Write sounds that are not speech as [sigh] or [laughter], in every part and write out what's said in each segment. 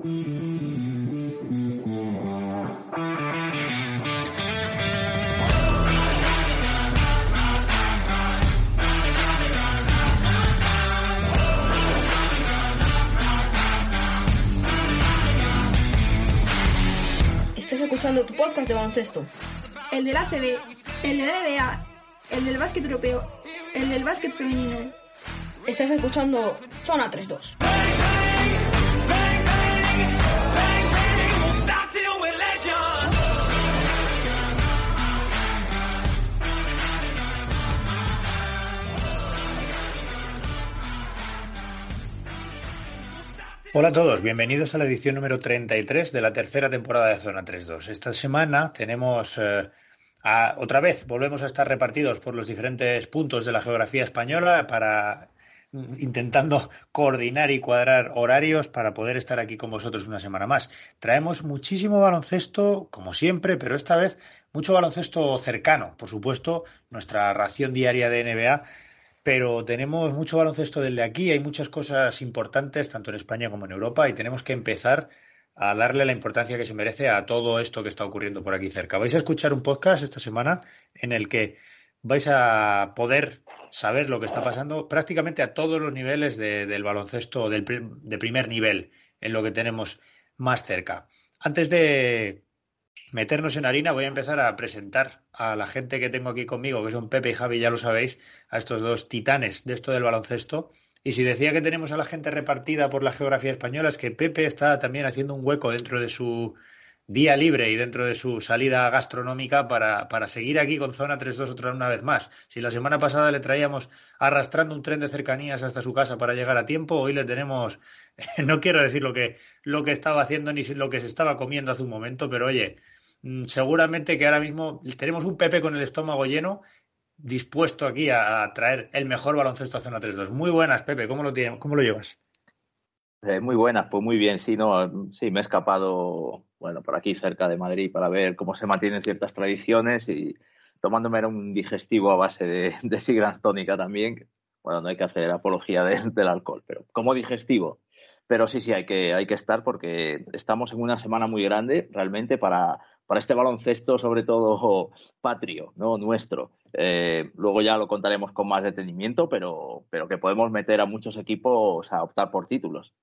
Estás escuchando tu podcast de baloncesto. El del ACB, el de la NBA, el del básquet europeo, el del básquet femenino. Estás escuchando Zona 3-2. Hola a todos, bienvenidos a la edición número 33 de la tercera temporada de Zona 3-2. Esta semana tenemos eh, otra vez, volvemos a estar repartidos por los diferentes puntos de la geografía española para mm, intentando coordinar y cuadrar horarios para poder estar aquí con vosotros una semana más. Traemos muchísimo baloncesto, como siempre, pero esta vez mucho baloncesto cercano. Por supuesto, nuestra ración diaria de NBA pero tenemos mucho baloncesto desde aquí, hay muchas cosas importantes, tanto en España como en Europa, y tenemos que empezar a darle la importancia que se merece a todo esto que está ocurriendo por aquí cerca. Vais a escuchar un podcast esta semana en el que vais a poder saber lo que está pasando prácticamente a todos los niveles de- del baloncesto del de primer nivel, en lo que tenemos más cerca. Antes de meternos en harina, voy a empezar a presentar a la gente que tengo aquí conmigo, que son Pepe y Javi, ya lo sabéis, a estos dos titanes de esto del baloncesto. Y si decía que tenemos a la gente repartida por la geografía española, es que Pepe está también haciendo un hueco dentro de su día libre y dentro de su salida gastronómica para, para seguir aquí con Zona 3-2 otra una vez más. Si la semana pasada le traíamos arrastrando un tren de cercanías hasta su casa para llegar a tiempo, hoy le tenemos, [laughs] no quiero decir lo que, lo que estaba haciendo ni lo que se estaba comiendo hace un momento, pero oye, seguramente que ahora mismo tenemos un Pepe con el estómago lleno, dispuesto aquí a, traer el mejor baloncesto a Zona 3-2. Muy buenas, Pepe, ¿cómo lo, tiene- cómo lo llevas? Eh, muy buenas, pues muy bien, sí, no, sí, me he escapado, bueno, por aquí cerca de Madrid para ver cómo se mantienen ciertas tradiciones y tomándome un digestivo a base de, de tónica también. Bueno, no hay que hacer apología de- del alcohol, pero como digestivo. Pero sí, sí, hay que, hay que estar porque estamos en una semana muy grande realmente para, para este baloncesto, sobre todo patrio, ¿no? Nuestro. Eh, luego ya lo contaremos con más detenimiento, pero, pero que podemos meter a muchos equipos a optar por títulos.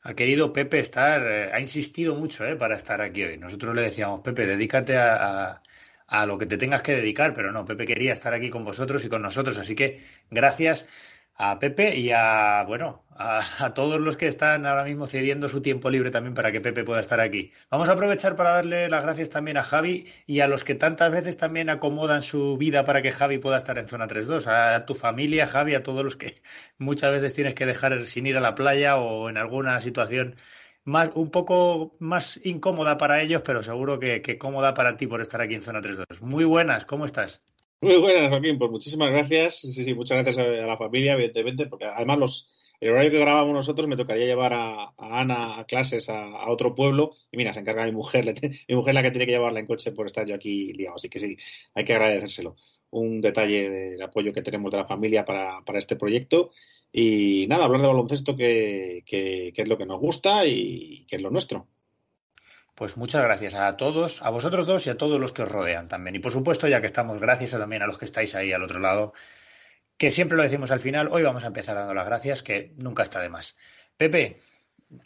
Ha querido Pepe estar, eh, ha insistido mucho eh, para estar aquí hoy. Nosotros le decíamos, Pepe, dedícate a, a- a lo que te tengas que dedicar, pero no, Pepe quería estar aquí con vosotros y con nosotros. Así que gracias a Pepe y a, bueno, a, todos los que están ahora mismo cediendo su tiempo libre también para que Pepe pueda estar aquí. Vamos a aprovechar para darle las gracias también a Javi y a los que tantas veces también acomodan su vida para que Javi pueda estar en Zona 3-2. A tu familia, Javi, a todos los que muchas veces tienes que dejar sin ir a la playa o en alguna situación más, un poco más incómoda para ellos, pero seguro que, que cómoda para ti por estar aquí en Zona 3-2. Muy buenas, ¿cómo estás? Muy buenas, Joaquín. Pues muchísimas gracias. Sí, sí, muchas gracias a, a la familia, evidentemente, porque además los, el horario que grabamos nosotros me tocaría llevar a, Ana a clases a, otro pueblo. Y mira, se encarga mi mujer. mi mujer la que tiene que llevarla en coche por estar yo aquí liado. Así que sí, hay que agradecérselo. Un detalle del apoyo que tenemos de la familia para, para este proyecto. Y nada, hablar de baloncesto, que, que, que es lo que nos gusta y que es lo nuestro. Pues muchas gracias a todos, a vosotros dos y a todos los que os rodean también. Y por supuesto, ya que estamos, gracias a también a los que estáis ahí al otro lado, que siempre lo decimos al final, hoy vamos a empezar dando las gracias, que nunca está de más. Pepe,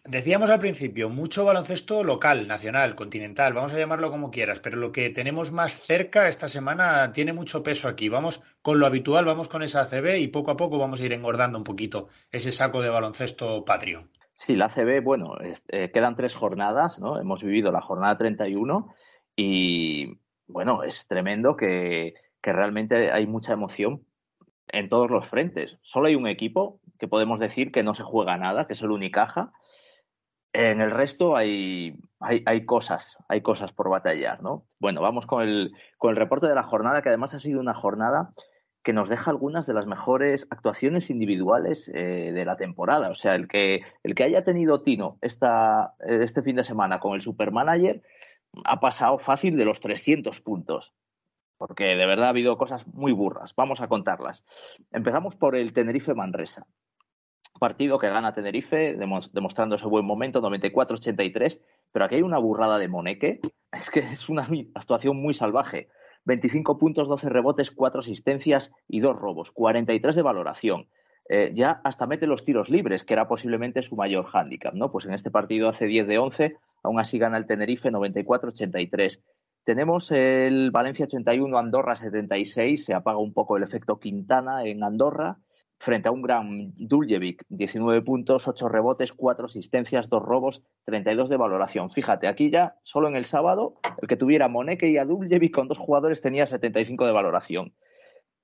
decíamos al principio, mucho baloncesto local, nacional, continental, vamos a llamarlo como quieras, pero lo que tenemos más cerca esta semana tiene mucho peso aquí. Vamos con lo habitual, vamos con esa ACB y poco a poco vamos a ir engordando un poquito ese saco de baloncesto patrio. Sí, la ACB, bueno, eh, quedan tres jornadas, ¿no? Hemos vivido la jornada 31 y, bueno, es tremendo que, que realmente hay mucha emoción en todos los frentes. Solo hay un equipo que podemos decir que no se juega nada, que es el Unicaja. En el resto hay, hay, hay cosas, hay cosas por batallar, ¿no? Bueno, vamos con el, con el reporte de la jornada, que además ha sido una jornada que nos deja algunas de las mejores actuaciones individuales eh, de la temporada. O sea, el que, el que haya tenido Tino esta, este fin de semana con el Supermanager ha pasado fácil de los 300 puntos. Porque de verdad ha habido cosas muy burras. Vamos a contarlas. Empezamos por el Tenerife Manresa. Partido que gana Tenerife, demostrando ese buen momento, 94-83. Pero aquí hay una burrada de Moneque. Es que es una actuación muy salvaje. 25 puntos, 12 rebotes, 4 asistencias y 2 robos. 43 de valoración. Eh, ya hasta mete los tiros libres, que era posiblemente su mayor hándicap, ¿no? Pues en este partido hace 10 de 11, aún así gana el Tenerife 94-83. Tenemos el Valencia 81, Andorra 76, se apaga un poco el efecto Quintana en Andorra, frente a un gran Duljevic, 19 puntos, 8 rebotes, 4 asistencias, 2 robos, 32 de valoración. Fíjate, aquí ya, solo en el sábado, el que tuviera Moneke y a Duljevic con dos jugadores tenía 75 de valoración.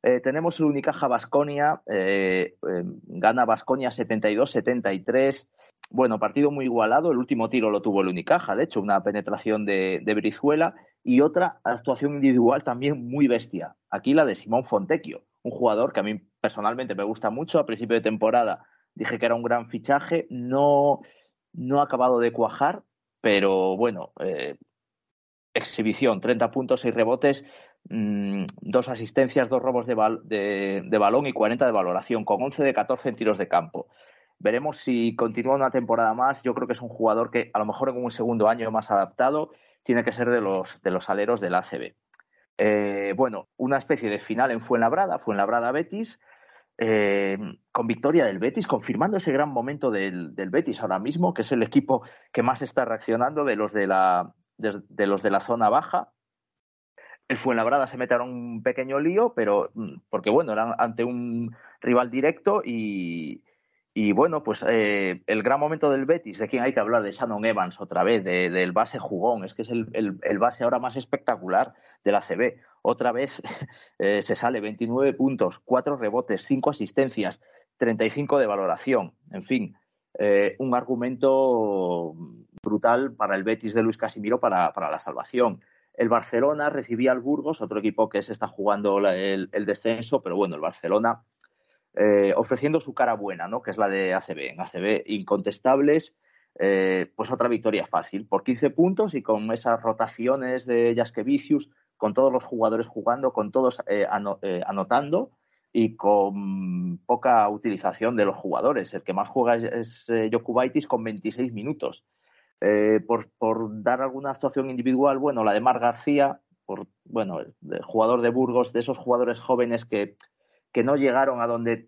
Eh, tenemos el Unicaja Basconia, eh, eh, gana Basconia 72-73. Bueno, partido muy igualado. El último tiro lo tuvo el Unicaja, de hecho, una penetración de, de Brizuela y otra actuación individual también muy bestia. Aquí la de Simón Fontecchio, un jugador que a mí personalmente me gusta mucho. A principio de temporada dije que era un gran fichaje, no, no ha acabado de cuajar, pero bueno, exhibición, 30 puntos, 6 rebotes, Mm, dos asistencias, dos robos de, balón y 40 de valoración, con 11 de 14 en tiros de campo. Veremos si continúa una temporada más. Yo creo que es un jugador que a lo mejor en un segundo año más adaptado tiene que ser de los, de los aleros del ACB. Eh, bueno, una especie de final en Fuenlabrada, Fuenlabrada-Betis, eh, con victoria del Betis, confirmando ese gran momento del, del, Betis ahora mismo, que es el equipo que más está reaccionando de los de la, de los de la zona baja. El Fuenlabrada se mete un pequeño lío, pero mm, porque bueno, era ante un rival directo y, y bueno, pues eh, el gran momento del Betis, de quien hay que hablar, de Shannon Evans otra vez, del base jugón, es que es el, el, base ahora más espectacular de la CB. Otra vez [laughs] eh, se sale 29 puntos, 4 rebotes, 5 asistencias, 35 de valoración. En fin, eh, un argumento brutal para el Betis de Luis Casimiro para, para la salvación. El Barcelona recibía al Burgos, otro equipo que se está jugando el, descenso, pero bueno, el Barcelona eh, ofreciendo su cara buena, ¿no? Que es la de ACB. En ACB incontestables, eh, pues otra victoria fácil, por 15 puntos y con esas rotaciones de Jaskevicius, con todos los jugadores jugando, con todos eh, anotando y con poca utilización de los jugadores. El que más juega es, es Jokubaitis con 26 minutos. Por, dar alguna actuación individual, bueno, la de Mar García, por, bueno, jugador de Burgos, de esos jugadores jóvenes que, que no llegaron a donde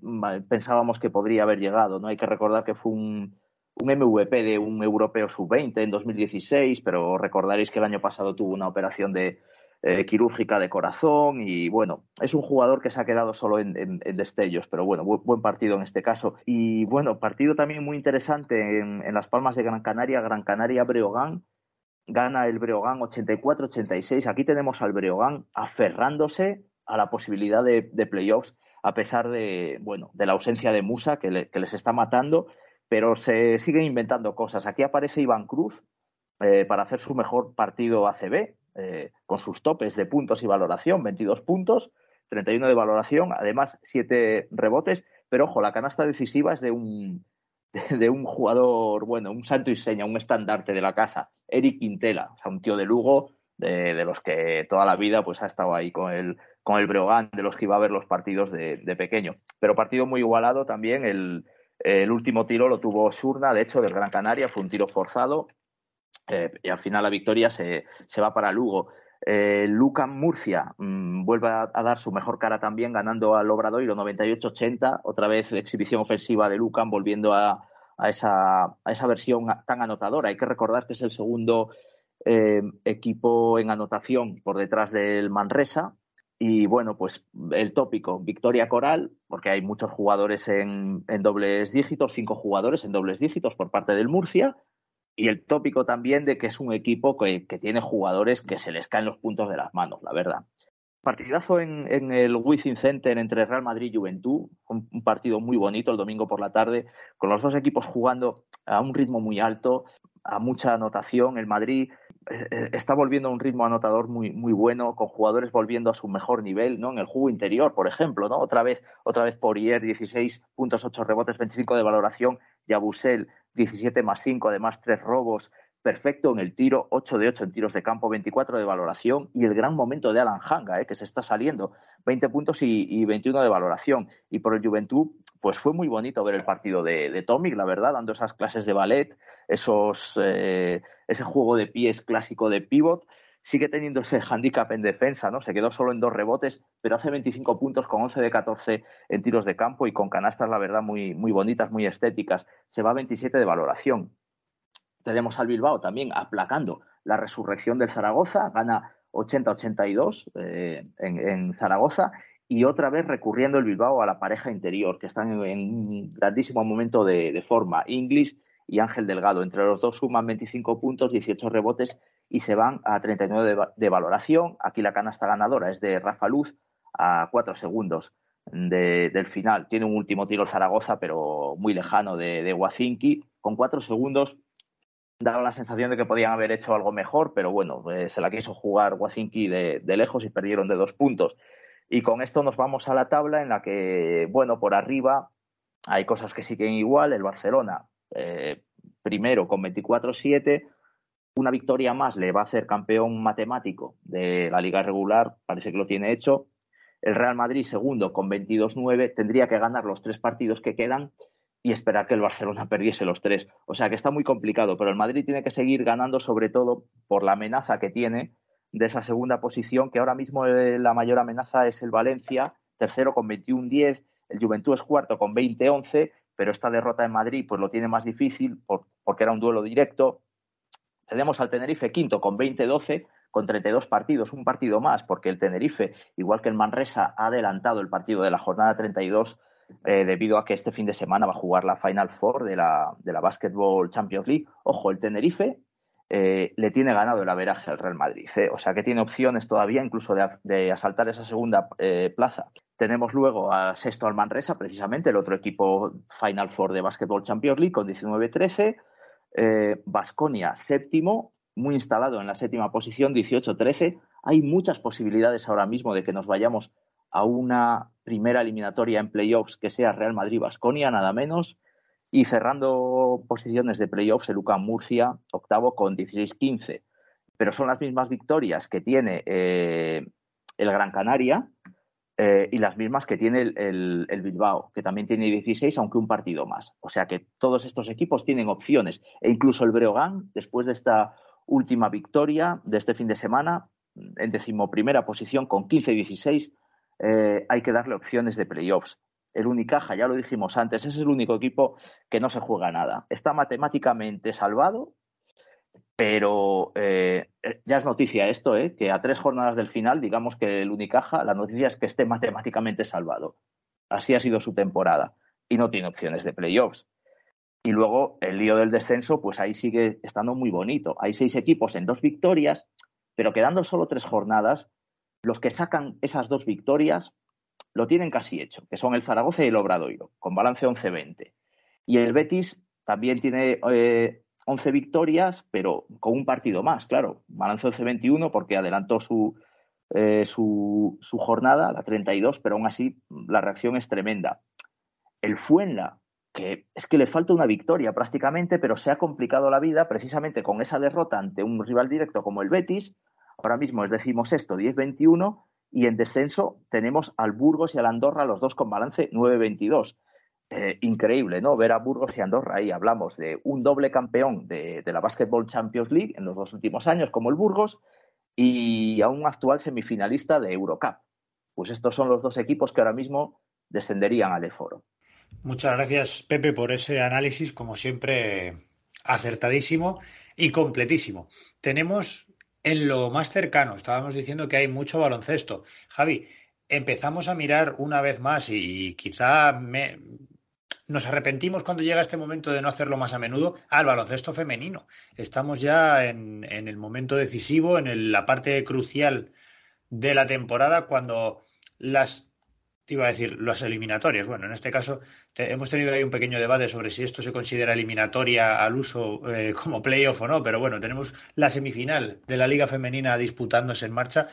pensábamos que podría haber llegado, ¿no? Hay que recordar que fue un, un MVP de un europeo sub-20 en 2016, pero recordaréis que el año pasado tuvo una operación de, eh, quirúrgica de corazón y bueno, es un jugador que se ha quedado solo en, destellos, pero bueno, buen, partido en este caso. Y bueno, partido también muy interesante en, Las Palmas de Gran Canaria, Gran Canaria Breogán. Gana el Breogán 84-86. Aquí tenemos al Breogán aferrándose a la posibilidad de, playoffs a pesar de, bueno, de la ausencia de Musa que, les está matando, pero se siguen inventando cosas. Aquí aparece Iván Cruz eh, para hacer su mejor partido ACB, eh, con sus topes de puntos y valoración, 22 puntos, 31 de valoración, además 7 rebotes, pero ojo, la canasta decisiva es de un, [laughs] de un jugador, bueno, un santo y seña, un estandarte de la casa, Eric Quintela, o sea, un tío de Lugo, de, de, los que toda la vida pues ha estado ahí con el, con el Breogán, de los que iba a ver los partidos de, de pequeño. Pero partido muy igualado también, el, el último tiro lo tuvo Surna, de hecho, del Gran Canaria, fue un tiro forzado, eh, y al final la victoria se, se va para Lugo. Eh, Lucan Murcia mm, vuelve a, dar su mejor cara también, ganando al Obradoiro 98-80. Otra vez exhibición ofensiva de Lucan, volviendo a, a, esa, a, esa, versión tan anotadora. Hay que recordar que es el segundo eh, equipo en anotación por detrás del Manresa. Y bueno, pues el tópico, victoria coral, porque hay muchos jugadores en, en dobles dígitos, cinco jugadores en dobles dígitos por parte del Murcia y el tópico también de que es un equipo que, tiene jugadores que se les caen los puntos de las manos, la verdad. Partidazo en, el Wizzing Center entre Real Madrid y Juventud, un, partido muy bonito el domingo por la tarde, con los dos equipos jugando a un ritmo muy alto, a mucha anotación. El Madrid está volviendo a un ritmo anotador muy, muy bueno, con jugadores volviendo a su mejor nivel, ¿no? En el juego interior, por ejemplo, ¿no? Otra vez, otra vez Poirier, 16 puntos, 8 rebotes, 25 de valoración, Yabusel, 17 más 5, además 3 robos, perfecto en el tiro, 8 de 8 en tiros de campo, 24 de valoración y el gran momento de Alan Hanga, eh, que se está saliendo, 20 puntos y, 21 de valoración. Y por el Juventud, pues fue muy bonito ver el partido de, de Tomic, la verdad, dando esas clases de ballet, esos, eh, ese juego de pies clásico de pivot. Sigue teniendo ese handicap en defensa, ¿no? Se quedó solo en dos rebotes, pero hace 25 puntos con 11 de 14 en tiros de campo y con canastas, la verdad, muy, muy bonitas, muy estéticas. Se va a 27 de valoración. Tenemos al Bilbao también aplacando la resurrección del Zaragoza, gana 80-82 eh, en, en, Zaragoza y otra vez recurriendo el Bilbao a la pareja interior, que están en, un grandísimo momento de, forma, Inglis y Ángel Delgado. Entre los dos suman 25 puntos, 18 rebotes y se van a 39 de, de valoración. Aquí la canasta ganadora es de Rafa Luz a 4 segundos de, del final. Tiene un último tiro Zaragoza, pero muy lejano de, de. Con 4 segundos daba la sensación de que podían haber hecho algo mejor, pero bueno, eh, se la quiso jugar Wazinki de, de, lejos y perdieron de dos puntos. Y con esto nos vamos a la tabla en la que, bueno, por arriba hay cosas que siguen igual. El Barcelona, eh, primero con 24-7, una victoria más le va a hacer campeón matemático de la liga regular, parece que lo tiene hecho. El Real Madrid, segundo, con 22-9, tendría que ganar los tres partidos que quedan y esperar que el Barcelona [laughs] perdiese los tres. O sea que está muy complicado, pero el Madrid tiene que seguir ganando, sobre todo por la amenaza que tiene de esa segunda posición, que ahora mismo eh, la mayor amenaza es el Valencia, tercero con 21-10, el Juventud es cuarto con 20-11, pero esta derrota en Madrid pues lo tiene más difícil por, porque era un duelo directo. Tenemos al Tenerife quinto con 20-12, con 32 partidos, un partido más, porque el Tenerife, igual que el Manresa, ha adelantado el partido de la jornada 32 eh, debido a que este fin de semana va a jugar la Final Four de la, de la Basketball Champions League. Ojo, el Tenerife eh, le tiene ganado el averaje al Real Madrid. ¿eh? O sea que tiene opciones todavía incluso de, de asaltar esa segunda plaza. Tenemos luego a sexto al Manresa, precisamente, el otro equipo Final Four de Basketball Champions League con 19-13. Basconia, séptimo, muy instalado en la séptima posición, 18-13. Hay muchas posibilidades ahora mismo de que nos vayamos a una primera eliminatoria en playoffs que sea Real Madrid-Basconia, nada menos. Y cerrando posiciones de playoffs, el UCAM Murcia, octavo con 16-15. Pero son las mismas victorias que tiene eh, el Gran Canaria eh, y las mismas que tiene el, el, el, Bilbao, que también tiene 16, aunque un partido más. O sea que todos estos equipos tienen opciones. E incluso el Breogán, después de esta última victoria de este fin de semana, en decimoprimera posición con 15-16, eh, hay que darle opciones de playoffs el Unicaja, ya lo dijimos antes, es el único equipo que no se juega nada. Está matemáticamente salvado, pero eh, ya es noticia esto, ¿eh? que a tres jornadas del final, digamos que el Unicaja, la noticia es que esté matemáticamente salvado. Así ha sido su temporada y no tiene opciones de playoffs. Y luego el lío del descenso, pues ahí sigue estando muy bonito. Hay seis equipos en dos victorias, pero quedando solo tres jornadas, los que sacan esas dos victorias lo tienen casi hecho, que son el Zaragoza y el Obradoiro, con balance 11-20. Y el Betis también tiene eh, 11 victorias, pero con un partido más, claro. Balance 11-21 porque adelantó su, eh, su, su, jornada, la 32, pero aún así la reacción es tremenda. El Fuenla, que es que le falta una victoria prácticamente, pero se ha complicado la vida precisamente con esa derrota ante un rival directo como el Betis. Ahora mismo es decimos esto, 10-21, y en descenso tenemos al Burgos y al Andorra, los dos con balance 9-22. Eh, increíble, ¿no? Ver a Burgos y Andorra ahí. Hablamos de un doble campeón de, de, la Basketball Champions League en los dos últimos años, como el Burgos, y a un actual semifinalista de Eurocup. Pues estos son los dos equipos que ahora mismo descenderían al Eforo. Muchas gracias, Pepe, por ese análisis, como siempre, acertadísimo y completísimo. Tenemos en lo más cercano, estábamos diciendo que hay mucho baloncesto. Javi, empezamos a mirar una vez más y, quizá me, nos arrepentimos cuando llega este momento de no hacerlo más a menudo al baloncesto femenino. Estamos ya en, el momento decisivo, en la parte crucial de la temporada, cuando las te iba a decir las eliminatorias. Bueno, en este caso hemos tenido ahí un pequeño debate sobre si esto se considera eliminatoria al uso eh, [laughs] como playoff o no, pero bueno, tenemos la semifinal de la Liga Femenina disputándose en marcha.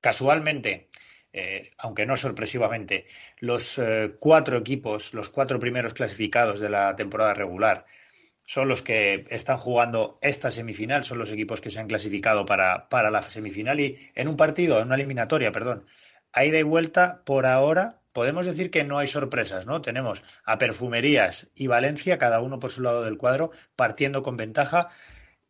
Casualmente, eh, aunque no sorpresivamente, los eh, cuatro equipos, los cuatro primeros clasificados de la temporada regular, son los que están jugando esta semifinal, son los equipos que se han clasificado para, para la semifinal y en un partido, en una eliminatoria, perdón, a ida y vuelta por ahora, podemos decir que no hay sorpresas, ¿no? Tenemos a Perfumerías y Valencia, cada uno por su lado del cuadro, partiendo con ventaja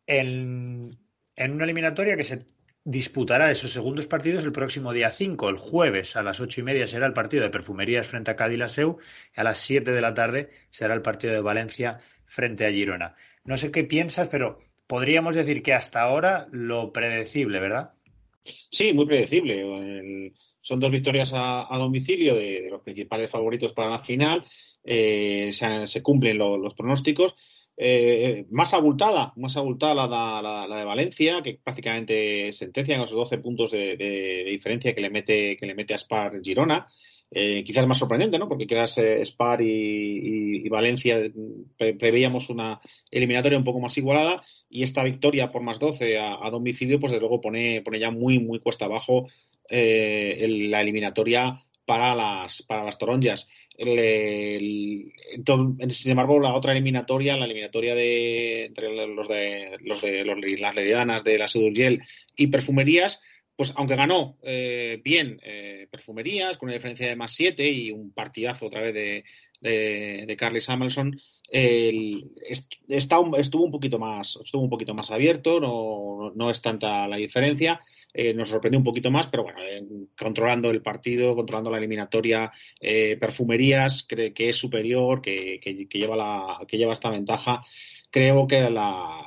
en, una eliminatoria que se disputará esos segundos partidos el próximo día 5, el jueves a las ocho y media será el partido de Perfumerías frente a Cádiz y a las 7 de la tarde será el partido de Valencia frente a Girona. No sé qué piensas, pero podríamos decir que hasta ahora lo predecible, ¿verdad? Sí, muy predecible. Son dos victorias a, domicilio de, los principales favoritos para la final. Eh, se, cumplen los pronósticos. Eh, más abultada, más abultada la, de Valencia, que prácticamente sentencia con esos 12 puntos de, diferencia que le mete, que le mete a Spar Girona. Eh, quizás más sorprendente, ¿no? Porque quedas Spar y, Valencia preveíamos una eliminatoria un poco más igualada y esta victoria por más 12 a, domicilio, pues de luego pone, pone ya muy, muy cuesta abajo eh, la eliminatoria para las, para las toronjas. sin embargo, la otra eliminatoria, la eliminatoria de entre los de, los de las leridanas de la Sedurgel y perfumerías, pues aunque ganó eh, bien eh, Perfumerías, con una diferencia de más 7 y un partidazo otra vez de, de, de Carly Samuelson, estuvo un poquito más, estuvo un poquito más abierto, no, no es tanta la diferencia. Eh, nos sorprendió un poquito más, pero bueno, controlando el partido, controlando la eliminatoria, Perfumerías cree que es superior, que, que, lleva la, que lleva esta ventaja. Creo que la,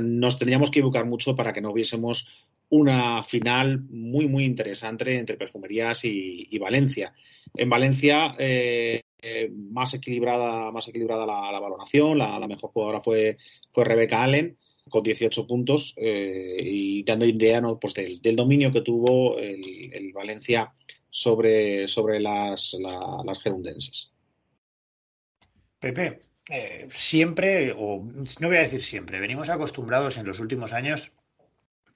nos tendríamos que equivocar mucho para que no hubiésemos una final muy, muy interesante entre Perfumerías y, Valencia. En Valencia, eh, eh, más equilibrada, más equilibrada la, valoración, la, mejor jugadora fue, fue Rebeca Allen con 18 puntos eh, y dando idea pues, del, dominio que tuvo el, Valencia sobre, sobre las, las gerundenses. Pepe, siempre, o no voy a decir siempre, venimos acostumbrados en los últimos años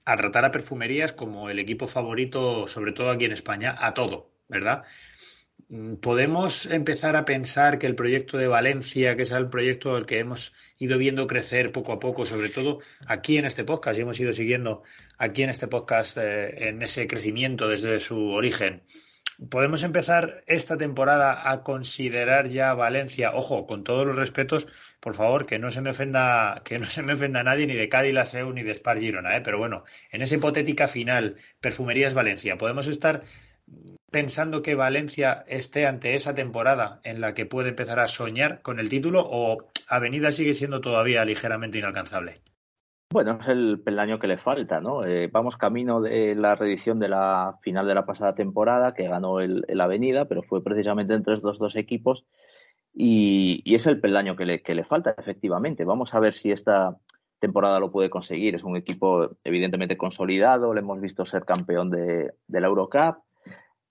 a tratar a perfumerías como el equipo favorito, sobre todo aquí en España, a todo, ¿verdad? Mm, Podemos empezar a pensar que el proyecto de Valencia, que es el proyecto al que hemos ido viendo crecer poco a poco, sobre todo aquí en este podcast, y hemos ido siguiendo aquí en este podcast eh, en ese crecimiento desde su origen. Podemos empezar esta temporada a considerar ya Valencia, ojo, con todos los respetos, por favor, que no se me ofenda, que no se me ofenda nadie, ni de Cádiz Laseu, ni de Spar Girona, ¿eh? pero bueno, en esa hipotética final, Perfumerías Valencia, podemos estar pensando que Valencia esté ante esa temporada en la que puede empezar a soñar con el título o Avenida sigue siendo todavía ligeramente inalcanzable. Bueno, es el peldaño que le falta, ¿no? Eh, vamos camino de la reedición de la final de la pasada temporada, que ganó el, Avenida, pero fue precisamente entre estos dos equipos y, es el peldaño que le, que le falta, efectivamente. Vamos a ver si esta temporada lo puede conseguir. Es un equipo evidentemente consolidado, le hemos visto ser campeón de, la Eurocup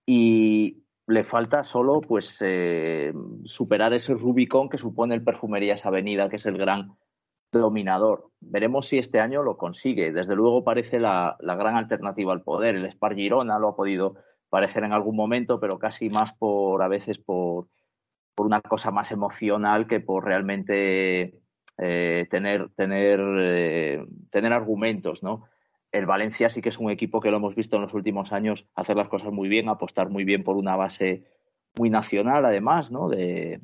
y le falta solo pues eh, superar ese Rubicón que supone el Perfumerías Avenida, que es el gran dominador. Veremos si este año lo consigue. Desde luego parece la, gran alternativa al poder. El Spar Girona lo ha podido parecer en algún momento, pero casi más por a veces por, por una cosa más emocional que por realmente eh, tener, tener, eh, tener argumentos, ¿no? El Valencia sí que es un equipo que lo hemos visto en los últimos años hacer las cosas muy bien, apostar muy bien por una base muy nacional, además, ¿no? De,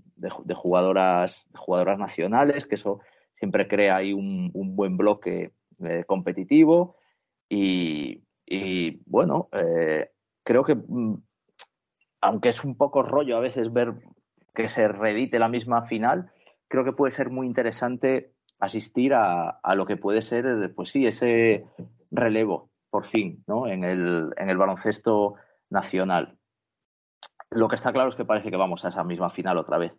jugadoras, jugadoras nacionales, que eso siempre crea ahí un, buen bloque eh, competitivo y, bueno, eh, creo que mm, aunque es un poco rollo a veces ver que se reedite la misma final, creo que puede ser muy interesante asistir a, lo que puede ser, pues sí, ese relevo, por fin, ¿no? en, el, en el baloncesto nacional. Lo que está claro es que parece que vamos a esa misma final otra vez.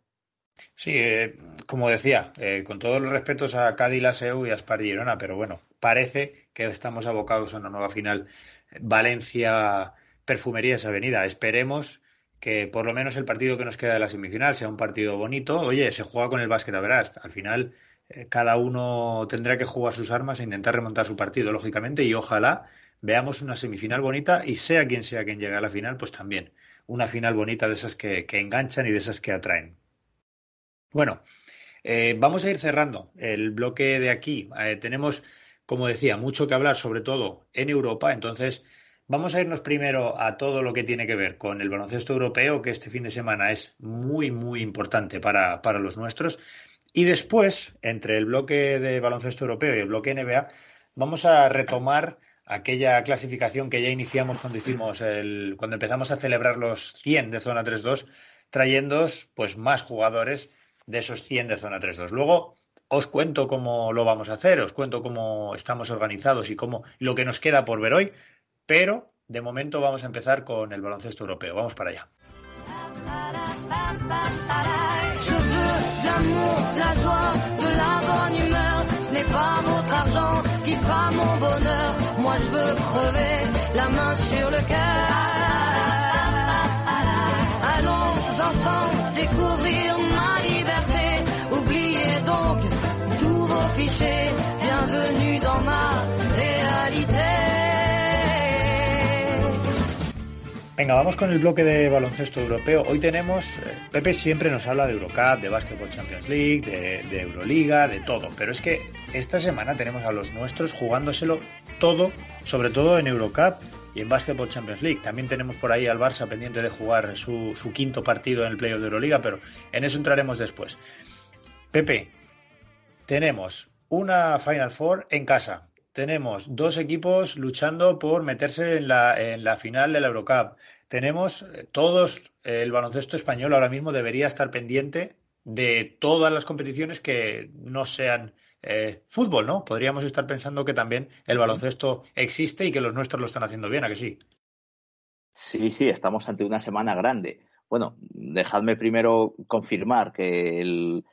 Sí, eh, como decía, eh, con todos los respetos a Cádiz, la SEU y a Spar Girona, pero bueno, parece que estamos abocados a una nueva final. Valencia, Perfumerías Avenida. Esperemos que por lo menos el partido que nos queda de la semifinal sea un partido bonito. Oye, se juega con el básquet a verás. Al final, cada uno tendrá que jugar sus armas e intentar remontar su partido, lógicamente, y ojalá veamos una semifinal bonita y sea quien sea quien llegue a la final, pues también una final bonita de esas que enganchan y de esas que atraen. Bueno, eh, vamos a ir cerrando el bloque de aquí. Eh, tenemos, como decía, mucho que hablar, sobre todo en Europa. Entonces, Vamos a irnos primero a todo lo que tiene que ver con el baloncesto europeo, que este fin de semana es muy, muy importante para, para los nuestros. Y después, entre el bloque de baloncesto europeo y el bloque NBA, vamos a retomar aquella clasificación que ya iniciamos cuando hicimos el, cuando empezamos a celebrar los 100 de zona 3-2, trayendo pues más jugadores de esos 100 de zona 3-2. Luego os cuento cómo lo vamos a hacer, os cuento cómo estamos organizados y cómo lo que nos queda por ver hoy, pero de momento vamos a empezar con el baloncesto europeo. Vamos para allá. de l'amour, de la joie, de la bonne humeur. Ce n'est pas votre argent qui fera mon bonheur. Moi je veux crever la main sur le cœur. Allons ensemble découvrir ma liberté. Oubliez donc tous vos clichés. Venga, vamos con el bloque de baloncesto europeo. Hoy tenemos, eh, Pepe siempre nos habla de Eurocup, de Basketball Champions League, de, Euroliga, de todo. Pero es que esta semana tenemos a los nuestros jugándoselo todo, sobre todo en Eurocup y en Basketball Champions League. También tenemos por ahí al Barça pendiente de jugar su, su quinto partido en el playoff de Euroliga, pero en eso entraremos después. Pepe, tenemos una Final Four en casa. Tenemos dos equipos luchando por meterse en la, en la final de la Eurocup. Tenemos eh, todos, el baloncesto español ahora mismo debería estar pendiente de todas las competiciones que no sean eh, fútbol, ¿no? Podríamos estar pensando que también el baloncesto existe y que los nuestros lo están haciendo bien, ¿a que sí? Sí, sí, estamos ante una semana grande. Bueno, dejadme primero confirmar que el,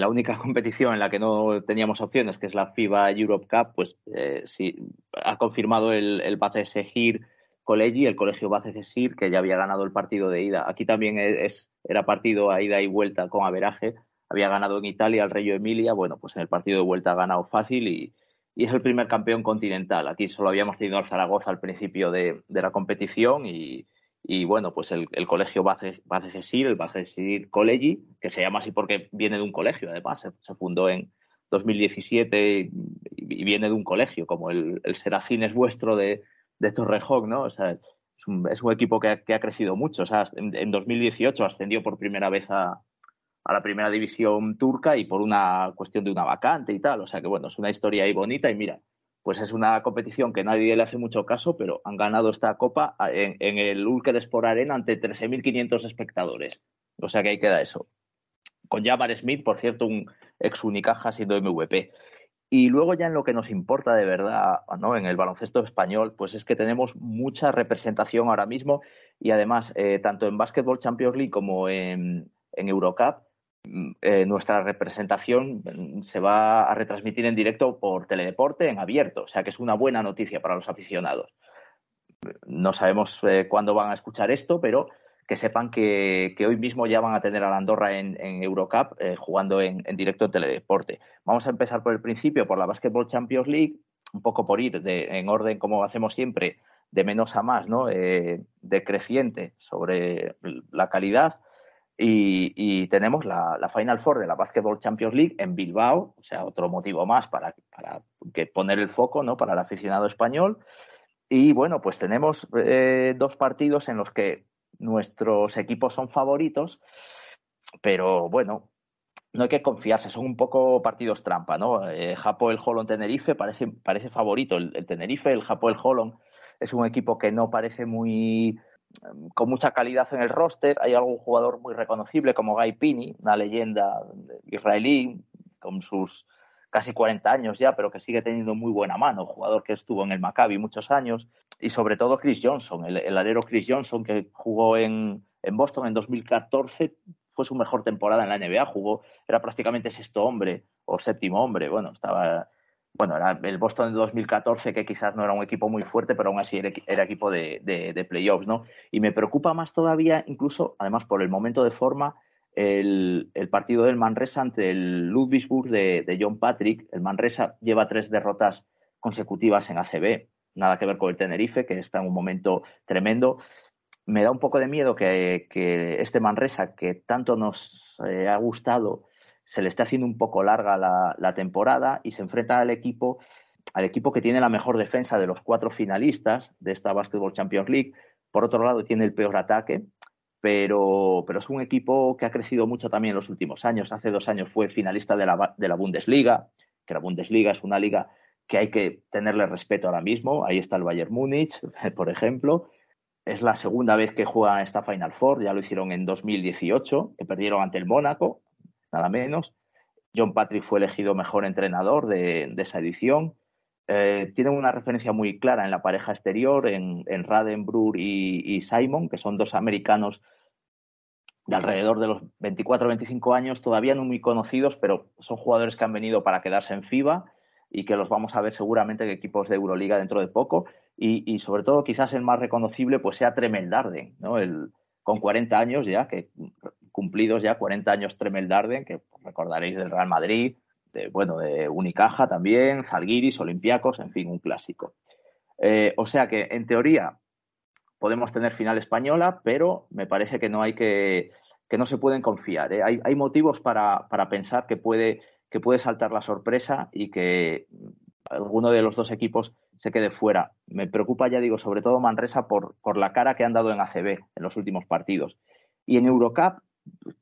la única [laughs] competición en la que no teníamos opciones, que es la FIBA Europe Cup, pues eh, sí, ha confirmado el, el Segir Collegi, el colegio Segir, que ya había ganado el partido de ida. Aquí también es, era partido a ida y vuelta con averaje. Había ganado en Italia el Reggio Emilia. Bueno, pues en el partido de vuelta ha ganado fácil y, y es el primer campeón continental. Aquí solo habíamos tenido al Zaragoza al principio de, de la competición y, y bueno, pues el, el colegio Bacesir, el Bacesir Collegi, que se llama así porque viene de un colegio, además, se, fundó en 2017 y, viene de un colegio, como el, el Serafín es vuestro de, de Torrejón, ¿no? O sea, es un, es un equipo que ha, que ha, crecido mucho. O sea, en, en 2018 ascendió por primera vez a, a, la primera división turca y por una cuestión de una vacante y tal. O sea que, bueno, es una historia ahí bonita y mira, pues es una competición que nadie le hace mucho caso, pero han ganado esta copa en, en el Ulker Sport Arena ante 13.500 espectadores. O sea que ahí queda eso. Con Jabbar Smith, por cierto, un ex Unicaja siendo MVP. Y luego ya en lo que nos importa de verdad, ¿no? En el baloncesto español, pues es que tenemos mucha representación ahora mismo y además, eh, tanto en Basketball Champions League como en Eurocup, eh, nuestra representación se va a retransmitir en directo por Teledeporte en abierto, o sea que es una buena noticia para los aficionados. No sabemos eh, cuándo van a escuchar esto, pero que sepan que, hoy mismo ya van a tener a la Andorra en, en Eurocup eh, jugando en, directo en Teledeporte. Vamos a empezar por el principio, por la Basketball Champions League, un poco por ir de, en orden, como hacemos siempre, de menos a más, ¿no? Decreciente sobre la calidad. Y, tenemos la, Final Four de la Basketball Champions League en Bilbao, o sea, otro motivo más para, para que poner el foco ¿no? para el aficionado español. Y bueno, pues tenemos eh, dos partidos en los que nuestros equipos son favoritos, pero bueno, no hay que confiarse, son un poco partidos trampa, ¿no? Eh, Japo el Holland Tenerife parece, parece favorito, el, Tenerife, el Japo el Holland es un equipo que no parece muy con mucha calidad en el roster. Hay algún jugador muy reconocible como Guy Pini, una leyenda israelí con sus casi 40 años ya, pero que sigue teniendo muy buena mano, jugador que estuvo en el Maccabi muchos años, y sobre todo Chris Johnson, el, el alero Chris Johnson que jugó en, en, Boston en 2014, fue su mejor temporada en la NBA, jugó, era prácticamente sexto hombre o séptimo hombre, bueno, estaba bueno, era el Boston de 2014, que quizás no era un equipo muy fuerte, pero aún así era, equipo de, playoffs, ¿no? Y me preocupa más todavía, incluso, además por el momento de forma, el, el partido del Manresa ante el Ludwigsburg de, John Patrick. El Manresa lleva tres derrotas consecutivas en ACB, nada que ver con el Tenerife, que está en un momento tremendo. Me da un poco de miedo que, que este Manresa, que tanto nos eh, ha gustado, se le está haciendo un poco larga la, temporada y se enfrenta al equipo al equipo que tiene la mejor defensa de los cuatro finalistas de esta Basketball Champions League. Por otro lado, tiene el peor ataque, pero, pero es un equipo que ha crecido mucho también en los últimos años. Hace dos años fue finalista de la, de la Bundesliga, que la Bundesliga es una liga que hay que tenerle respeto ahora mismo. Ahí está el Bayern Múnich, [laughs] por ejemplo. Es la segunda vez que juega esta Final Four, ya lo hicieron en 2018, que perdieron ante el Mónaco, nada menos. John Patrick fue elegido mejor entrenador de, esa edición. Eh, tienen una referencia muy clara en la pareja exterior, en, en Radenbrur y, Simon, que son dos americanos de alrededor de los 24 o 25 años, todavía no muy conocidos, pero son jugadores que han venido para quedarse en FIBA y que los vamos a ver seguramente en equipos de Euroliga dentro de poco. Y, sobre todo, quizás el más reconocible pues sea Tremel Darden, ¿no? El, con 40 años ya, que cumplidos ya 40 años Tremel que recordaréis del Real Madrid, de, bueno, de Unicaja también, Zalgiris, Olympiacos, en fin, un clásico. Eh, o sea que, en teoría, podemos tener final española, pero me parece que no hay que, que no se pueden confiar. ¿eh? Hay, hay, motivos para, para pensar que puede que puede saltar la sorpresa y que alguno de los dos equipos se quede fuera. Me preocupa, ya digo, sobre todo Manresa por, por la cara que han dado en ACB en los últimos partidos. Y en Eurocup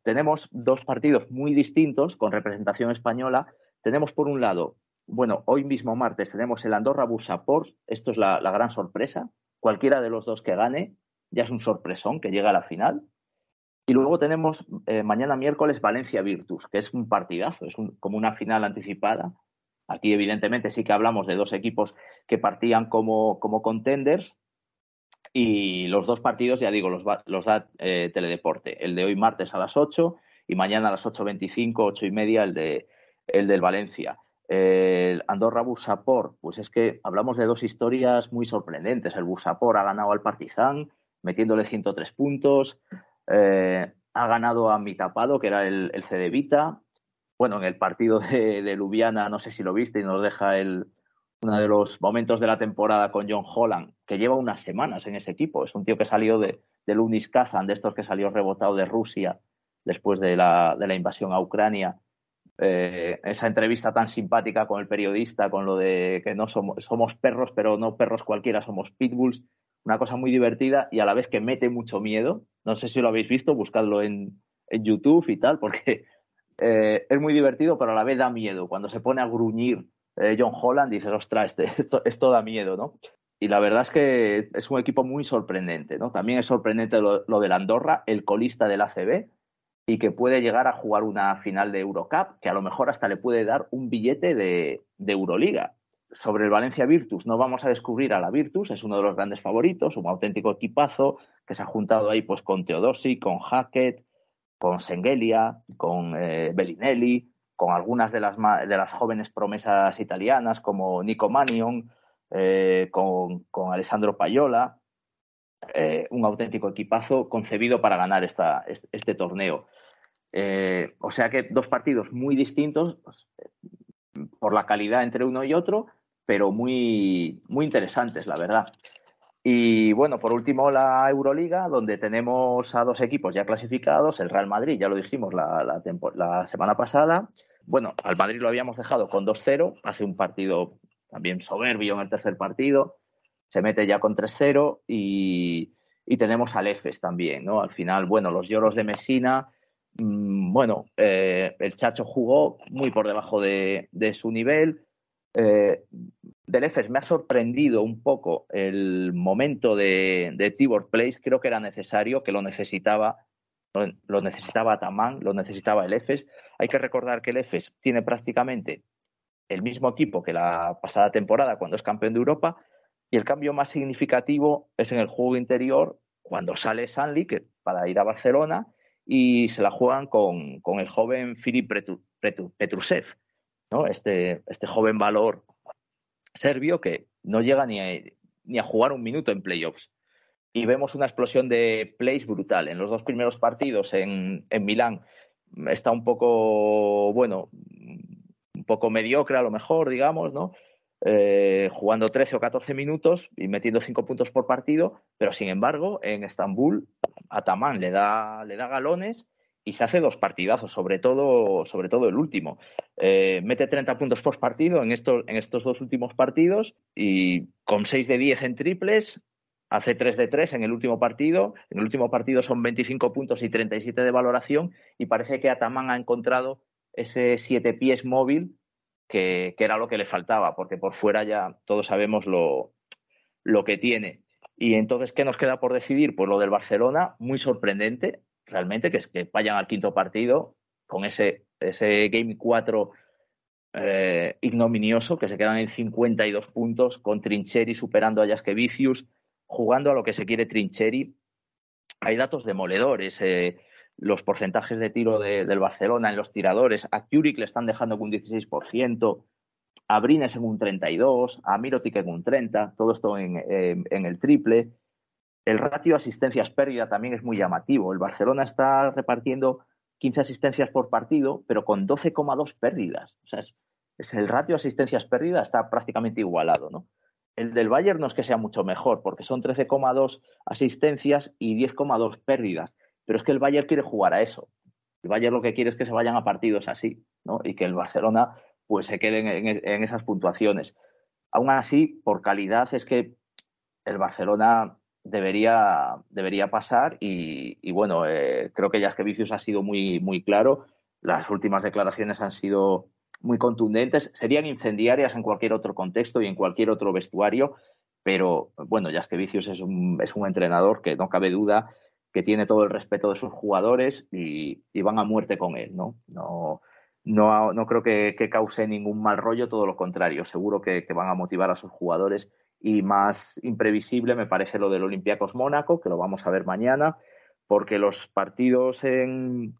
tenemos dos partidos muy distintos con representación española. Tenemos por un lado, bueno, hoy mismo martes tenemos el Andorra Busaport, esto es la, la gran sorpresa. Cualquiera de los dos que gane ya es un sorpresón que llega a la final. Y luego tenemos eh, mañana miércoles Valencia Virtus, que es un partidazo, es como una final anticipada. Aquí, evidentemente, sí que hablamos de dos equipos que partían como, como contenders. Y los dos partidos, ya digo, los, los da eh, Teledeporte. El de hoy martes a las 8 y mañana a las 8.25, 8 y media, el, de, el del Valencia. El Andorra Busapor, pues es que hablamos de dos historias muy sorprendentes. El Busapor ha ganado al Partizan metiéndole 103 puntos. Eh, ha ganado a mi tapado, que era el, el Cedevita. Bueno, en el partido de, de, Lubiana, no sé si lo viste, y nos deja el, uno de los momentos de la temporada con John Holland, que lleva unas semanas en ese equipo. Es un tío que salió de, del Unis Kazan, de estos que salió rebotado de Rusia después de la, de la invasión a Ucrania. Eh, esa entrevista tan simpática con el periodista, con lo de que no somos, somos perros, pero no perros cualquiera, somos pitbulls una cosa muy divertida y a la vez que mete mucho miedo. No sé si lo habéis visto, buscadlo en, en YouTube y tal, porque eh, es muy divertido, pero a la vez da miedo. Cuando se pone a gruñir eh, John Holland, dices, ostras, este, [laughs] esto, da miedo, ¿no? Y la verdad es que es un equipo muy sorprendente, ¿no? También es sorprendente lo, lo del Andorra, el colista del ACB, y que puede llegar a jugar una final de Eurocup, que a lo mejor hasta le puede dar un billete de, de Euroliga sobre el Valencia Virtus no vamos a descubrir a la Virtus, es uno de los grandes favoritos, un auténtico equipazo que se ha juntado ahí pues con Teodosi, con Hackett, con Sengelia, con eh, Bellinelli, con algunas de las, de las jóvenes promesas italianas como Nico Manion, eh, con, con, Alessandro Payola, eh, un auténtico equipazo concebido para ganar esta, este, este torneo. Eh, o sea que dos partidos muy distintos por la calidad entre uno y otro, pero muy, muy interesantes, la verdad. Y bueno, por último, la Euroliga, donde tenemos a dos equipos ya clasificados, el Real Madrid, ya lo dijimos la, la, la semana pasada. Bueno, al Madrid lo habíamos dejado con 2-0, hace un partido también soberbio en el tercer partido, se mete ya con 3-0 y, y, tenemos al EFES también, ¿no? Al final, bueno, los lloros de Messina, mmm, bueno, eh, el Chacho jugó muy por debajo de, de su nivel, eh, del EFES me ha sorprendido un poco el momento de, de Tibor Place. Creo que era necesario, que lo necesitaba, lo necesitaba Tamán, lo necesitaba el EFES. Hay que recordar que el EFES tiene prácticamente el mismo equipo que la pasada temporada cuando es campeón de Europa y el cambio más significativo es en el juego interior cuando sale Sanli que para ir a Barcelona y se la juegan con, con el joven Filip Petrusev ¿no? Este, este joven valor serbio que no llega ni a, ni a jugar un minuto en playoffs. Y vemos una explosión de plays brutal. En los dos primeros partidos en, en Milán está un poco, bueno, un poco mediocre a lo mejor, digamos, ¿no? Eh, jugando 13 o 14 minutos y metiendo 5 puntos por partido, pero sin embargo en Estambul Ataman le da, le da galones y se hace dos partidazos, sobre todo, sobre todo el último. Eh, mete 30 puntos por partido en estos, en estos dos últimos partidos y con 6 de 10 en triples, hace 3 de 3 en el último partido. En el último partido son 25 puntos y 37 de valoración y parece que Ataman ha encontrado ese siete pies móvil que, que, era lo que le faltaba, porque por fuera ya todos sabemos lo, lo que tiene. Y entonces, ¿qué nos queda por decidir? Pues lo del Barcelona, muy sorprendente, realmente, que es que vayan al quinto partido con ese, ese Game 4 eh, ignominioso, que se quedan en 52 puntos, con Trincheri superando a Jaskevicius, jugando a lo que se quiere Trincheri. Hay datos demoledores. Eh, los porcentajes de tiro del Barcelona en los tiradores. A Curic le están dejando con un 16%, a Brines en un 32%, a Mirotic en un 30%, todo esto en, en el triple. El ratio asistencias pérdida también es muy llamativo. El Barcelona está repartiendo 15 asistencias por partido, pero con 12,2 pérdidas. O sea, es, el ratio asistencias pérdida está prácticamente igualado, ¿no? El del Bayern no es que sea mucho mejor, porque son 13,2 asistencias y 10,2 pérdidas. Pero es que el Bayern quiere jugar a eso. El Bayern lo que quiere es que se vayan a partidos así, ¿no? Y que el Barcelona pues se quede en esas puntuaciones. Aún así, por calidad es que el Barcelona debería, debería pasar y, bueno, eh, creo que Vicius ha sido muy, muy claro. Las últimas declaraciones han sido muy contundentes. Serían incendiarias en cualquier otro contexto y en cualquier otro vestuario, pero bueno, Vicius es un, es un entrenador que no cabe duda que tiene todo el respeto de sus jugadores y, van a muerte con él, ¿no? No, no, no creo que, cause ningún mal rollo, todo lo contrario. Seguro que, que van a motivar a sus jugadores y más imprevisible me parece lo del Olympiacos Mónaco, que lo vamos a ver mañana, porque los partidos en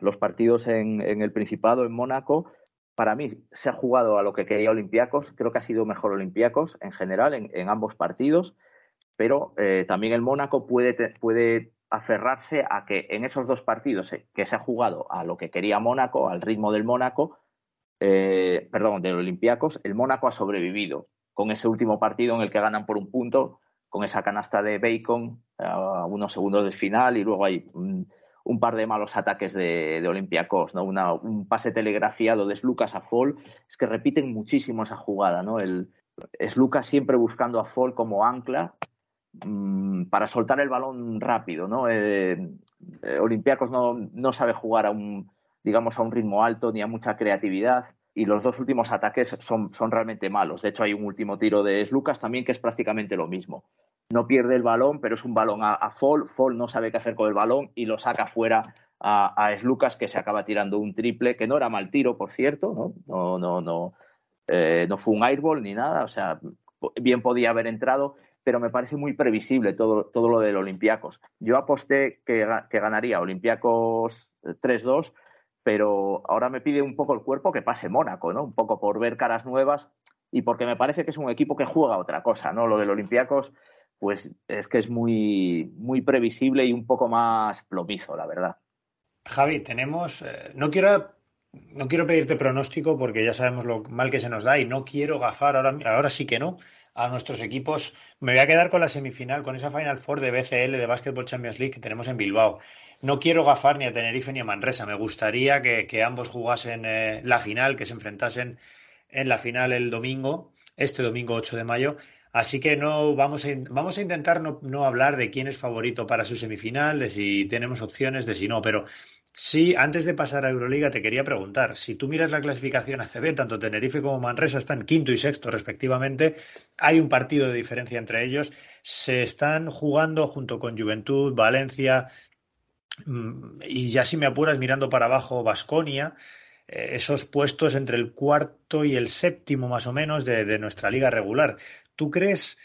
los partidos en, el Principado, en Mónaco, para mí se ha jugado a lo que quería Olympiacos, creo que ha sido mejor Olympiacos en general en, ambos partidos, pero eh, también el Mónaco puede, puede aferrarse a que en esos dos partidos eh, que se ha jugado a lo que quería Mónaco, al ritmo del Mónaco, eh, perdón, del Olympiacos, el Mónaco ha sobrevivido con ese último partido en el que ganan por un punto, con esa canasta de Bacon a unos segundos del final y luego hay un, par de malos ataques de, de Olympiacos, ¿no? un pase telegrafiado de Lucas a Fall, es que repiten muchísimo esa jugada, ¿no? El, es siempre buscando a Fall como ancla mm, para soltar el balón rápido, ¿no? Eh, eh, Olympiacos no, no sabe jugar a un, digamos, a un ritmo alto ni a mucha creatividad y los dos últimos ataques son, son realmente malos. De hecho, hay un último tiro de Lucas también que es prácticamente lo mismo. No pierde el balón, pero es un balón a, a Fall. Fall no sabe qué hacer con el balón y lo saca fuera a, a que se acaba tirando un triple, que no era mal tiro, por cierto, ¿no? No, no, no, eh, no fue un airball ni nada, o sea, bien podía haber entrado, pero me parece muy previsible todo, todo lo del Olympiacos. Yo aposté que, que ganaría Olympiacos 3-2 pero ahora me pide un poco el cuerpo que pase Mónaco, ¿no? Un poco por ver caras nuevas y porque me parece que es un equipo que juega otra cosa, ¿no? Lo del Olympiacos, pues es que es muy, muy previsible y un poco más plomizo, la verdad. Javi, tenemos, eh, no quiero no quiero pedirte pronóstico porque ya sabemos lo mal que se nos da y no quiero gafar ahora, ahora sí que no a nuestros equipos. Me voy a quedar con la semifinal, con esa Final Four de BCL de Basketball Champions League que tenemos en Bilbao. No quiero gafar ni a Tenerife ni a Manresa. Me gustaría que, ambos jugasen eh, la final, que se enfrentasen en la final el domingo, este domingo 8 de mayo. Así que no vamos a, vamos a intentar no, no, hablar de quién es favorito para su semifinal, de si tenemos opciones, de si no, pero sí, antes de pasar a Euroliga te quería preguntar, si tú miras la clasificación ACB, tanto Tenerife como Manresa están quinto y sexto respectivamente, hay un partido de diferencia entre ellos, se están jugando junto con Juventud, Valencia, Mm, y ya si me apuras mirando para abajo, Vasconia, eh, esos puestos entre el cuarto y el séptimo más o menos de, nuestra liga regular. ¿Tú crees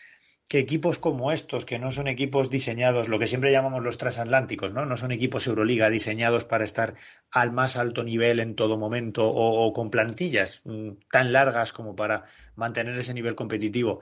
que equipos como estos, que no son equipos diseñados, lo que siempre llamamos los transatlánticos, ¿no? No son equipos Euroliga diseñados para estar al más alto nivel en todo momento o, con plantillas mm, tan largas como para mantener ese nivel competitivo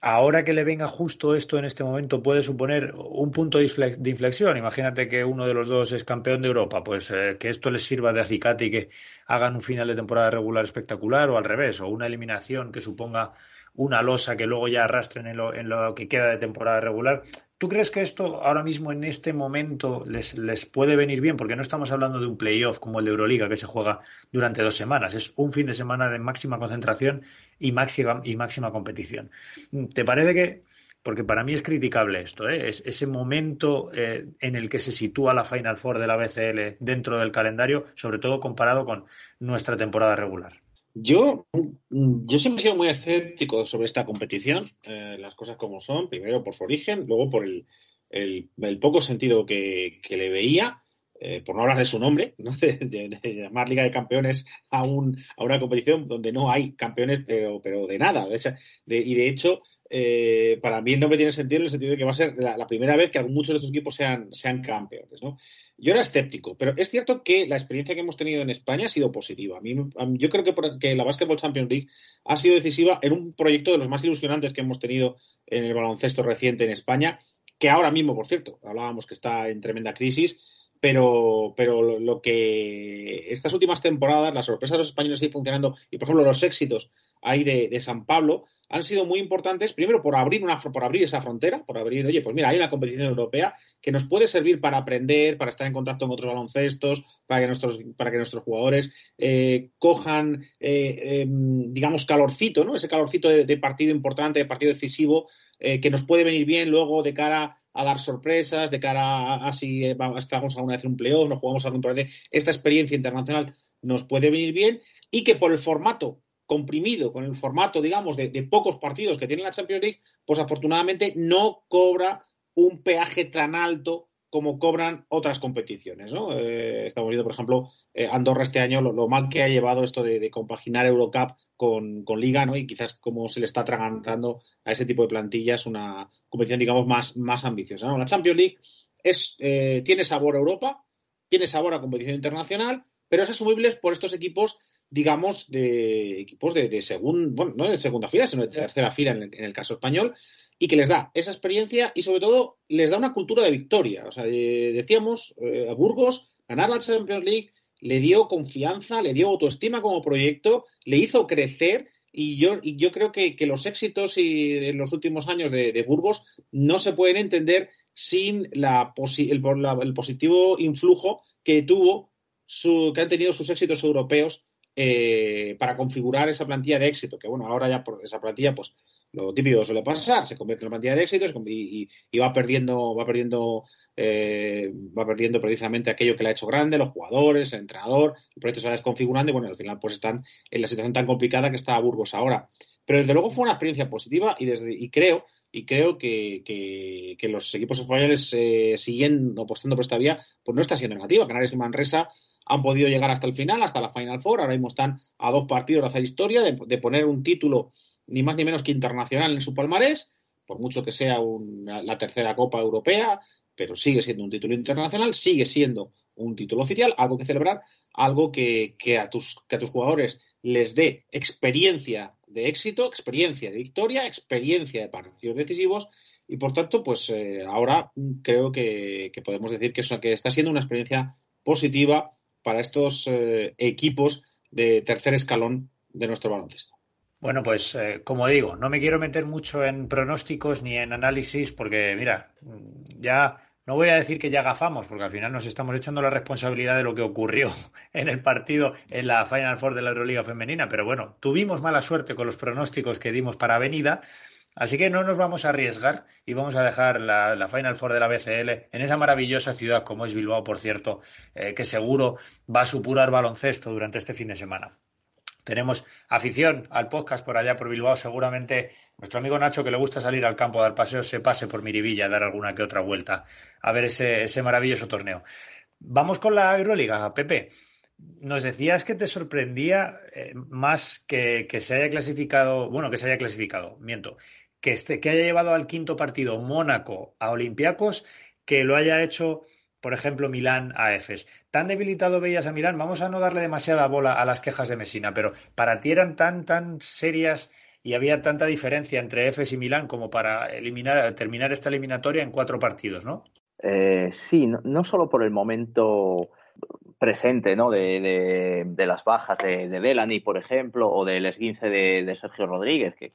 ahora que le venga justo esto en este momento puede suponer un punto de inflexión. Imagínate que uno de los dos es campeón de Europa, pues eh, que esto les sirva de acicate y que hagan un final de temporada regular espectacular o al revés, o una eliminación que suponga una losa que luego ya arrastren en lo, que queda de temporada regular. ¿Tú crees que esto ahora mismo en este momento les, les puede venir bien? Porque no estamos hablando de un playoff como el de Euroliga que se juega durante dos semanas. Es un fin de semana de máxima concentración y máxima, y máxima competición. ¿Te parece que porque para mí es criticable esto, ¿eh? es ese momento eh, en el que se sitúa la Final Four de la BCL dentro del calendario, sobre todo comparado con nuestra temporada regular. Yo, yo siempre he sido muy escéptico sobre esta competición, eh, las cosas como son, primero por su origen, luego por el, el, poco sentido que, que le veía, eh, por no hablar de su nombre, [laughs] ¿no? de, llamar Liga de Campeones a, un, a una competición donde no hay campeones, pero, pero de nada. y de hecho, eh, para mí el nombre tiene sentido en el sentido de que va a ser la, primera vez que muchos de estos equipos sean, campeones. ¿no? Yo era escéptico, pero es cierto que la experiencia que hemos tenido en España ha sido positiva. A mí, yo creo que, que, la Basketball Champions League ha sido decisiva en un proyecto de los más ilusionantes que hemos tenido en el baloncesto reciente en España, que ahora mismo, por cierto, hablábamos que está en tremenda crisis, pero, pero lo que estas últimas temporadas, las sorpresas de los españoles siguen funcionando y, por ejemplo, los éxitos ahí de San Pablo, han sido muy importantes, primero por abrir, una, por abrir esa frontera, por abrir, oye, pues mira, hay una competición europea que nos puede servir para aprender, para estar en contacto con otros baloncestos, para que nuestros, para que nuestros jugadores eh, cojan, eh, em, digamos, calorcito, ¿no? Ese calorcito de, partido importante, de partido decisivo, eh, que nos puede venir bien luego de cara a dar sorpresas, de cara a, si estamos alguna vez en un playoff, nos jugamos algún partido. Esta experiencia internacional nos puede venir bien y que por el formato comprimido con el formato, digamos, de, pocos partidos que tiene la Champions League, pues afortunadamente no cobra un peaje tan alto como cobran otras competiciones. ¿no? Eh, estamos viendo, por ejemplo, eh, Andorra este año, lo, mal que ha llevado esto de, compaginar Eurocup con, Liga, ¿no? y quizás como se le está atragantando a ese tipo de plantillas una competición, digamos, más, más ambiciosa. La Champions League es, eh, tiene sabor a Europa, tiene sabor a competición internacional, pero es asumible por estos equipos digamos, de equipos de, de bueno, no de segunda fila, sino de tercera fila en el, caso español, y que les da esa experiencia y sobre todo les da una cultura de victoria. O sea, eh, decíamos, eh, a Burgos, ganar la Champions League le dio confianza, le dio autoestima como proyecto, le hizo crecer y yo, y yo creo que, los éxitos y en los últimos años de, Burgos no se pueden entender sin la el, positivo influjo que tuvo su, que han tenido sus éxitos europeos eh, para configurar esa plantilla de éxito, que bueno, ahora ya por esa plantilla, pues lo típico suele pasar, se convierte en una plantilla de éxito y, va perdiendo, va perdiendo, eh, va perdiendo precisamente aquello que le ha hecho grande, los jugadores, el entrenador, el proyecto se va desconfigurando y bueno, al final pues están en la situación tan complicada que está Burgos ahora. Pero desde luego fue una experiencia positiva y desde, y creo, y creo que, que, los equipos españoles eh, siguiendo apostando por esta vía, pues no está siendo negativa. Canarias y Manresa han podido llegar hasta el final, hasta la Final Four. Ahora mismo están a dos partidos de hacer historia, de, poner un título ni más ni menos que internacional en su palmarés, por mucho que sea la tercera Copa Europea, pero sigue siendo un título internacional, sigue siendo un título oficial, algo que celebrar, algo que, a, tus, que a tus jugadores les dé experiencia de éxito, experiencia de victoria, experiencia de partidos decisivos y por tanto, pues eh, ahora creo que, podemos decir que, eso, que está siendo una experiencia positiva para estos eh, equipos de tercer escalón de nuestro baloncesto. Bueno, pues eh, como digo, no me quiero meter mucho en pronósticos ni en análisis porque, mira, ya no voy a decir que ya gafamos, porque al final nos estamos echando la responsabilidad de lo que ocurrió [laughs] en el partido en la Final Four de la Euroliga Femenina, pero bueno, tuvimos mala suerte con los pronósticos que dimos para Avenida Así que no nos vamos a arriesgar y vamos a dejar la, Final Four de la BCL en esa maravillosa ciudad como es Bilbao, por cierto, eh, que seguro va a supurar baloncesto durante este fin de semana. Tenemos afición al podcast por allá por Bilbao. Seguramente nuestro amigo Nacho, que le gusta salir al campo a dar paseos, se pase por Miribilla a dar alguna que otra vuelta a ver ese, ese maravilloso torneo. Vamos con la Euroliga, Pepe. Nos decías que te sorprendía eh, más que, que se haya clasificado, bueno, que se haya clasificado, miento, que, este, que haya llevado al quinto partido Mónaco a Olympiacos que lo haya hecho, por ejemplo, Milán a Efes. Tan debilitado veías a Milán, vamos a no darle demasiada bola a las quejas de Mesina, pero para ti eran tan, tan serias y había tanta diferencia entre Efes y Milán como para eliminar, terminar esta eliminatoria en cuatro partidos, ¿no? Eh, sí, no, solo por el momento presente ¿no? de, de, las bajas de, de Delany, por ejemplo, o del esguince de, Sergio Rodríguez, que,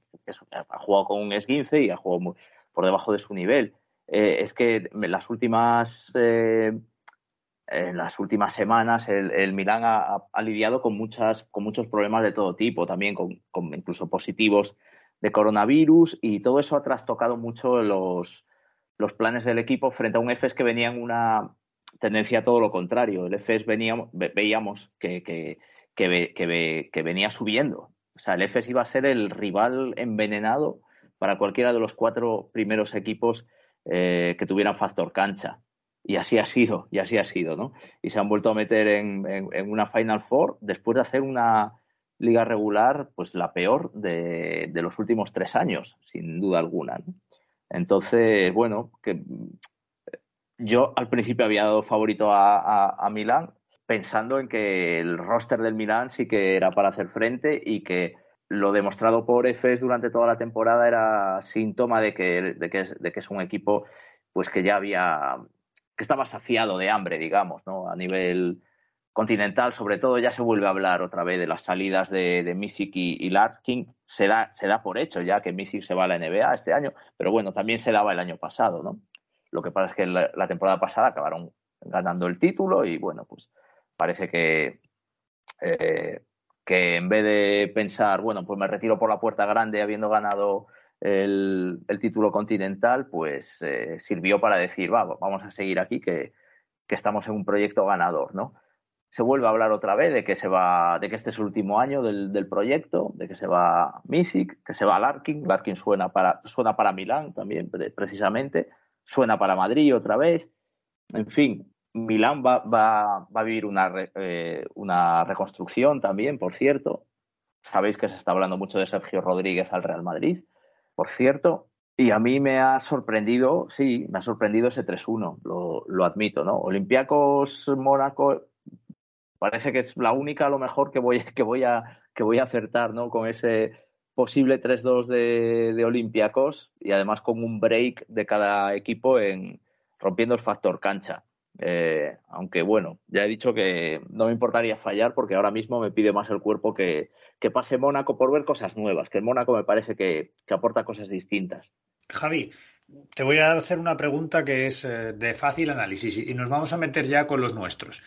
ha jugado con un esguince y ha jugado por debajo de su nivel. eh, es que las últimas eh, en las últimas semanas el, Milán ha, lidiado con muchas con muchos problemas de todo tipo, también con, incluso positivos de coronavirus y todo eso ha trastocado mucho los, los planes del equipo frente a un EFES que venía en una tendencia a todo lo contrario. El EFES veníamos, veíamos que, que, que, venía subiendo. O sea, el EFES iba a ser el rival envenenado para cualquiera de los cuatro primeros equipos eh, que tuvieran factor cancha. Y así ha sido, y así ha sido, ¿no? Y se han vuelto a meter en, una Final Four después de hacer una liga regular, pues la peor de, los últimos tres años, sin duda alguna. Entonces, bueno, que yo al principio había dado favorito a, a, Milán, pensando en que el roster del Milán sí que era para hacer frente y que lo demostrado por EFES durante toda la temporada era síntoma de que, de que, de que es un equipo pues que ya había que estaba saciado de hambre, digamos, ¿no? A nivel continental, sobre todo, ya se vuelve a hablar otra vez de las salidas de, de y, Larkin. Se da, se da por hecho ya que Mythic se va a la NBA este año, pero bueno, también se daba el año pasado, ¿no? Lo que pasa es que la, temporada pasada acabaron ganando el título y bueno, pues parece que, eh, que en vez de pensar, bueno, pues me retiro por la puerta grande habiendo ganado el, título continental, pues eh, sirvió para decir, va, vamos a seguir aquí, que, estamos en un proyecto ganador, ¿no? Se vuelve a hablar otra vez de que se va, de que este es el último año del, proyecto, de que se va Mythic, que se va Larkin, Larkin suena para, suena para Milán también, precisamente, suena para Madrid otra vez. En fin, Milán va, a vivir una, eh, una reconstrucción también, por cierto. Sabéis que se está hablando mucho de Sergio Rodríguez al Real Madrid por cierto. Y a mí me ha sorprendido, sí, me ha sorprendido ese 3-1, lo, admito, ¿no? Olympiacos Mónaco parece que es la única a lo mejor que voy, que voy, a, que voy a acertar, ¿no? Con ese posible 3-2 de, de y además con un break de cada equipo en rompiendo el factor cancha. Eh, aunque bueno, ya he dicho que no me importaría fallar porque ahora mismo me pide más el cuerpo que, que pase Mónaco por ver cosas nuevas, que el Mónaco me parece que, aporta cosas distintas. Javi, te voy a hacer una pregunta que es eh, de fácil análisis y nos vamos a meter ya con los nuestros.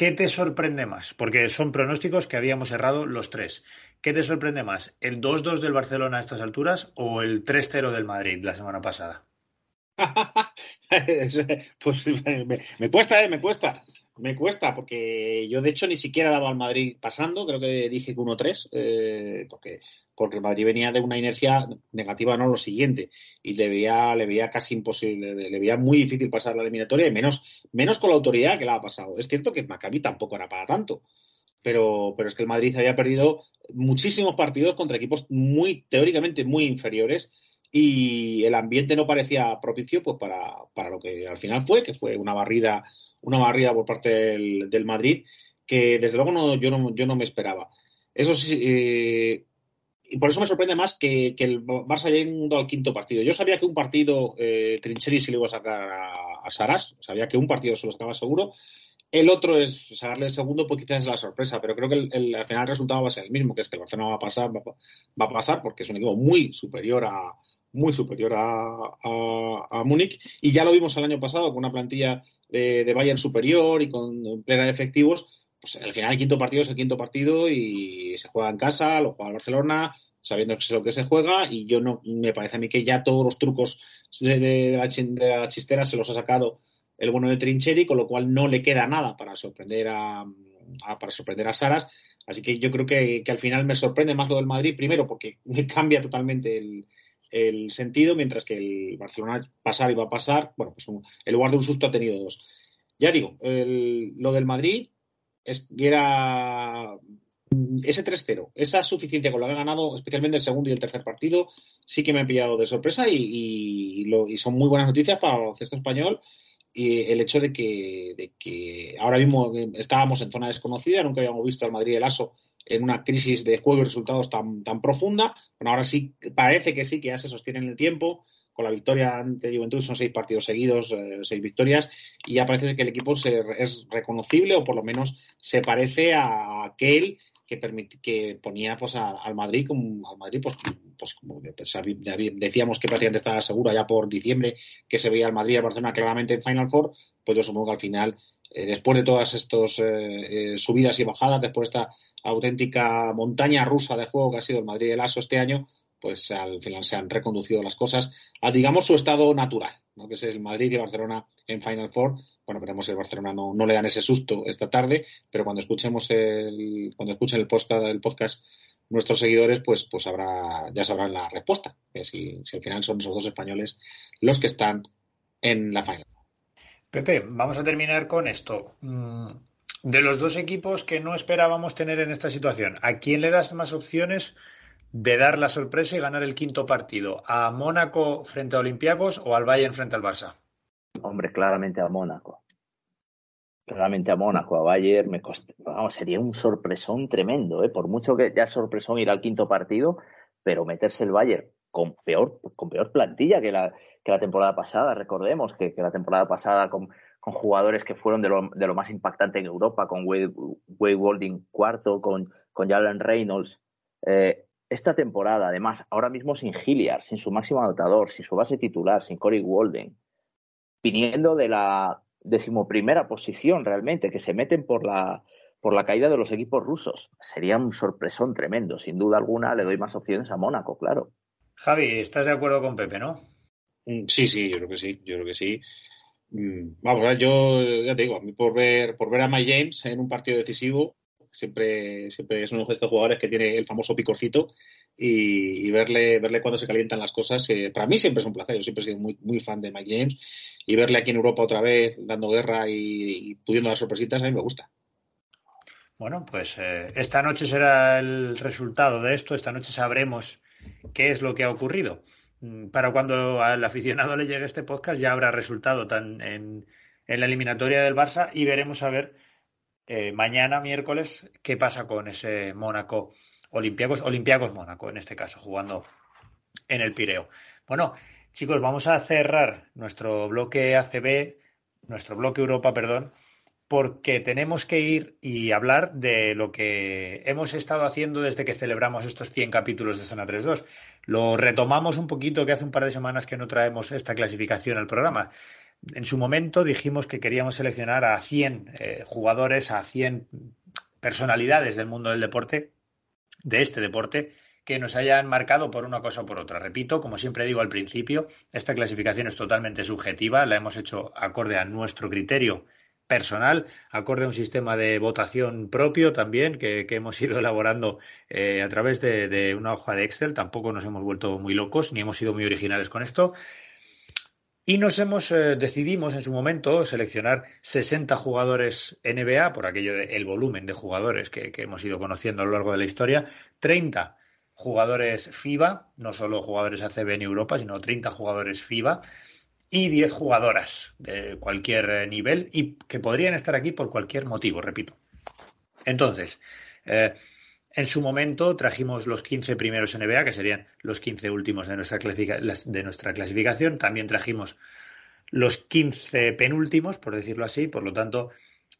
¿Qué te sorprende más? Porque son pronósticos que habíamos errado los tres. ¿Qué te sorprende más? ¿El 2-2 del Barcelona a estas alturas o el 3-0 del Madrid la semana pasada? [laughs] pues me, cuesta, ¿eh? Me cuesta. Me cuesta, porque yo de hecho ni siquiera daba al Madrid pasando, creo que dije que 1-3, eh, porque, porque el Madrid venía de una inercia negativa, no lo siguiente, y le veía, le veía casi imposible, le veía muy difícil pasar la eliminatoria, y menos, menos con la autoridad que la ha pasado. Es cierto que Maccabi tampoco era para tanto, pero, pero es que el Madrid había perdido muchísimos partidos contra equipos muy, teóricamente muy inferiores, y el ambiente no parecía propicio pues para, para, lo que al final fue, que fue una barrida, una barrida por parte del, Madrid, que desde luego no, yo, no, yo no me esperaba. Eso sí, eh, y por eso me sorprende más que, que el Barça haya al quinto partido. Yo sabía que un partido eh, Trincheri se le iba a sacar a, Saras, sabía que un partido se lo sacaba seguro. El otro es sacarle el segundo, pues quizás es la sorpresa, pero creo que el, al final el resultado va a ser el mismo, que es que el Barcelona va a pasar, va, va a pasar porque es un equipo muy superior a, muy superior a, a, Múnich y ya lo vimos el año pasado con una plantilla de, de Bayern superior y con plena de efectivos. Pues al final el quinto partido es el quinto partido y se juega en casa, lo juega el Barcelona, sabiendo que es lo que se juega y yo no me parece a mí que ya todos los trucos de, la, chistera se los ha sacado el bueno de Trincheri, con lo cual no le queda nada para sorprender a, para sorprender a Saras. Así que yo creo que, que, al final me sorprende más lo del Madrid, primero porque [laughs] cambia totalmente el, el sentido, mientras que el Barcelona pasar y va a pasar, bueno, pues el lugar de un susto ha tenido dos. Ya digo, lo del Madrid es, era ese 3-0, esa suficiencia con lo que ha ganado, especialmente el segundo y el tercer partido, sí que me ha pillado de sorpresa y, son muy buenas noticias para el baloncesto español. Y el hecho de que, de que ahora mismo estábamos en zona desconocida, nunca habíamos visto al Madrid el ASO en una crisis de juego y resultados tan, tan profunda. Bueno, ahora sí parece que sí, que ya se sostiene en el tiempo. Con la victoria ante Juventud son seis partidos seguidos, eh, seis victorias, y ya parece que el equipo se, es reconocible o por lo menos se parece a aquel que, ponía pues al Madrid como al Madrid pues, pues como decíamos que prácticamente estaba seguro ya por diciembre que se veía al Madrid y al Barcelona claramente en Final Four pues yo supongo que al final eh, después de todas estas eh, eh, subidas y bajadas después de esta auténtica montaña rusa de juego que ha sido el Madrid y el ASO este año pues al final se han reconducido las cosas a digamos su estado natural ¿no? que es el Madrid y Barcelona en Final Four bueno, veremos si el Barcelona no, no, le dan ese susto esta tarde, pero cuando escuchemos el, cuando escuchen el podcast, el podcast nuestros seguidores, pues, pues habrá, ya sabrán la respuesta, que si, si al final son esos dos españoles los que están en la final. Pepe, vamos a terminar con esto. Mm, de los dos equipos que no esperábamos tener en esta situación, ¿a quién le das más opciones de dar la sorpresa y ganar el quinto partido? ¿A Mónaco frente a Olympiacos o al Bayern frente al Barça? Hombre, claramente a Mónaco. Claramente a Mónaco, a Bayern, me vamos, sería un sorpresón tremendo, ¿eh? por mucho que ya es sorpresón ir al quinto partido, pero meterse el Bayern con peor, con peor plantilla que la, que la temporada pasada, recordemos que, la temporada pasada con, con, jugadores que fueron de lo, de lo más impactante en Europa, con Wade, Wade cuarto, con, con Jalen Reynolds. Eh, esta temporada, además, ahora mismo sin Hilliard, sin su máximo anotador, sin su base titular, sin Corey Walden, viniendo de la decimoprimera posición realmente, que se meten por la, por la caída de los equipos rusos. Sería un sorpresón tremendo. Sin duda alguna le doy más opciones a Mónaco, claro. Javi, ¿estás de acuerdo con Pepe, no? Mm, sí, sí, yo creo que sí, yo creo que sí. Mm, vamos, yo ya te digo, a mí por ver, por ver a Mike James en un partido decisivo, siempre, siempre es uno de estos jugadores que tiene el famoso picorcito y, verle, verle cuando se calientan las cosas, eh, para mí siempre es un placer. Yo siempre he sido muy, muy fan de Mike James y verle aquí en Europa otra vez dando guerra y, pudiendo dar sorpresitas, a mí me gusta. Bueno, pues eh, esta noche será el resultado de esto. Esta noche sabremos qué es lo que ha ocurrido. Mm, para cuando al aficionado le llegue este podcast ya habrá resultado tan en, en la eliminatoria del Barça y veremos a ver eh, mañana, miércoles, qué pasa con ese Mónaco Olympiacos, Olympiacos Mónaco, en este caso, jugando en el Pireo. Bueno, chicos, vamos a cerrar nuestro bloque ACB, nuestro bloque Europa, perdón, porque tenemos que ir y hablar de lo que hemos estado haciendo desde que celebramos estos 100 capítulos de Zona 3.2. Lo retomamos un poquito, que hace un par de semanas que no traemos esta clasificación al programa. En su momento dijimos que queríamos seleccionar a 100 eh, jugadores, a 100 personalidades del mundo del deporte de este deporte que nos hayan marcado por una cosa o por otra. Repito, como siempre digo al principio, esta clasificación es totalmente subjetiva, la hemos hecho acorde a nuestro criterio personal, acorde a un sistema de votación propio también que, hemos ido elaborando eh, a través de, de, una hoja de Excel. Tampoco nos hemos vuelto muy locos ni hemos sido muy originales con esto. Y nos hemos, eh, decidimos en su momento seleccionar 60 jugadores NBA, por aquello del volumen de jugadores que, hemos ido conociendo a lo largo de la historia, 30 jugadores FIBA, no solo jugadores ACB en Europa, sino 30 jugadores FIBA y 10 jugadoras de cualquier eh, nivel y que podrían estar aquí por cualquier motivo, repito. Entonces, eh, en su momento trajimos los 15 primeros NBA, que serían los 15 últimos de nuestra, de nuestra clasificación. También trajimos los 15 penúltimos, por decirlo así. Por lo tanto,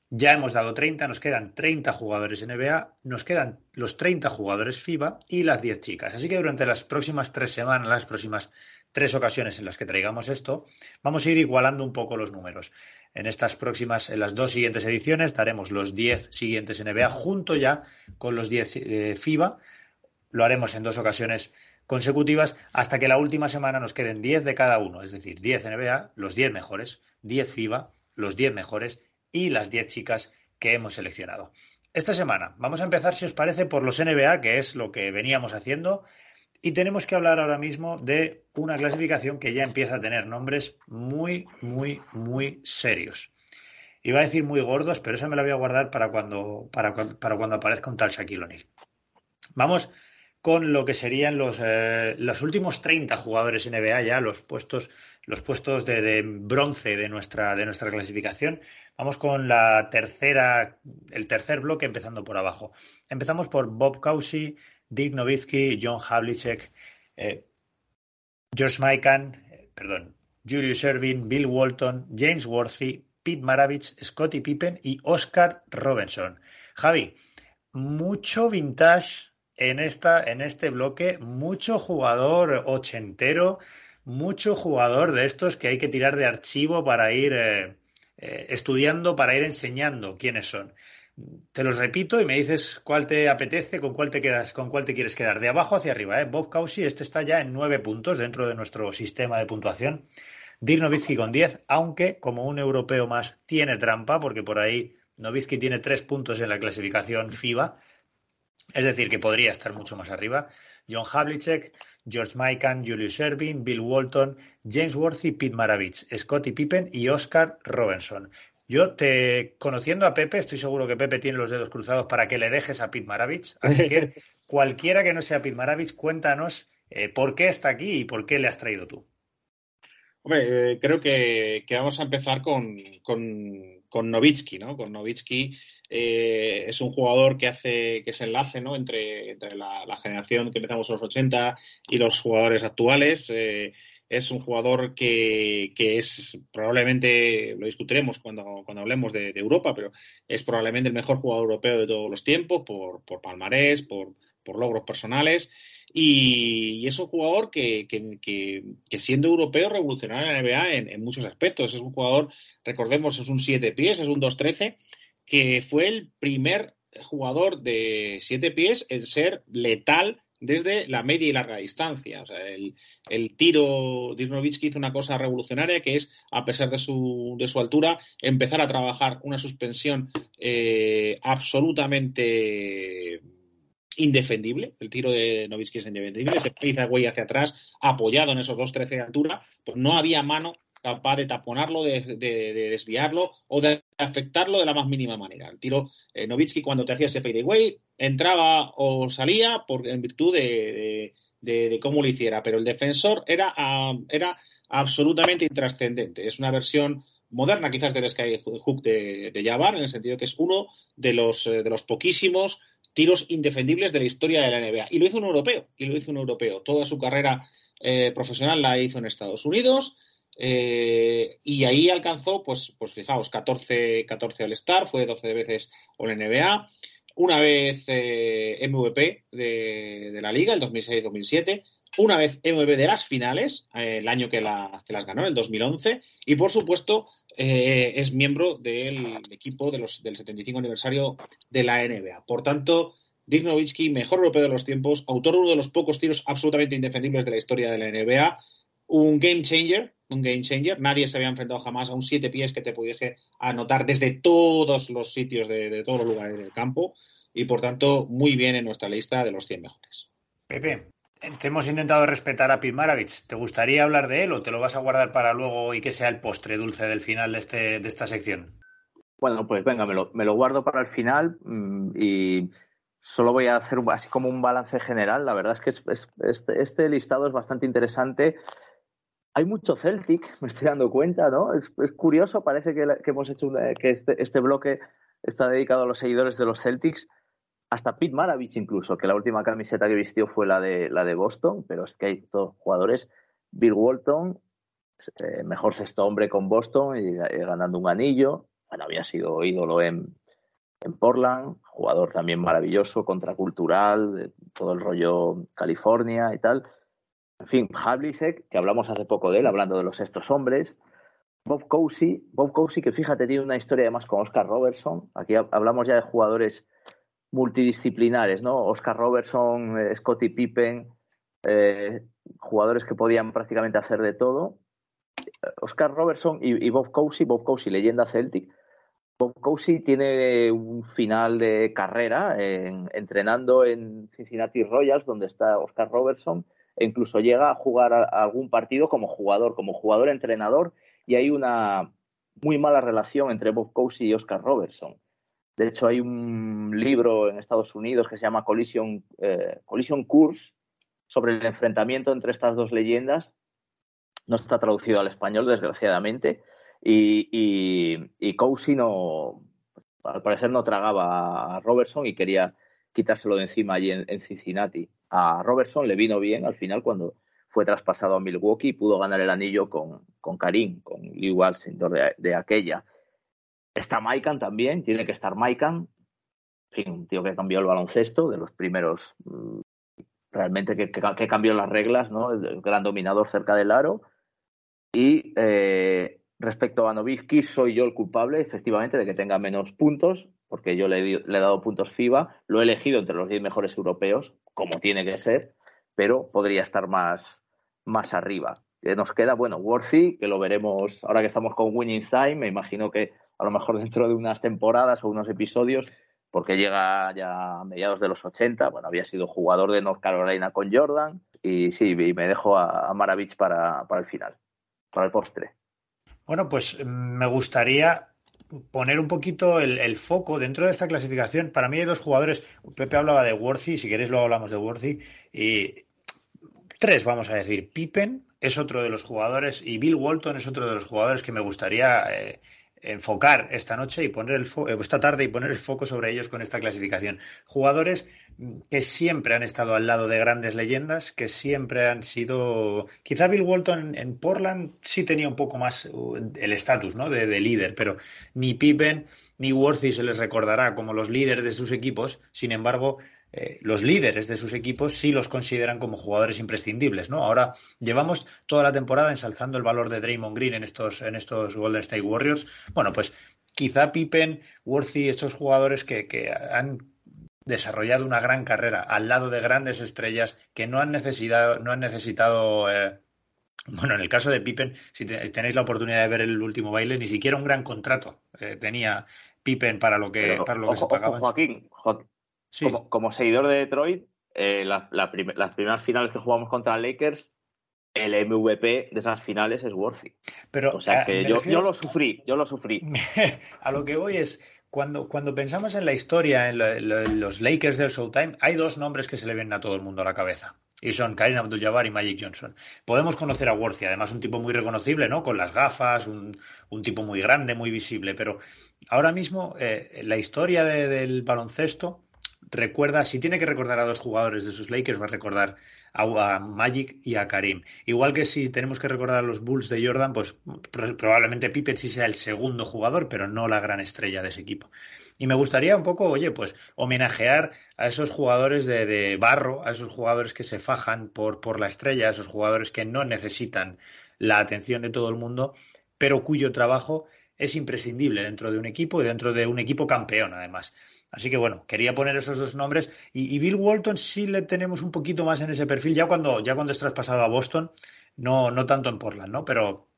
ya hemos dado 30, nos quedan 30 jugadores NBA, nos quedan los 30 jugadores FIBA y las 10 chicas. Así que durante las próximas tres semanas, las próximas tres ocasiones en las que traigamos esto, vamos a ir igualando un poco los números. En estas próximas, en las dos siguientes ediciones, daremos los 10 siguientes NBA junto ya con los 10 eh, FIBA. Lo haremos en dos ocasiones consecutivas hasta que la última semana nos queden 10 de cada uno, es decir, 10 NBA, los 10 mejores, 10 FIBA, los 10 mejores y las 10 chicas que hemos seleccionado. Esta semana vamos a empezar, si os parece, por los NBA, que es lo que veníamos haciendo y tenemos que hablar ahora mismo de una clasificación que ya empieza a tener nombres muy, muy, muy serios. Iba a decir muy gordos, pero esa me la voy a guardar para cuando, para, cuando aparezca un tal Shaquille O'Neal. Vamos con lo que serían los, eh, los últimos 30 jugadores NBA ya, los puestos, los puestos de, de, bronce de nuestra, de nuestra clasificación. Vamos con la tercera, el tercer bloque empezando por abajo. Empezamos por Bob Cousy, Dick Nowitzki, John Havlicek, eh, George Mikan, eh, perdón, Julius Erving, Bill Walton, James Worthy, Pete Maravich, Scottie Pippen y Oscar Robinson. Javi, mucho vintage en, esta, en este bloque, mucho jugador ochentero, mucho jugador de estos que hay que tirar de archivo para ir eh, estudiando, para ir enseñando quiénes son. Te los repito y me dices cuál te apetece, con cuál te quedas, con cuál te quieres quedar. De abajo hacia arriba, ¿eh? Bob Cousy, este está ya en nueve puntos dentro de nuestro sistema de puntuación. Dirk Nowitzki con diez, aunque como un europeo más tiene trampa, porque por ahí Nowitzki tiene tres puntos en la clasificación FIBA, es decir, que podría estar mucho más arriba. John Havlicek, George Mikan, Julius Erving, Bill Walton, James Worthy, Pete Maravich, Scottie Pippen y Oscar Robinson. Yo, te, conociendo a Pepe, estoy seguro que Pepe tiene los dedos cruzados para que le dejes a Pete Maravich. Así que [laughs] cualquiera que no sea Pete Maravich, cuéntanos eh, por qué está aquí y por qué le has traído tú. Hombre, eh, creo que, vamos a empezar con, con, con Novitsky, ¿no? Con Novitsky eh, es un jugador que hace que se enlace ¿no? entre, la, generación que empezamos en los 80 y los jugadores actuales. Eh, es un jugador que, es probablemente, lo discutiremos cuando, cuando hablemos de, Europa, pero es probablemente el mejor jugador europeo de todos los tiempos por, por palmarés, por, logros personales. Y, es un jugador que, siendo europeo revolucionará la NBA en, en, muchos aspectos. Es un jugador, recordemos, es un 7 pies, es un 2-13 que fue el primer jugador de siete pies en ser letal desde la media y larga distancia. O sea, el, tiro de hizo una cosa revolucionaria que es, a pesar de su, de su altura, empezar a trabajar una suspensión eh, absolutamente indefendible. El tiro de Novitsky es indefendible. Se pisa güey hacia atrás, apoyado en esos 2.13 de altura. Pues no había mano capaz de taponarlo, de, desviarlo o de afectarlo de la más mínima manera. El tiro eh, Novitsky cuando te hacía ese way entraba o salía por, en virtud de, cómo lo hiciera, pero el defensor era, era absolutamente intrascendente. Es una versión moderna quizás del Skyhook de, de Jabbar, en el sentido que es uno de los, eh, de los poquísimos tiros indefendibles de la historia de la NBA. Y lo hizo un europeo, y lo hizo un europeo. Toda su carrera eh, profesional la hizo en Estados Unidos eh, y ahí alcanzó, pues, pues fijaos, 14, 14 All-Star, fue 12 veces All-NBA, una vez eh, MVP de, la liga, el 2006-2007, una vez MVP de las finales, eh, el año que, las ganó, el 2011, y por supuesto es miembro del equipo de los, del 75 aniversario de la NBA. Por tanto, Dick Nowitzki, mejor europeo de los tiempos, autor de uno de los pocos tiros absolutamente indefendibles de la historia de la NBA, un game changer, un game changer. Nadie se había enfrentado jamás a un siete pies que te pudiese anotar desde todos los sitios de, todos los lugares del campo y por tanto muy bien en nuestra lista de los 100 mejores. Pepe, te hemos intentado respetar a Pete Maravich. ¿Te gustaría hablar de él o te lo vas a guardar para luego y que sea el postre dulce del final de, este, de esta sección? Bueno, pues venga, me lo, me lo guardo para el final mm, y solo voy a hacer así como un balance general. La verdad es que este listado es bastante interesante hay mucho Celtic, [laughs] me estoy dando cuenta, ¿no? Es, curioso, parece que, hemos hecho que este, este, bloque está dedicado a los seguidores de los Celtics, hasta Pete Maravich incluso, que la última camiseta que vistió fue la de, la de Boston, pero es que hay todos jugadores, Bill Walton, eh, mejor sexto hombre con Boston y, ganando un anillo, bueno, había sido ídolo en, en Portland, jugador también maravilloso, contracultural, todo el rollo California y tal. En fin, Havlicek, que hablamos hace poco de él, hablando de los estos hombres. Bob Cousy, Bob Cousy, que fíjate, tiene una historia además con Oscar Robertson. Aquí hablamos ya de jugadores multidisciplinares, ¿no? Oscar Robertson, eh, Scottie Pippen, eh, jugadores que podían prácticamente hacer de todo. Oscar Robertson y, Bob Cousy, Bob Cousy, leyenda Celtic. Bob Cousy tiene un final de carrera entrenando en Cincinnati Royals, donde está Oscar Robertson e incluso llega a jugar algún partido como jugador, como jugador-entrenador, y hay una muy mala relación entre Bob Cousy y Oscar Robertson. De hecho, hay un libro en Estados Unidos que se llama Collision, eh, Course sobre el enfrentamiento entre estas dos leyendas. No está traducido al español, desgraciadamente. Y, y, Cousy no, al parecer no tragaba a Robertson y quería quitárselo de encima allí en Cincinnati a Robertson le vino bien al final cuando fue traspasado a Milwaukee y pudo ganar el anillo con, con Karim, con Lee Walsington de, aquella. Está Maikan también, tiene que estar Maikan. un tío que cambió el baloncesto, de los primeros mm, realmente que, que, cambió las reglas, ¿no? El, gran dominador cerca del aro. Y eh, respecto a Novitsky, soy yo el culpable, efectivamente, de que tenga menos puntos, porque yo le, he dado puntos FIBA, lo he elegido entre los 10 mejores europeos, como tiene que ser, pero podría estar más, más arriba. Eh, nos queda, bueno, Worthy, que lo veremos ahora que estamos con Winning Time, me imagino que a lo mejor [laughs] dentro de unas temporadas o unos episodios porque llega ya a mediados de los 80, bueno, había sido jugador de North Carolina con Jordan y sí, me dejo a, Maravich para, para el final, para el postre. Bueno, pues mm, me gustaría poner un poquito el, foco dentro de esta clasificación. Para mí hay dos jugadores, Pepe hablaba de Worthy, si queréis luego hablamos de Worthy, y tres vamos a decir. Pippen es otro de los jugadores y Bill Walton es otro de los jugadores que me gustaría eh, enfocar esta noche y poner el eh, esta tarde y poner el foco sobre ellos con esta clasificación. Jugadores que siempre han estado al lado de grandes leyendas, que siempre han sido. Quizá Bill Walton en Portland sí tenía un poco más uh, el estatus ¿no? de, de, líder, pero ni Pippen ni Worthy se les recordará como los líderes de sus equipos. Sin embargo, eh, los líderes de sus equipos sí los consideran como jugadores imprescindibles, ¿no? Ahora llevamos toda la temporada ensalzando el valor de Draymond Green en estos, en estos Golden State Warriors. Bueno, pues quizá Pippen, Worthy, estos jugadores que, que han desarrollado una gran carrera al lado de grandes estrellas que no han necesitado, no han necesitado eh, bueno, en el caso de Pippen, si tenéis la oportunidad de ver el último baile, ni siquiera un gran contrato eh, tenía Pippen para lo que, para lo que se pagaba. Joaquín, como, seguidor de Detroit, eh, las primeras finales que jugamos contra Lakers, el MVP de esas finales es Worthy. Pero, o sea que yo, yo, lo sufrí, yo lo sufrí. [laughs] a lo que voy es, cuando, cuando pensamos en la historia, en, los Lakers del Showtime, hay dos nombres que se le vienen a todo el mundo a la cabeza. Y son Karim Abdul-Jabbar y Magic Johnson. Podemos conocer a Worthy, además un tipo muy reconocible, ¿no? Con las gafas, un, un tipo muy grande, muy visible. Pero ahora mismo eh, la historia del baloncesto recuerda, si tiene que recordar a dos jugadores de sus Lakers, va a recordar a, Magic y a Karim. Igual que si tenemos que recordar a los Bulls de Jordan, pues probablemente Pippen sí sea el segundo jugador, pero no la gran estrella de ese equipo. Y me gustaría un poco, oye, pues homenajear a esos jugadores de, barro, a esos jugadores que se fajan por, por la estrella, a esos jugadores que no necesitan la atención de todo el mundo, pero cuyo trabajo es imprescindible dentro de un equipo y dentro de un equipo campeón, además. Así que bueno, quería poner esos dos nombres. Y, Bill Walton sí le tenemos un poquito más en ese perfil, ya cuando, ya cuando es traspasado a Boston, no, no tanto en Portland, ¿no? Pero,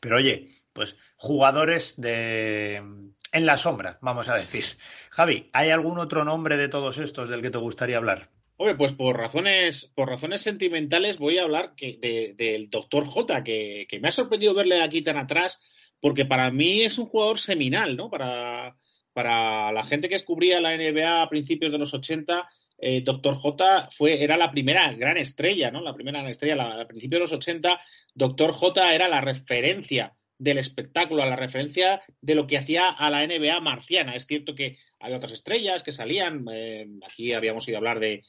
pero oye, pues jugadores de en la sombra, vamos a decir. Javi, ¿hay algún otro nombre de todos estos del que te gustaría hablar? Oye, pues por razones, por razones sentimentales voy a hablar que del doctor J, que, que me ha sorprendido verle aquí tan atrás, porque para mí es un jugador seminal, ¿no? Para, para la gente que descubría la NBA a principios de los 80, eh, Doctor J fue, era la primera gran estrella, ¿no? La primera gran estrella. a principios de los 80, Doctor J era la referencia del espectáculo, la referencia de lo que hacía a la NBA marciana. Es cierto que hay otras estrellas que salían, eh, aquí habíamos ido a hablar de,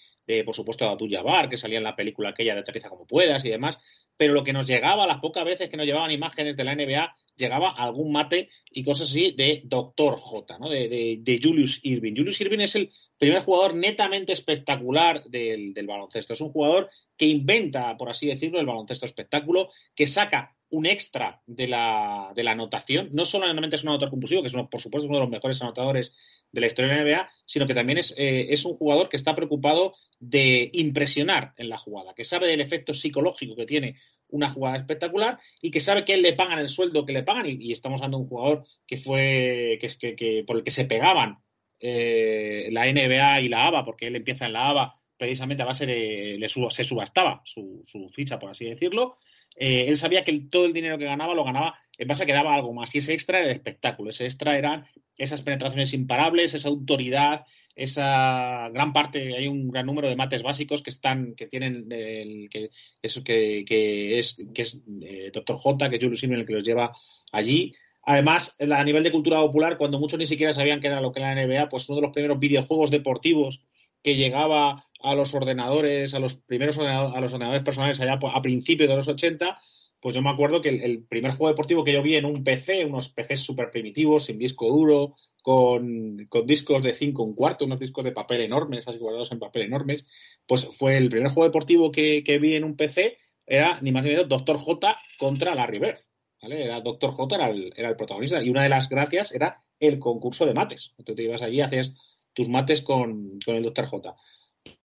por supuesto, de Abdul Jabbar, que salía en la película aquella de Aterriza como puedas y demás, pero lo que nos llegaba, las pocas veces que nos llevaban imágenes de la NBA, llegaba algún mate y cosas así de Doctor J, ¿no? de, Julius Irving. Julius Irving es el primer jugador netamente espectacular del, baloncesto. Es un jugador que inventa, por así decirlo, el baloncesto espectáculo, que saca un extra de la, de la anotación. No solamente es un anotador compulsivo, que es por supuesto uno de los mejores anotadores de la historia de la NBA, sino que también eh, es un jugador que está preocupado de impresionar en la jugada, que sabe del efecto psicológico que tiene una jugada espectacular y que sabe que él le pagan el sueldo que le pagan y, estamos hablando de un jugador que fue que, que, por el que se pegaban eh, la NBA y la ABA porque él empieza en la ABA precisamente a base de le se subastaba su, ficha por así decirlo. Eh, él sabía que todo el dinero que ganaba lo ganaba en base a que daba algo más. Y ese extra era el espectáculo ese extra eran esas penetraciones imparables esa autoridad esa gran parte, hay un gran número de mates básicos que están, que tienen el, que, eso que, que es, que es eh, Doctor J, que es Julius Irving el que los lleva allí. Además, a nivel de cultura popular, cuando muchos ni siquiera sabían qué era lo que era la NBA, pues uno de los primeros videojuegos deportivos que llegaba a los ordenadores, a los primeros ordenadores, a los ordenadores personales allá a principios de los 80, pues yo me acuerdo que el, primer juego deportivo que yo vi en un PC, unos PCs súper primitivos, sin disco duro, con, discos de 5 un cuarto, unos discos de papel enormes, así guardados en papel enormes, pues fue el primer juego deportivo que, vi en un PC, era ni más ni menos Doctor J contra Larry Bird. ¿vale? Era Doctor J, era el, era el protagonista, y una de las gracias era el concurso de mates. Entonces te ibas allí hacías tus mates con, con el Doctor J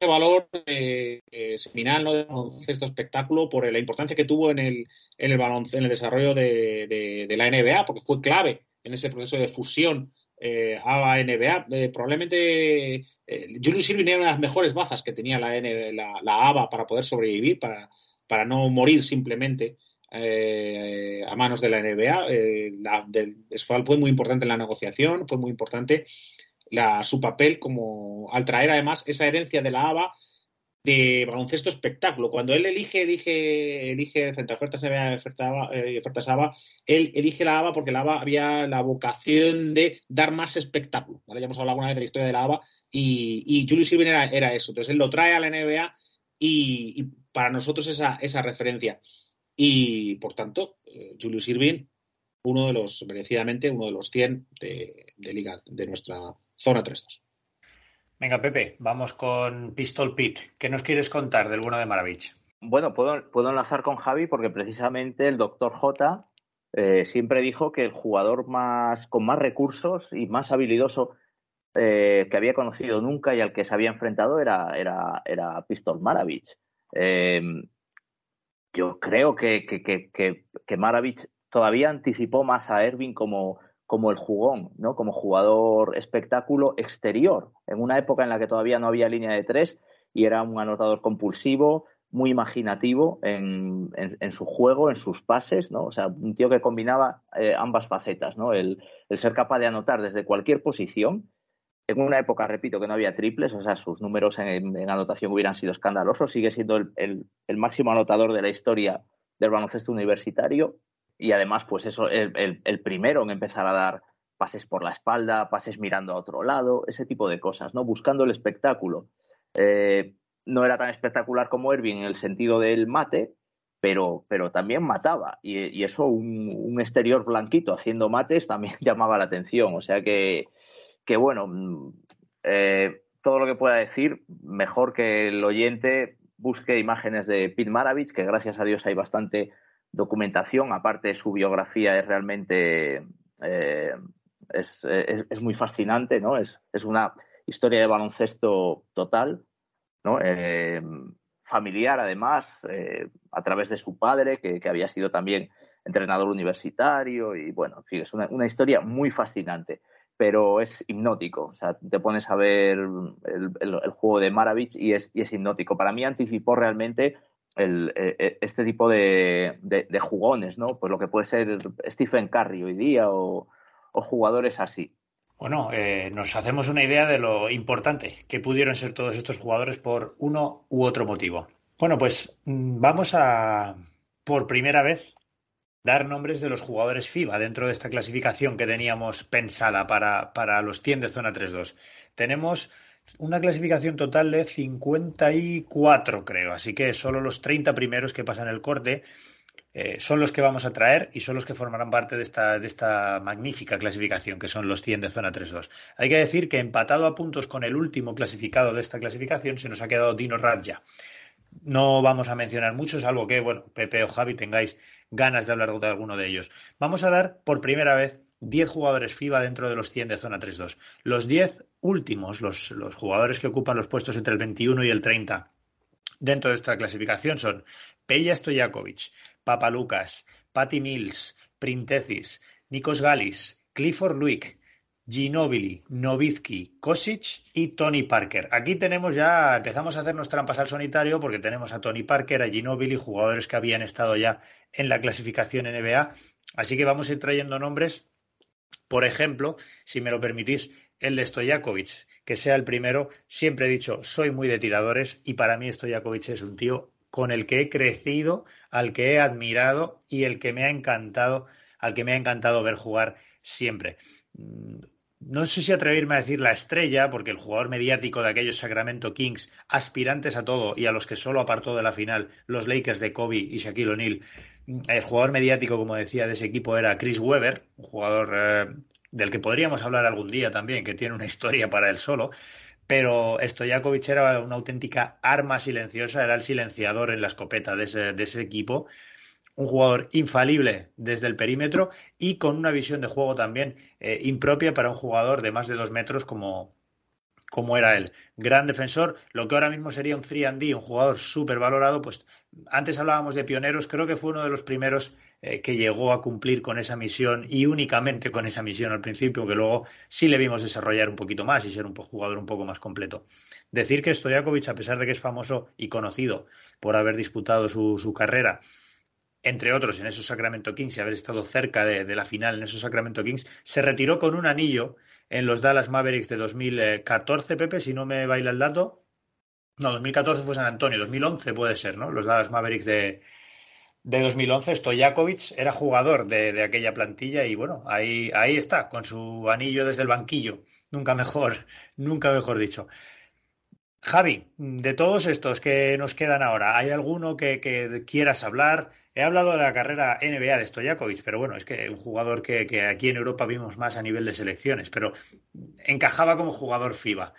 valor eh, seminal ¿no? de baloncesto espectáculo por la importancia que tuvo en el, en el, en el desarrollo de, la NBA, porque fue clave en ese proceso de fusión eh, ABA-NBA. Eh, probablemente eh, Julius Irving era una de las mejores bazas que tenía la, la, ABA para poder sobrevivir, para, para no morir simplemente. a manos de la NBA. fue muy importante en la negociación, fue muy importante su papel como al traer además esa herencia de la ABA de baloncesto espectáculo. Cuando él elige, elige, elige frente a ofertas eh, ofertas ABA, él elige la ABA porque la ABA había la vocación de dar más espectáculo. Ya hemos hablado alguna vez de la historia de la ABA y, y Julius Irving era, eso. Entonces él lo trae a la NBA y, para nosotros esa, esa referencia. Y por tanto, eh, Julius Irving, uno de los, merecidamente, uno de los 100 de, de liga de nuestra zona 3-2. Venga, Pepe, vamos con Pistol Pete. ¿Qué nos quieres contar del bueno de Maravich? Bueno, puedo, puedo enlazar con Javi porque precisamente el doctor J eh, siempre dijo que el jugador más con más recursos y más habilidoso eh, que había conocido nunca y al que se había enfrentado era, era, era Pistol Maravich. Eh, yo creo que, que, que, que Maravich todavía anticipó más a Ervin como, como el jugón, ¿no? Como jugador espectáculo exterior, en una época en la que todavía no había línea de tres y era un anotador compulsivo, muy imaginativo en, su juego, en sus pases, ¿no? O sea, un tío que combinaba eh, ambas facetas, ¿no? El, ser capaz de anotar desde cualquier posición. En una época, repito, que no había triples, o sea, sus números en, anotación hubieran sido escandalosos. Sigue siendo el, el máximo anotador de la historia del baloncesto universitario y además, pues eso, el, el, primero en empezar a dar pases por la espalda, pases mirando a otro lado, ese tipo de cosas, ¿no? Buscando el espectáculo. Eh, no era tan espectacular como Erwin en el sentido del mate, pero, pero también mataba. Y, eso, un, exterior blanquito haciendo mates también [laughs] llamaba la atención. O sea que, que bueno, mm, eh, todo lo que pueda decir, mejor que el oyente busque imágenes de Pete Maravich, que gracias a Dios hay bastante documentación, aparte su biografía es realmente eh, es, muy fascinante, ¿no? Es, una historia de baloncesto total, ¿no? Eh, familiar además, eh, a través de su padre, que, había sido también entrenador universitario, y bueno, es una, historia muy fascinante, pero es hipnótico. O sea, te pones a ver el, juego de Maravich y es, y es hipnótico. Para mí anticipó realmente e, e, este tipo de, jugones, ¿no? Pues lo que puede ser Stephen Curry hoy día o, jugadores así. Bueno, eh, nos hacemos una idea de lo importante que pudieron ser todos estos jugadores por uno u otro motivo. Bueno, pues mm, vamos a, por primera vez, dar nombres de los jugadores FIBA dentro de esta clasificación que teníamos pensada para, para los 100 de zona 3-2. Tenemos una clasificación total de 54, creo. Así que solo los 30 primeros que pasan el corte eh, son los que vamos a traer y son los que formarán parte de esta, de esta magnífica clasificación, que son los 100 de zona 3-2. Hay que decir que empatado a puntos con el último clasificado de esta clasificación se nos ha quedado Dino Radja. No vamos a mencionar muchos, salvo que, bueno, Pepe o Javi tengáis ganas de hablar de alguno de ellos. Vamos a dar por primera vez 10 jugadores FIBA dentro de los 100 de zona 3-2. Los 10 últimos, los, jugadores que ocupan los puestos entre el 21 y el 30 dentro de esta clasificación son Peja Stojakovic, Papa Lucas, Patty Mills, Printesis, Nikos Galis, Clifford Luick, Ginobili, Novitsky, Kosic y Tony Parker. Aquí tenemos ya, empezamos a hacernos trampas al solitario porque tenemos a Tony Parker, a Ginobili, jugadores que habían estado ya en la clasificación NBA. Así que vamos a ir trayendo nombres por ejemplo, si me lo permitís, el de Stojakovic, que sea el primero. Siempre he dicho, soy muy de tiradores y para mí Stojakovic es un tío con el que he crecido, al que he admirado y el que me ha encantado, al que me ha encantado ver jugar siempre. Mm, no sé si atreverme a decir la estrella, porque el jugador mediático de aquellos Sacramento Kings, aspirantes a todo y a los que solo apartó de la final los Lakers de Kobe y Shaquille O'Neal, El jugador mediático, como decía, de ese equipo era Chris Weber, un jugador eh, del que podríamos hablar algún día también, que tiene una [laughs] historia para él solo. Pero Stojakovic era una auténtica arma silenciosa, era el silenciador en la escopeta de ese, equipo un jugador infalible desde el perímetro y con una visión de juego también eh, impropia para un jugador de más de dos metros como, como era él. Gran defensor, lo que ahora mismo sería un 3D, un jugador súper valorado, pues antes hablábamos de pioneros, creo que fue uno de los primeros eh, que llegó a cumplir con esa misión y únicamente con esa misión al principio, que luego sí le vimos desarrollar un poquito más y ser un jugador un poco más completo. Decir que Stojakovic, a pesar de que es famoso y conocido por haber disputado su, su carrera entre otros en esos Sacramento Kings y haber estado cerca de, la final en esos Sacramento Kings, se retiró con un anillo en los Dallas Mavericks de 2014, Pepe, si no me baila el dato. No, 2014 fue San Antonio, 2011 puede ser, ¿no? Los Dallas Mavericks de, de 2011, Stojakovic era jugador de, aquella plantilla y bueno, ahí, ahí está, con su anillo desde el banquillo. Nunca mejor, [laughs] nunca mejor dicho. Javi, de todos estos que nos quedan ahora, ¿hay alguno que, que quieras hablar? He hablado de la carrera NBA de Stojakovic, pero bueno, es que un jugador que, aquí en Europa vimos más a nivel de selecciones, pero encajaba como jugador FIBA.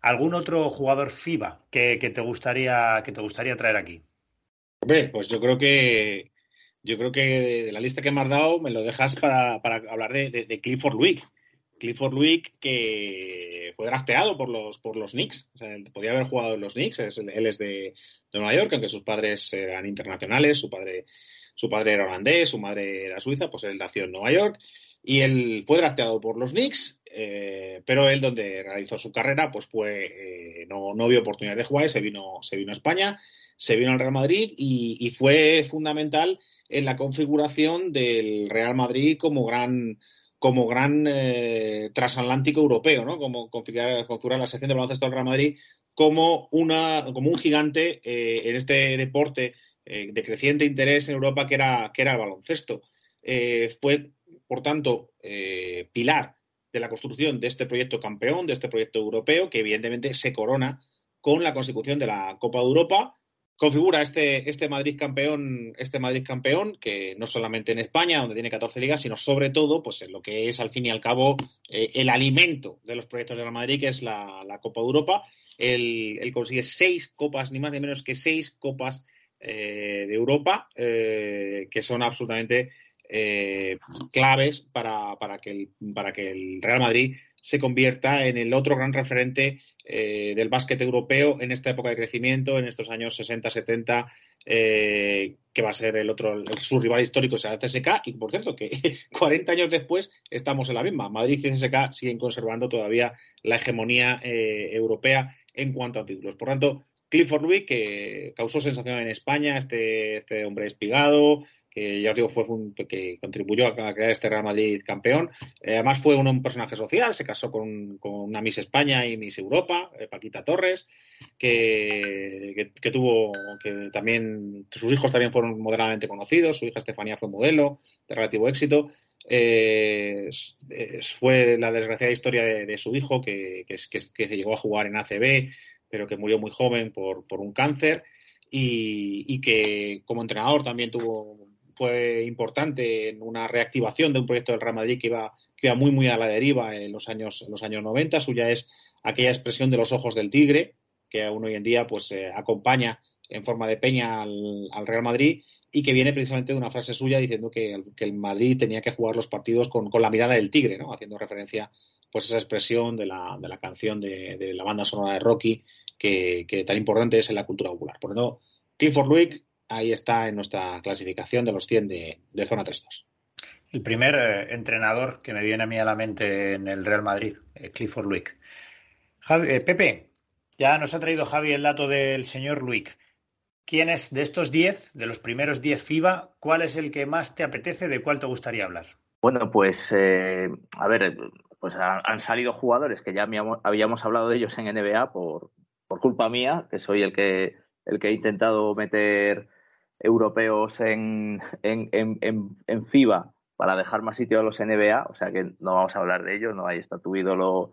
¿Algún otro jugador FIBA que, te gustaría que te gustaría traer aquí? Hombre, pues yo creo que yo creo que de la lista que me has dado me lo dejas para, hablar de, Clifford Luick. Clifford Luick que fue drafteado por los, por los Knicks. Podía haber jugado en los Knicks. él es de, Nueva York, aunque sus padres eran internacionales. Su padre, su padre era holandés, su madre era suiza, pues él nació en Nueva York. Y él fue drafteado por los Knicks, eh, pero él donde realizó su carrera, pues fue, eh, no, no vio oportunidad de jugar y se vino, se vino a España, se vino al Real Madrid y fue fundamental en la configuración del Real Madrid como gran como gran eh, transatlántico europeo, ¿no? Como configurar, la sección de baloncesto del Real Madrid como, una, como un gigante eh, en este deporte eh, de creciente interés en Europa que era, que era el baloncesto. fue, por tanto, pilar de la construcción de este proyecto campeón, de este proyecto europeo, que evidentemente se corona con la consecución de la Copa de Europa configura este, este Madrid campeón, este Madrid campeón, que no solamente en España, donde tiene 14 ligas, sino sobre todo, pues en lo que es al fin y al cabo eh, el alimento de los proyectos de la Madrid, que es la, Copa de Europa. Él, consigue seis copas, ni más ni menos que seis copas eh, de Europa, eh, que son absolutamente claves para, para, que el, para que el Real Madrid se convierta en el otro gran referente eh, del básquet europeo en esta época de crecimiento, en estos años 60-70, eh, que va a ser el otro, su rival histórico será el CSK, y por cierto, que [laughs] 40 años después estamos en la misma. Madrid y CSK siguen conservando todavía la hegemonía eh, europea en cuanto a títulos. Por tanto, Clifford Louis, que causó sensación en España, este, este hombre espigado, que ya os digo, fue, que contribuyó a crear este Real Madrid campeón. Eh, además fue un, personaje social, se casó con, una Miss España y Miss Europa, eh, Paquita Torres, que, que, tuvo, que también, sus hijos también fueron moderadamente conocidos, su hija Estefanía fue modelo de relativo éxito. Eh, fue la desgraciada historia de, su hijo, que, que, llegó a jugar en ACB, pero que murió muy joven por, por un cáncer. Y, y, que como entrenador también tuvo fue importante en una reactivación de un proyecto del Real Madrid que iba, que iba muy, muy a la deriva en los años, en los años 90. Suya es aquella expresión de los ojos del tigre, que aún hoy en día pues eh, acompaña en forma de peña al, Real Madrid y que viene precisamente de una frase suya diciendo que, el Madrid tenía que jugar los partidos con, la mirada del tigre, ¿no? haciendo referencia pues esa expresión de la, de la canción de, la banda sonora de Rocky que, tan importante es en la cultura popular. Por lo tanto, Clifford Luick ahí está en nuestra clasificación de los 100 de, zona 3-2. El primer eh, entrenador que me viene a mí a la mente en el Real Madrid, eh, Clifford Luick. Eh, Pepe, ya nos ha traído Javi el dato del señor Luick. ¿Quién es de estos 10, de los primeros 10 FIBA, cuál es el que más te apetece, de cuál te gustaría hablar? Bueno, pues a ver, pues han, salido jugadores que ya habíamos, hablado de ellos en NBA por, por culpa mía, que soy el que el que he intentado meter europeos en, en, en, en, FIBA para dejar más sitio a los NBA, o sea que no vamos a hablar de ellos, no ahí está tu ídolo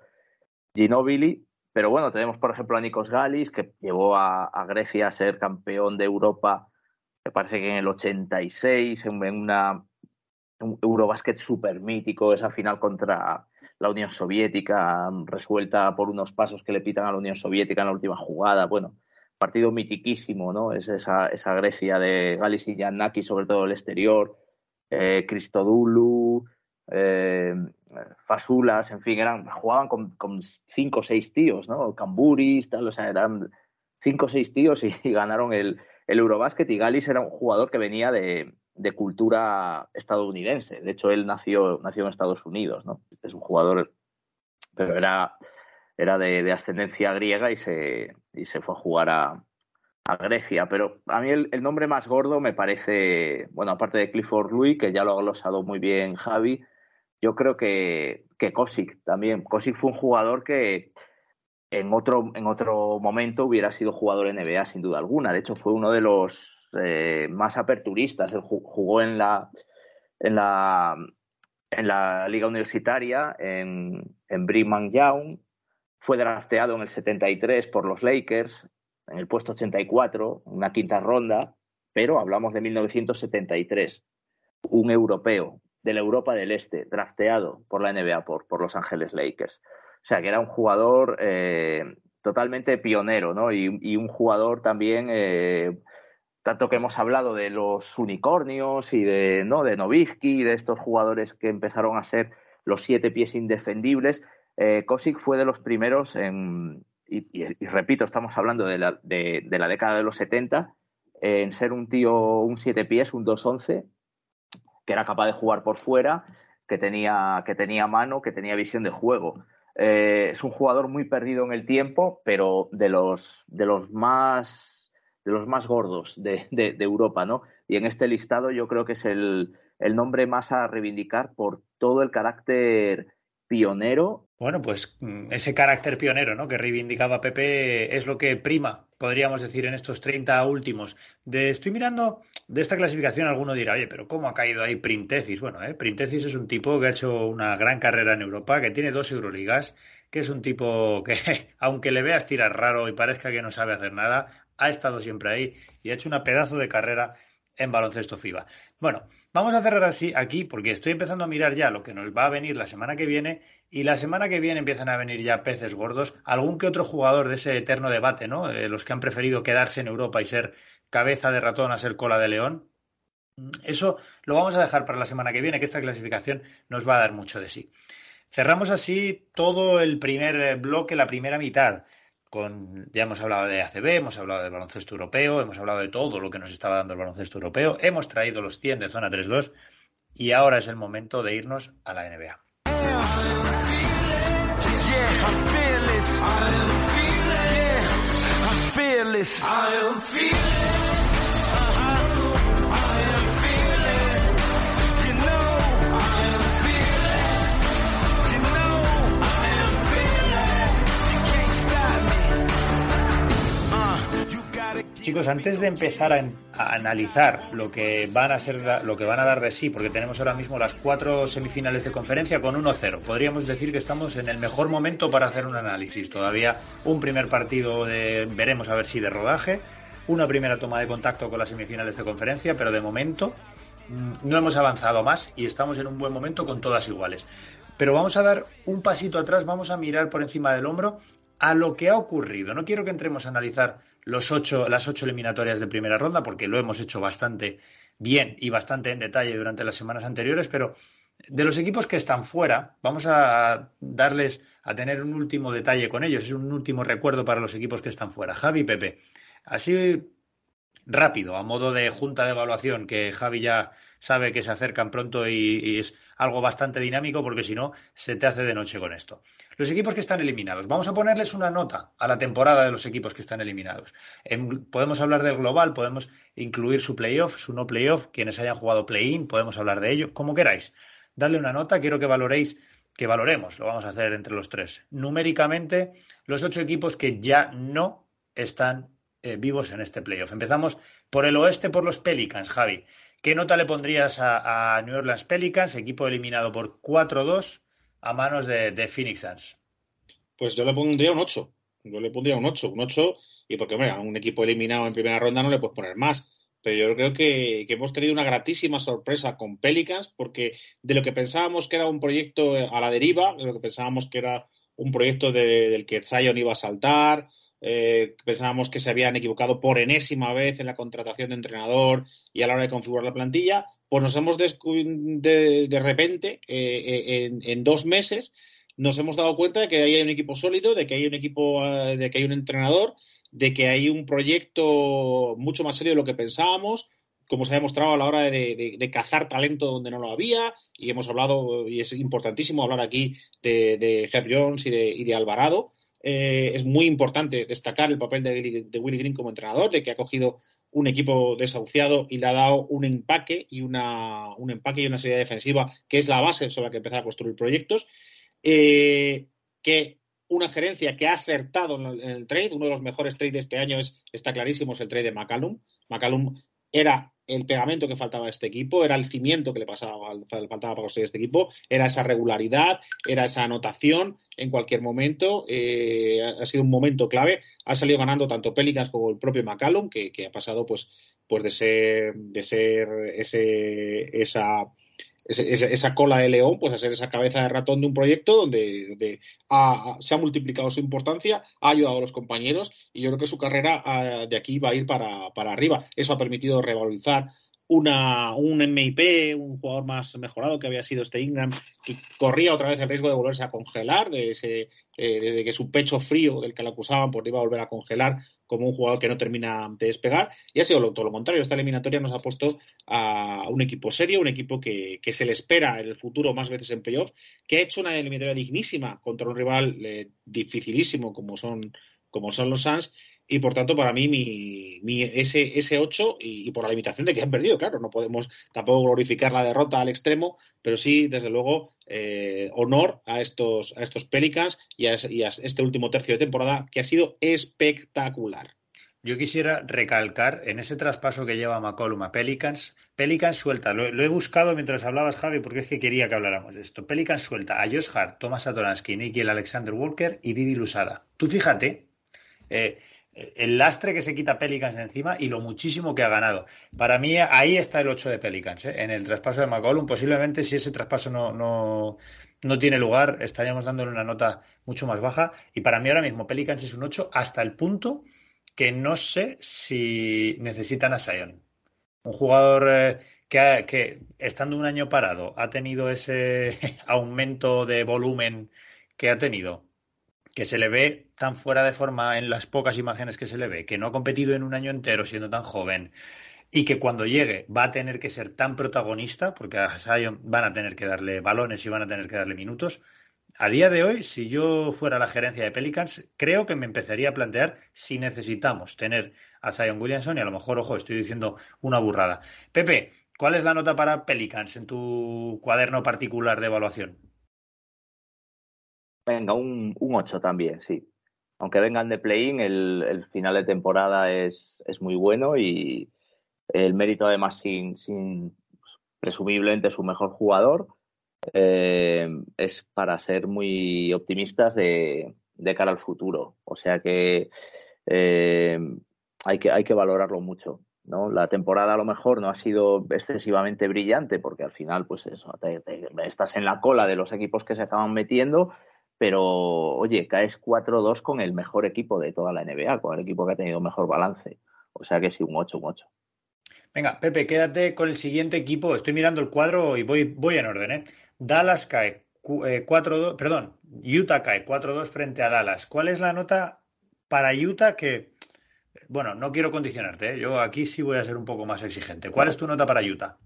Ginobili, pero bueno, tenemos por ejemplo a Nikos Galis, que llevó a, Grecia a ser campeón de Europa me parece que en el 86, en, una un Eurobásquet súper mítico, esa final contra la Unión Soviética, resuelta por unos pasos que le pitan a la Unión Soviética en la última jugada. Bueno, partido mitiquísimo, ¿no? Es esa, esa Grecia de Galis y Giannaki, sobre todo el exterior, eh, Christodoulou, eh, Fasulas, en fin, eran, jugaban con, cinco o seis tíos, ¿no? Camburis, tal, o sea, eran cinco o seis tíos y, ganaron el, el Eurobásquet y Galis era un jugador que venía de, de cultura estadounidense. De hecho, él nació, nació en Estados Unidos, ¿no? Es un jugador, pero era, era de, ascendencia griega y se, y se fue a jugar a, a Grecia. Pero a mí el, nombre más gordo me parece, bueno, aparte de Clifford Louis, que ya lo ha glosado muy bien Javi, yo creo que, que Kosic también. Kosic fue un jugador que en otro, en otro momento hubiera sido jugador NBA, sin duda alguna. De hecho, fue uno de los eh, más aperturistas. Él jugó en la, en la, en la liga universitaria, en, en Brigham Young. Fue drafteado en el 73 por los Lakers, en el puesto 84, una quinta ronda, pero hablamos de 1973. Un europeo de la Europa del Este, drafteado por la NBA, por, por Los Ángeles Lakers. O sea, que era un jugador eh, totalmente pionero, ¿no? Y, un jugador también eh, tanto que hemos hablado de los unicornios y de, ¿no? de Novitsky de estos jugadores que empezaron a ser los siete pies indefendibles, eh, Kosic fue de los primeros en, y, repito, estamos hablando de la, década de los 70, en ser un tío, un siete pies, un 2-11, que era capaz de jugar por fuera, que tenía, que tenía mano, que tenía visión de juego. Eh, es un jugador muy perdido en el tiempo, pero de los, de los más de los más gordos de, Europa, ¿no? Y en este listado yo creo que es el nombre más a reivindicar por todo el carácter pionero. Bueno, pues mm, ese carácter pionero ¿no? que reivindicaba Pepe es lo que prima, podríamos decir, en estos 30 últimos. De, estoy mirando de esta clasificación, alguno dirá, oye, pero ¿cómo ha caído ahí Printesis? Bueno, ¿eh? Printesis es un tipo que ha hecho una gran carrera en Europa, que tiene dos Euroligas, que es un tipo que, [laughs] aunque le veas tirar raro y parezca que no sabe hacer nada, ha estado siempre ahí y ha hecho una pedazo de carrera en baloncesto FIBA. Bueno, vamos a cerrar así aquí porque estoy empezando a mirar ya lo que nos va a venir la semana que viene y la semana que viene empiezan a venir ya peces gordos, algún que otro jugador de ese eterno debate, ¿no? Eh, los que han preferido quedarse en Europa y ser cabeza de ratón a ser cola de león. Eso lo vamos a dejar para la semana que viene, que esta clasificación nos va a dar mucho de sí. Cerramos así todo el primer bloque, la primera mitad ya hemos hablado de ACB, hemos hablado del baloncesto europeo, hemos hablado de todo lo que nos estaba dando el baloncesto europeo, hemos traído los 100 de zona 3-2 y ahora es el momento de irnos a la NBA. Chicos, antes de empezar a, analizar lo que van a ser lo que van a dar de sí, porque tenemos ahora mismo las cuatro semifinales de conferencia con 1-0, podríamos decir que estamos en el mejor momento para hacer un análisis. Todavía un primer partido de veremos a ver si de rodaje, una primera toma de contacto con las semifinales de conferencia, pero de momento mm, no hemos avanzado más y estamos en un buen momento con todas iguales. Pero vamos a dar un pasito atrás, vamos a mirar por encima del hombro a lo que ha ocurrido. No quiero que entremos a analizar los ocho, las ocho eliminatorias de primera ronda, porque lo hemos hecho bastante bien y bastante en detalle durante las semanas anteriores, pero de los equipos que están fuera, vamos a darles a tener un último detalle con ellos, es un último recuerdo para los equipos que están fuera. Javi y Pepe, así rápido, a modo de junta de evaluación, que Javi ya sabe que se acercan pronto y, es algo bastante dinámico porque si no se te hace de noche con esto. Los equipos que están eliminados. Vamos a ponerles una nota a la temporada de los equipos que están eliminados. podemos hablar del global, podemos incluir su playoff, su no playoff, quienes hayan jugado play-in, podemos hablar de ello, como queráis. Dadle una nota, quiero que valoréis que valoremos, lo vamos a hacer entre los tres. Numéricamente, los ocho equipos que ya no están eh, vivos en este playoff. Empezamos por el oeste, por los Pelicans, Javi. ¿Qué nota le pondrías a, New Orleans Pelicans, equipo eliminado por 4-2 a manos de, Phoenix Suns? Pues yo le pondría un 8. Yo le pondría un 8. Un 8 y porque, hombre, a un equipo eliminado en primera ronda no le puedes poner más. pero yo creo que, hemos tenido una gratísima sorpresa con Pelicans, porque de lo que pensábamos que era un proyecto a la deriva, de lo que pensábamos que era un proyecto del que Zion iba a saltar, eh, pensábamos que se habían equivocado por enésima vez en la contratación de entrenador y a la hora de configurar la plantilla, pues nos hemos de, de repente, eh, en, en, dos meses, nos hemos dado cuenta de que hay un equipo sólido, de que hay un equipo, eh, de que hay un entrenador de que hay un proyecto mucho más serio de lo que pensábamos, como se ha demostrado a la hora de, cazar talento donde no lo había, y hemos hablado, y es importantísimo hablar aquí de, de Herb Jones y de, Alvarado. Eh, es muy importante destacar el papel de, Willy Green como entrenador, de que ha cogido un equipo desahuciado y le ha dado un empaque y una, un empaque y una serie defensiva que es la base sobre la que empezar a construir proyectos. Eh, que una gerencia que ha acertado en el, trade. Uno de los mejores trades de este año es, está clarísimo, es el trade de McCallum. McCallum era el pegamento que faltaba a este equipo, era el cimiento que le pasaba, faltaba para construir este equipo, era esa regularidad, era esa anotación en cualquier momento. Eh, ha sido un momento clave. Ha salido ganando tanto Pelicans como el propio McCallum, que, ha pasado pues, pues de ser, de ser ese, esa esa cola de león, pues a ser esa cabeza de ratón de un proyecto donde, se ha multiplicado su importancia, ha ayudado a los compañeros y yo creo que su carrera ah, de aquí va a ir para, para arriba. Eso ha permitido revalorizar una, un MIP, un jugador más mejorado que había sido este Ingram, que corría otra vez el riesgo de volverse a congelar, de, ese, eh, que su pecho frío del que lo acusaban pues iba a volver a congelar como un jugador que no termina de despegar. Y ha sido todo lo contrario. Esta eliminatoria nos ha puesto a un equipo serio, un equipo que, se le espera en el futuro más veces en playoffs, que ha hecho una eliminatoria dignísima contra un rival eh, dificilísimo como son, como son los Suns y por tanto para mí mi, ese, ese 8 y, por la limitación de que han perdido, claro, no podemos tampoco glorificar la derrota al extremo, pero sí, desde luego, eh, honor a estos, a estos Pelicans y a, este último tercio de temporada que ha sido espectacular. Yo quisiera recalcar en ese traspaso que lleva McCollum a Pelicans, Pelicans suelta, lo, he buscado mientras hablabas Javi porque es que quería que habláramos de esto. Pelicans suelta a Josh Hart, Thomas Atoransky, Nicky Alexander Walker y Didi Lusada. Tú fíjate, eh, el lastre que se quita Pelicans encima y lo muchísimo que ha ganado. Para mí ahí está el 8 de Pelicans, ¿eh? en el traspaso de McCollum. Posiblemente si ese traspaso no, no, no, tiene lugar, estaríamos dándole una nota mucho más baja. Y para mí ahora mismo Pelicans es un 8 hasta el punto que no sé si necesitan a Sion. Un jugador eh, que, que estando un año parado ha tenido ese [laughs] aumento de volumen que ha tenido que se le ve tan fuera de forma en las pocas imágenes que se le ve, que no ha competido en un año entero siendo tan joven y que cuando llegue va a tener que ser tan protagonista, porque a van a tener que darle balones y van a tener que darle minutos. A día de hoy, si yo fuera la gerencia de Pelicans, creo que me empezaría a plantear si necesitamos tener a Sion Williamson y a lo mejor, ojo, estoy diciendo una burrada. Pepe, ¿cuál es la nota para Pelicans en tu cuaderno particular de evaluación? Venga, un, un 8 también, sí. Aunque vengan de play-in, el, final de temporada es, es, muy bueno y el mérito además sin, sin presumiblemente su mejor jugador eh, es para ser muy optimistas de, de, cara al futuro. O sea que, eh, hay que hay que valorarlo mucho. ¿no? La temporada a lo mejor no ha sido excesivamente brillante porque al final, pues estás en la cola de los equipos que se acaban metiendo pero oye, caes 4-2 con el mejor equipo de toda la NBA, con el equipo que ha tenido mejor balance. O sea que sí, un 8, un 8. Venga, Pepe, quédate con el siguiente equipo. Estoy mirando el cuadro y voy, voy en orden. ¿eh? Dallas cae 4-2, eh, perdón, Utah cae 4-2 frente a Dallas. ¿Cuál es la nota para Utah que, bueno, no quiero condicionarte, ¿eh? yo aquí sí voy a ser un poco más exigente. ¿Cuál es tu nota para Utah?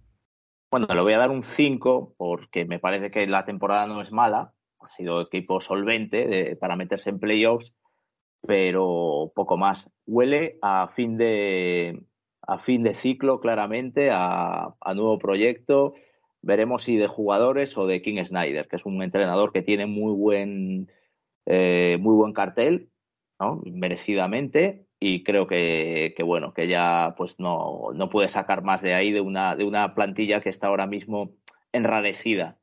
Bueno, le voy a dar un 5 porque me parece que la temporada no es mala, ha sido equipo solvente para meterse en playoffs, pero poco más. Huele a fin de, a fin de ciclo, claramente, a, nuevo proyecto. Veremos si de jugadores o de King Snyder, que es un entrenador que tiene muy buen, eh, muy buen cartel, merecidamente, y creo que, que, bueno, que ya pues no, no puede sacar más de ahí de una, de una plantilla que está ahora mismo enrarecida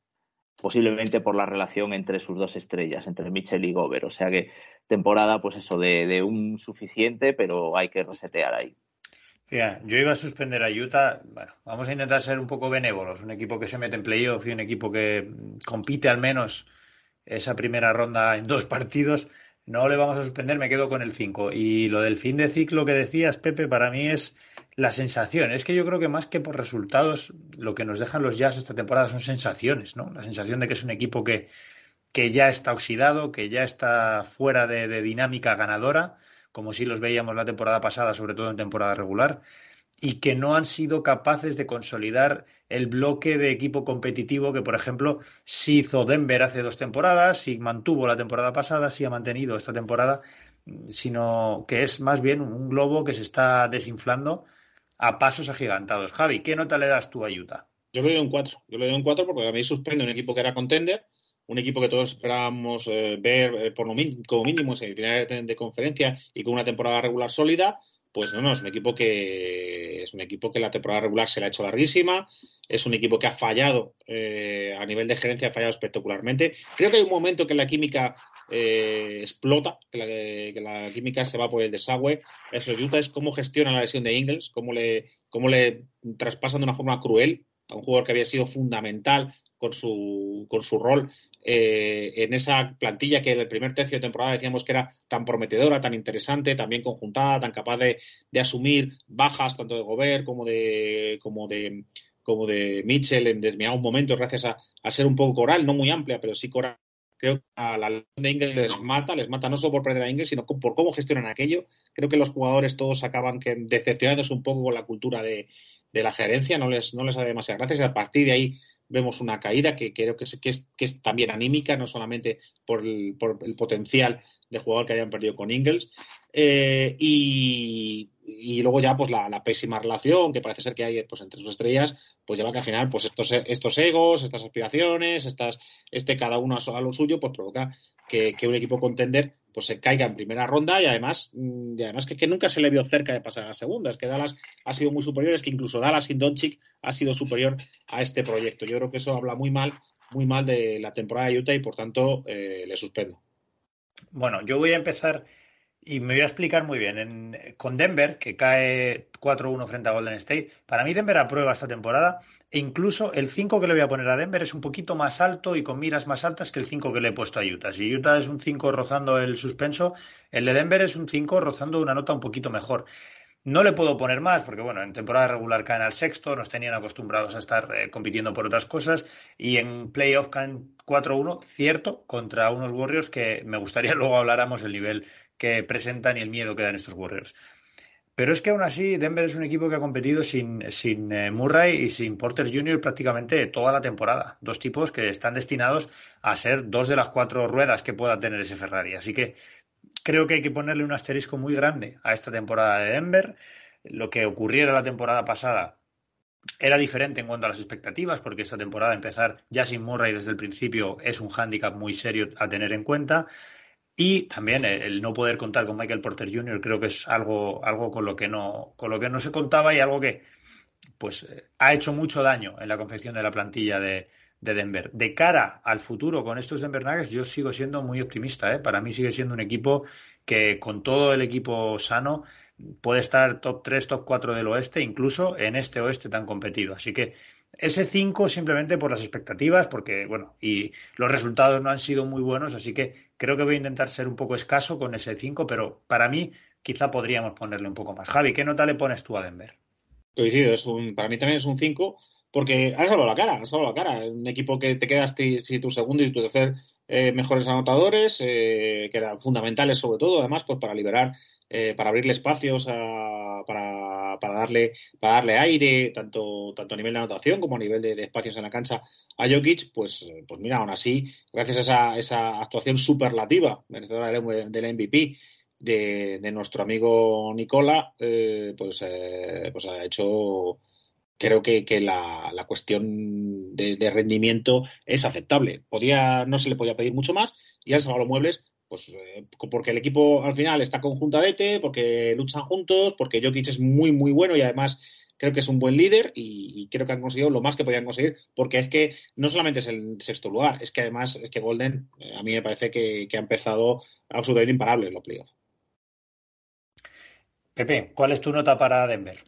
posiblemente por la relación entre sus dos estrellas, entre Mitchell y Gober. O sea que temporada, pues eso, de, un suficiente, pero hay que resetear ahí. yo iba a suspender a Utah. Bueno, vamos a intentar ser un poco benévolos. Un equipo que se mete en playoff y un equipo que compite al menos esa primera ronda en dos partidos. No le vamos a suspender, me quedo con el 5. Y lo del fin de ciclo que decías, Pepe, para mí es la sensación. Es que yo creo que más que por resultados, lo que nos dejan los Jazz esta temporada son sensaciones, ¿no? La sensación de que es un equipo que, que ya está oxidado, que ya está fuera de dinámica ganadora como si los veíamos la temporada pasada, sobre todo en temporada regular, y que no han sido capaces de consolidar el bloque de equipo competitivo que, por ejemplo, sí hizo Denver hace dos temporadas, sí mantuvo la temporada pasada, sí ha mantenido esta temporada, sino que es más bien un globo que se está desinflando a pasos agigantados. Javi, ¿qué nota le das tú a Utah? Yo le doy un 4. Yo le doy un 4 porque a mí suspende un equipo que era contender un equipo que todos esperábamos eh, ver eh, por lo mínimo, como mínimo en semifinales de, de, conferencia y con una temporada regular sólida, pues no, no, es un equipo que es un equipo que la temporada regular se la ha hecho larguísima, es un equipo que ha fallado eh, a nivel de gerencia, ha fallado espectacularmente. Creo que hay un momento que la química explota, que la, química se va por el desagüe. Eso Utah es cómo gestiona la lesión de Ingles, cómo le, cómo le traspasan de una forma cruel a un jugador que había sido fundamental con su, con su rol eh, en esa plantilla que del primer tercio de temporada decíamos que era tan prometedora, tan interesante, tan bien conjuntada, tan capaz de, asumir bajas tanto de Gobert como de como de como de Mitchell en determinados momentos gracias a, ser un poco coral, no muy amplia, pero sí coral. Creo que a la de Ingles les mata, les mata no solo por perder a Ingles, sino por cómo gestionan aquello. Creo que los jugadores todos acaban que decepcionados un poco con la cultura de, de la gerencia, no les, no les da demasiadas gracias. Y a partir de ahí vemos una caída que creo que es, que es, que es también anímica, no solamente por el, por el, potencial de jugador que hayan perdido con Ingles. Eh, y, y, luego ya pues la, la, pésima relación que parece ser que hay pues, entre sus estrellas, pues lleva que al final pues estos, estos egos, estas aspiraciones, estas, este cada uno a, lo suyo, pues provoca que, que un equipo contender pues se caiga en primera ronda y además, mm, y además que, que, nunca se le vio cerca de pasar a la segunda. Es que Dallas ha sido muy superior, es que incluso Dallas sin Doncic ha sido superior a este proyecto. Yo creo que eso habla muy mal, muy mal de la temporada de Utah y por tanto eh, le suspendo. Bueno, yo voy a empezar y me voy a explicar muy bien. En, con Denver, que cae 4-1 frente a Golden State, para mí Denver aprueba esta temporada e incluso el 5 que le voy a poner a Denver es un poquito más alto y con miras más altas que el 5 que le he puesto a Utah. Si Utah es un 5 rozando el suspenso, el de Denver es un 5 rozando una nota un poquito mejor. No le puedo poner más porque, bueno, en temporada regular caen al sexto, nos tenían acostumbrados a estar eh, compitiendo por otras cosas y en playoff caen 4-1, cierto, contra unos Warriors que me gustaría [laughs] luego habláramos el nivel que presentan y el miedo que dan estos Warriors. Pero es que aún así Denver es un equipo que ha competido sin, sin eh, Murray y sin Porter Jr. prácticamente toda la temporada. Dos tipos que están destinados a ser dos de las cuatro ruedas que pueda tener ese Ferrari. Así que creo que hay que ponerle un asterisco muy grande a esta temporada de Denver. Lo que ocurriera la temporada pasada era diferente en cuanto a las expectativas, porque esta temporada empezar ya sin Murray desde el principio es un hándicap muy serio a tener en cuenta. Y también el no poder contar con Michael Porter Jr. creo que es algo, algo con lo que no, con lo que no se contaba y algo que pues eh, ha hecho mucho daño en la confección de la plantilla de, Denver. De cara al futuro con estos Denver Nuggets, yo sigo siendo muy optimista. ¿eh? Para mí sigue siendo un equipo que con todo el equipo sano puede estar top 3, top 4 del oeste, incluso en este oeste tan competido. Así que ese 5 simplemente por las expectativas, porque, bueno, y los resultados no han sido muy buenos, así que creo que voy a intentar ser un poco escaso con ese 5, pero para mí quizá podríamos ponerle un poco más. Javi, ¿qué nota le pones tú a Denver? Coincido, es un, para mí también es un 5, porque has salvado la cara, has salvado la cara. Un equipo que te quedas si tu segundo y tu tercer eh, mejores anotadores, eh, que eran fundamentales sobre todo, además, pues para liberar, eh, para abrirle espacios a, para para, darle, para darle aire, tanto, tanto a nivel de anotación como a nivel de, espacios en la cancha a Jokic, pues, pues mira, aún así, gracias a esa, esa actuación superlativa merecedora del MVP de, de, nuestro amigo Nicola, eh, pues, eh, pues ha hecho creo que, que la, la, cuestión de, de, rendimiento es aceptable. Podía, no se le podía pedir mucho más y han salvado los muebles pues eh, porque el equipo al final está conjuntadete, porque luchan juntos, porque Jokic es muy, muy bueno y además creo que es un buen líder y, creo que han conseguido lo más que podían conseguir, porque es que no solamente es el sexto lugar, es que además es que Golden eh, a mí me parece que, ha empezado absolutamente imparable en los playoffs. Pepe, ¿cuál es tu nota para Denver?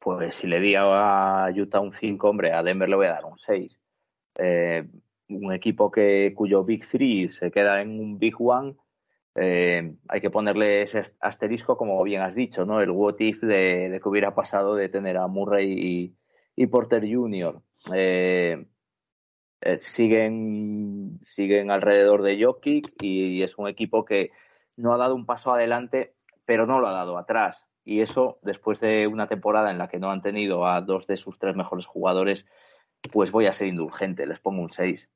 Pues si le di a Utah un 5, hombre, a Denver le voy a dar un 6. Eh, un equipo que cuyo Big Three se queda en un Big One, eh, hay que ponerle ese asterisco, como bien has dicho, ¿no? El what if de, que hubiera pasado de tener a Murray y, Porter Jr. Eh, siguen, siguen alrededor de Jokic y es un equipo que no ha dado un paso adelante, pero no lo ha dado atrás. Y eso, después de una temporada en la que no han tenido a dos de sus tres mejores jugadores, pues voy a ser indulgente, les pongo un 6.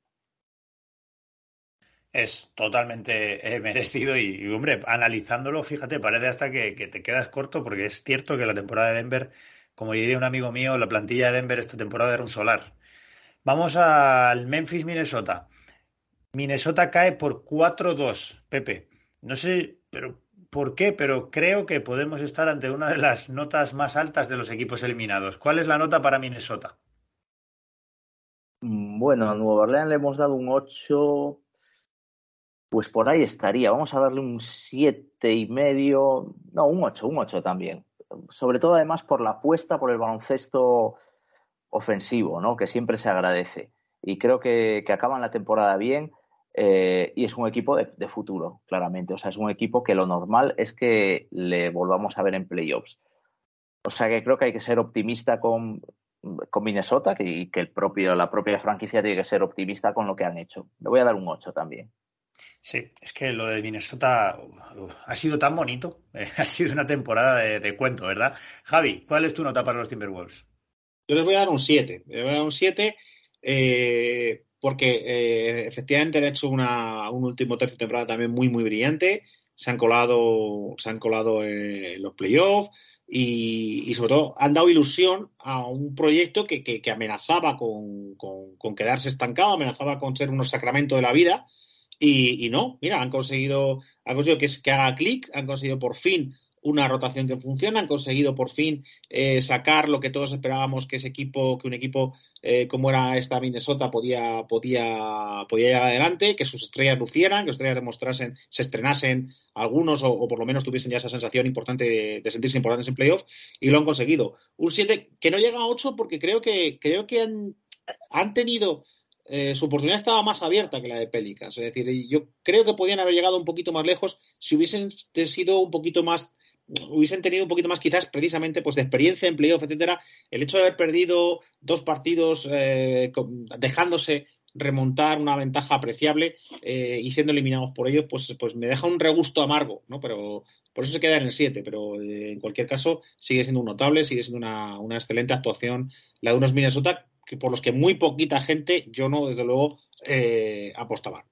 Es totalmente eh, [laughs] merecido y, hombre, analizándolo, fíjate, parece hasta que, te quedas corto porque es cierto que la temporada de Denver, como diría un amigo mío, la plantilla de Denver esta temporada era un solar. Vamos al Memphis, Minnesota. Minnesota cae por 4-2, Pepe. No sé, pero por qué, pero creo que podemos estar ante una de las notas más altas de los equipos eliminados. ¿Cuál es la nota para Minnesota? Bueno, a Nueva Orleans le hemos dado un 8, pues por ahí estaría. Vamos a darle un siete y medio, no, un 8, un 8 también. Sobre todo además por la apuesta por el baloncesto ofensivo, ¿no? Que siempre se agradece. Y creo que, acaban la temporada bien eh, y es un equipo de, futuro, claramente. O sea, es un equipo que lo normal es que le volvamos a ver en playoffs. O sea que creo que hay que ser optimista con, con Minnesota y que el propio, la propia franquicia tiene que ser optimista con lo que han hecho. Le voy a dar un 8 también. Sí, es que lo de Minnesota ha sido tan bonito. [laughs] ha sido una temporada de, cuento, ¿verdad? Javi, ¿cuál es tu nota para los Timberwolves? Yo les voy a dar un 7. Les voy a dar un 7. Eh, porque eh, efectivamente han hecho una, un último tercio de temporada también muy, muy brillante. Se han colado, se han colado en los playoffs y, sobre todo han dado ilusión a un proyecto que, que, amenazaba con, con, quedarse estancado, amenazaba con ser unos sacramentos de la vida. Y, y, no, mira, han conseguido, han conseguido que, que haga clic, han conseguido por fin una rotación que funciona, han conseguido por fin eh, sacar lo que todos esperábamos que ese equipo, que un equipo eh, como era esta Minnesota podía, podía, podía llegar adelante, que sus estrellas lucieran, que sus estrellas demostrasen, se estrenasen algunos o, por lo menos tuviesen ya esa sensación importante de, sentirse importantes en playoff y lo han conseguido. Un 7 que no llega a 8 porque creo que, creo que han, han tenido eh, su oportunidad estaba más abierta que la de Pelicans. Es decir, yo creo que podían haber llegado un poquito más lejos si hubiesen sido un poquito más hubiesen tenido un poquito más quizás precisamente pues de experiencia en playoff, etcétera, el hecho de haber perdido dos partidos eh, dejándose remontar una ventaja apreciable eh, y siendo eliminados por ellos, pues, pues me deja un regusto amargo, ¿no? Pero por eso se queda en el 7, pero eh, en cualquier caso sigue siendo un notable, sigue siendo una, una, excelente actuación la de unos Minnesota que por los que muy poquita gente, yo no, desde luego, apostaba.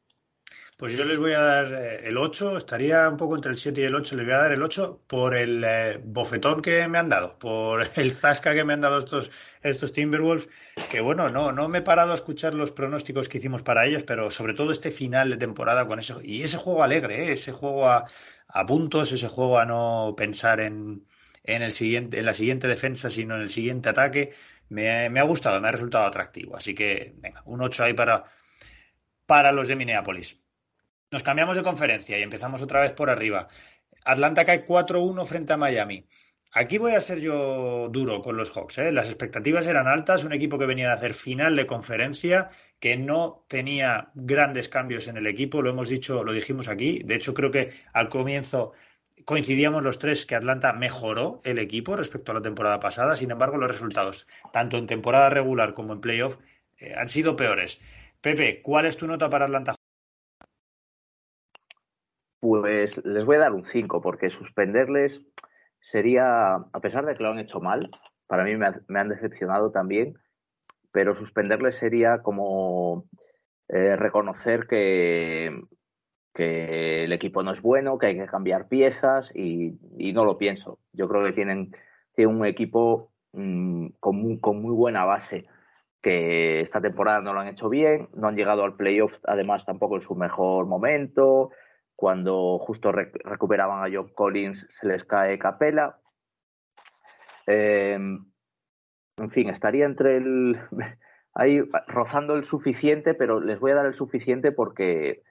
Pues yo les voy a dar eh, el 8, estaría un poco entre el 7 y el 8, les voy a dar el 8 por el eh, bofetón que me han dado, por [laughs] el zasca que me han dado estos, estos Timberwolves, que bueno, no, no me he parado a escuchar los pronósticos que hicimos para ellos, pero sobre todo este final de temporada con ese, y ese juego alegre, ¿eh? ese juego a, a, puntos, ese juego a no pensar en, en, el siguiente, en la siguiente defensa, sino en el siguiente ataque, me, ha gustado, me ha resultado atractivo, así que venga, un 8 ahí para, para los de Minneapolis. Nos cambiamos de conferencia y empezamos otra vez por arriba. Atlanta cae 4-1 frente a Miami. Aquí voy a ser yo duro con los Hawks. ¿eh? Las expectativas eran altas, un equipo que venía de hacer final de conferencia, que no tenía grandes cambios en el equipo, lo hemos dicho, lo dijimos aquí. De hecho, creo que al comienzo coincidíamos los tres que Atlanta mejoró el equipo respecto a la temporada pasada. Sin embargo, los resultados, tanto en temporada regular como en playoff, eh, han sido peores. Pepe, ¿cuál es tu nota para Atlanta pues les voy a dar un 5, porque suspenderles sería, a pesar de que lo han hecho mal, para mí me, han decepcionado también, pero suspenderles sería como eh, reconocer que, que el equipo no es bueno, que hay que cambiar piezas y, no lo pienso. Yo creo que tienen, un equipo mm, con, muy, buena base que esta temporada no lo han hecho bien, no han llegado al playoff además tampoco en su mejor momento, cuando justo recuperaban a Joe Collins se les cae Capela. Em, en fin, estaría entre el. [laughs] ahí rozando el suficiente, pero les voy a dar el suficiente porque,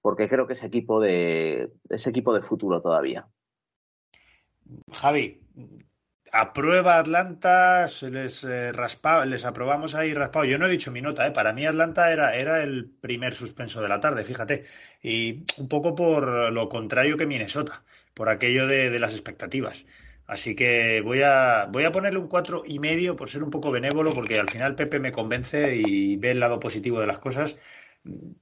porque creo que es equipo de, equipo de futuro todavía. Javi, aprueba Atlanta, se les eh, les aprobamos ahí raspado. Yo no he dicho mi nota, ¿eh? para mí Atlanta era, era el primer suspenso de la tarde, fíjate. Y un poco por lo contrario que Minnesota, por aquello de, de las expectativas. Así que voy a, voy a ponerle un cuatro y medio por ser un poco benévolo, porque al final Pepe me convence y ve el lado positivo de las cosas.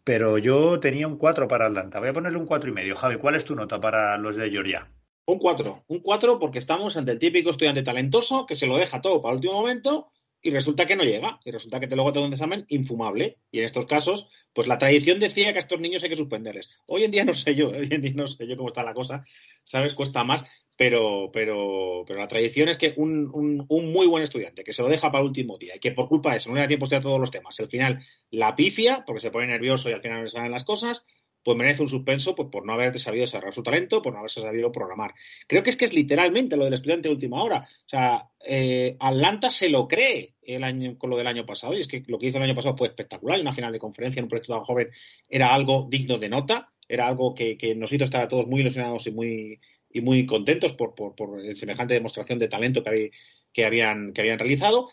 Pero yo tenía un 4 para Atlanta. Voy a ponerle un cuatro y medio. Javi, ¿cuál es tu nota para los de Georgia? Un 4. Un 4 porque estamos ante el típico estudiante talentoso que se lo deja todo para el último momento y resulta que no llega. Y resulta que te luego te da un examen infumable. Y en estos casos, pues la tradición decía que a estos niños hay que suspenderles. Hoy en día no sé yo, [laughs] hoy en día no sé yo cómo está la cosa. ¿Sabes? Cuesta más. Pero, pero, pero la tradición es que un, un, un, muy buen estudiante que se lo deja para el último día y que por culpa de eso no le da tiempo a estudiar todos los temas, al final la pifia porque se pone nervioso y al final no le salen las cosas, pues merece un suspenso pues, por no haberte sabido desarrollar su talento, por no haberse sabido programar. Creo que es que es literalmente lo del estudiante de última hora. O sea, eh, Atlanta se lo cree el año, con lo del año pasado, y es que lo que hizo el año pasado fue espectacular. Una final de conferencia en un proyecto tan joven era algo digno de nota, era algo que, que nos hizo estar a todos muy ilusionados y muy, y muy contentos por, por, por el semejante demostración de talento que, que, habían, que habían realizado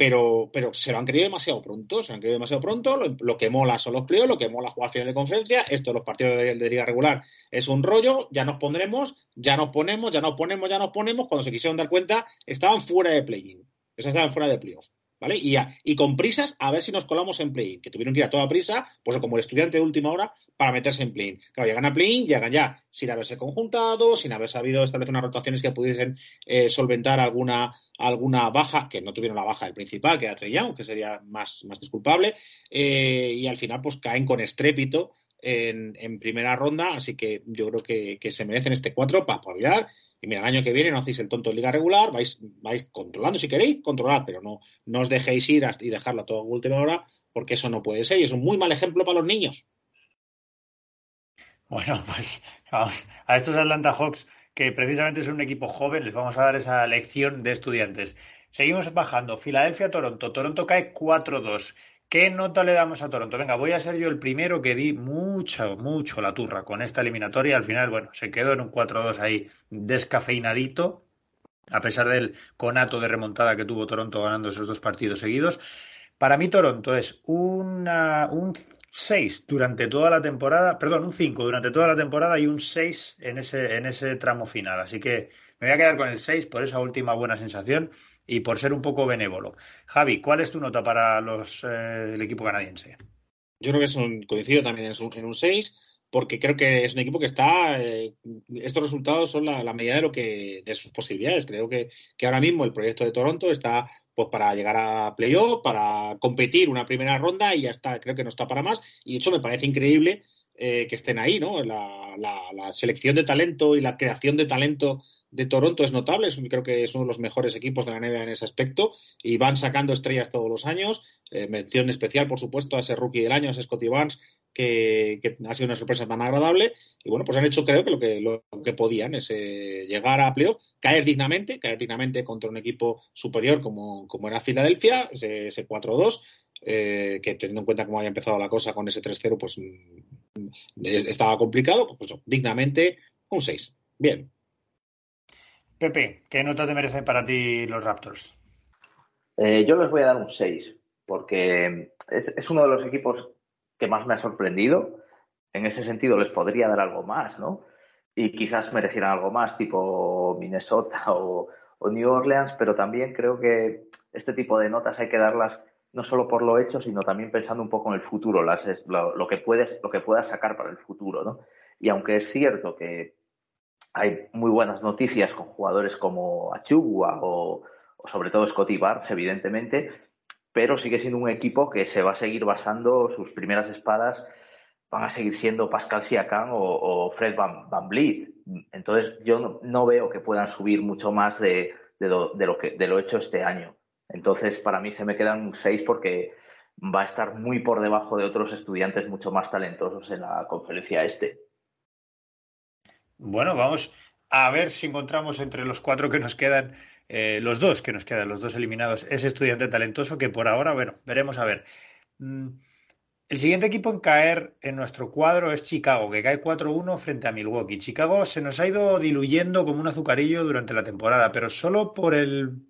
pero, pero se lo han creído demasiado pronto, se lo han creído demasiado pronto, lo, que mola son los playoffs, lo que mola jugar final de conferencia, esto los partidos de, de, liga regular es un rollo, ya nos pondremos, ya nos ponemos, ya nos ponemos, ya nos ponemos, cuando se quisieron dar cuenta estaban fuera de play-in, estaban fuera de playoff. ¿Vale? Y, y, con prisas a ver si nos colamos en play-in, que tuvieron que ir a toda prisa, pues como el estudiante de última hora, para meterse en play-in. Claro, llegan a play-in, llegan ya sin haberse conjuntado, sin haber sabido establecer unas rotaciones que pudiesen eh, solventar alguna, alguna baja, que no tuvieron la baja del principal, que era Trey que sería más, más disculpable, eh, y al final pues caen con estrépito en, en, primera ronda, así que yo creo que, que se merecen este 4 para apoyar y mira, el año que viene no hacéis el tonto en liga regular, vais, vais controlando si queréis, controlad, pero no, no os dejéis ir y dejarlo todo a última hora, porque eso no puede ser y es un muy mal ejemplo para los niños. Bueno, pues vamos, a estos Atlanta Hawks, que precisamente son un equipo joven, les vamos a dar esa lección de estudiantes. Seguimos bajando. Filadelfia-Toronto. Toronto cae 4-2. ¿Qué nota le damos a Toronto? Venga, voy a ser yo el primero que di mucho, mucho la turra con esta eliminatoria. Al final, bueno, se quedó en un 4-2 ahí descafeinadito, a pesar del conato de remontada que tuvo Toronto ganando esos dos partidos seguidos. Para mí, Toronto es un 6 durante toda la temporada, perdón, un 5 durante toda la temporada y un 6 en ese, en ese tramo final. Así que me voy a quedar con el 6 por esa última buena sensación y por ser un poco benévolo. Javi, ¿cuál es tu nota para los, eh, el equipo canadiense? Yo creo que es un, coincido también en un, en un 6 porque creo que es un equipo que está. Eh, estos resultados son la, medida de lo que de sus posibilidades. Creo que, que, ahora mismo el proyecto de Toronto está pues para llegar a playoff, para competir una primera ronda y ya está. Creo que no está para más. Y de hecho me parece increíble eh, que estén ahí, ¿no? La, selección de talento y la creación de talento de Toronto es notable, es, creo que es uno de los mejores equipos de la NBA en ese aspecto y van sacando estrellas todos los años. Eh, mención especial, por supuesto, a ese rookie del año, a ese Scotty Barnes, que, que, ha sido una sorpresa tan agradable. Y bueno, pues han hecho, creo que lo que, lo que podían es llegar a playoff, caer dignamente, caer dignamente contra un equipo superior como, como era Filadelfia, ese, ese 4-2. Eh, que teniendo en cuenta cómo había empezado la cosa con ese 3-0, pues mm, estaba complicado, pues dignamente un 6. Bien, Pepe, ¿qué nota te merecen para ti los Raptors? Eh, yo les voy a dar un 6, porque es, uno de los equipos que más me ha sorprendido. En ese sentido, les podría dar algo más, ¿no? Y quizás merecieran algo más, tipo Minnesota [laughs] o, New Orleans, pero también creo que este tipo de notas hay que darlas no solo por lo hecho, sino también pensando un poco en el futuro, lo, lo, que puedes, lo que puedas sacar para el futuro, ¿no? Y aunque es cierto que hay muy buenas noticias con jugadores como Achugua o, sobre todo Scotty Barnes, evidentemente, pero sigue siendo un equipo que se va a seguir basando, sus primeras espadas van a seguir siendo Pascal Siakam o, Fred Van, Van. Entonces yo no, veo que puedan subir mucho más de, lo, que, de lo hecho este año. Entonces para mí se me quedan 6 porque va a estar muy por debajo de otros estudiantes mucho más talentosos en la conferencia este. Bueno, vamos a ver si encontramos entre los cuatro que nos quedan, eh, los dos que nos quedan, los dos eliminados, ese estudiante talentoso que por ahora, bueno, veremos a ver. Mm, El siguiente equipo en caer en nuestro cuadro es Chicago, que cae 4-1 frente a Milwaukee. Chicago se nos ha ido diluyendo como un azucarillo durante la temporada, pero solo por el,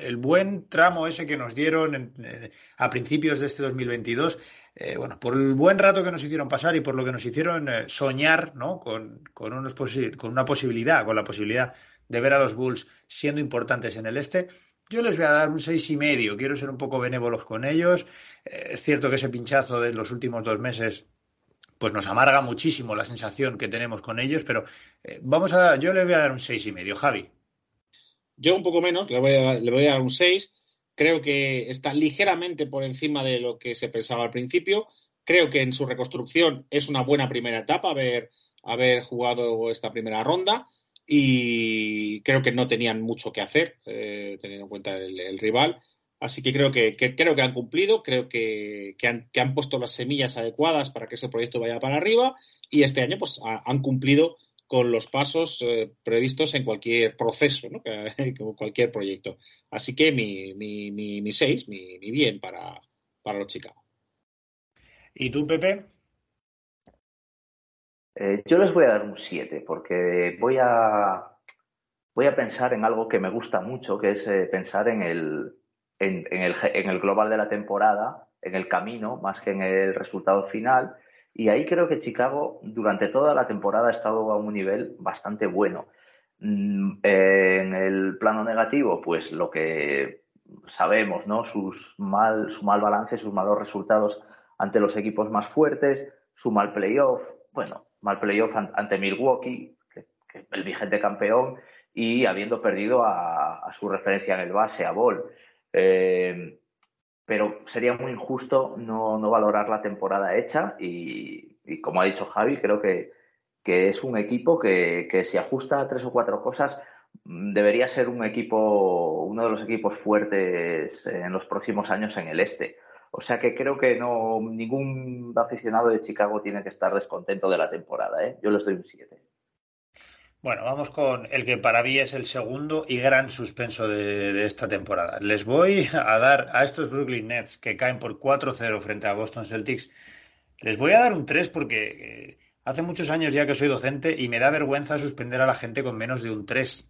el buen tramo ese que nos dieron eh, a principios de este 2022. Eh, bueno, por el buen rato que nos hicieron pasar y por lo que nos hicieron eh, soñar ¿no? con, con, unos con una posibilidad, con la posibilidad de ver a los Bulls siendo importantes en el este, yo les voy a dar un seis y medio. Quiero ser un poco benévolos con ellos. Eh, es cierto que ese pinchazo de los últimos dos meses pues nos amarga muchísimo la sensación que tenemos con ellos, pero vamos a, yo le voy a dar un seis y medio, Javi. Yo un poco menos, le voy, a, le voy a dar un seis. Creo que está ligeramente por encima de lo que se pensaba al principio. Creo que en su reconstrucción es una buena primera etapa haber, haber jugado esta primera ronda y creo que no tenían mucho que hacer, eh, teniendo en cuenta el, rival. Así que creo que, creo que han cumplido, creo que, han, puesto las semillas adecuadas para que ese proyecto vaya para arriba y este año pues han cumplido con los pasos eh, previstos en cualquier proceso, ¿no? [laughs] cualquier proyecto. Así que mi, mi, mi, mi seis, mi, mi bien para, para los Chicago. ¿Y tú, Pepe? Eh, yo les voy a dar un 7 porque voy a, voy a pensar en algo que me gusta mucho, que es eh, pensar en el, en, el, en el global de la temporada, en el camino, más que en el resultado final. Y ahí creo que Chicago durante toda la temporada ha estado a un nivel bastante bueno. Mm, en el plano negativo, pues lo que sabemos, ¿no? Sus mal, su mal balance, sus malos resultados ante los equipos más fuertes, su mal playoff. Bueno, mal playoff ante Milwaukee, que, el vigente campeón, y habiendo perdido a, su referencia en el base, a Ball. Eh, pero sería muy injusto no, valorar la temporada hecha y, como ha dicho Javi, creo que, que es un equipo que, que si ajusta a tres o cuatro cosas debería ser un equipo, uno de los equipos fuertes en los próximos años en el este. O sea que creo que no ningún aficionado de Chicago tiene que estar descontento de la temporada. ¿eh? Yo les doy un 7. Bueno, vamos con el que para mí es el segundo y gran suspenso de, esta temporada. Les voy a dar a estos Brooklyn Nets que caen por 4-0 frente a Boston Celtics, les voy a dar un 3 porque eh, hace muchos años ya que soy docente y me da vergüenza suspender a la gente con menos de un 3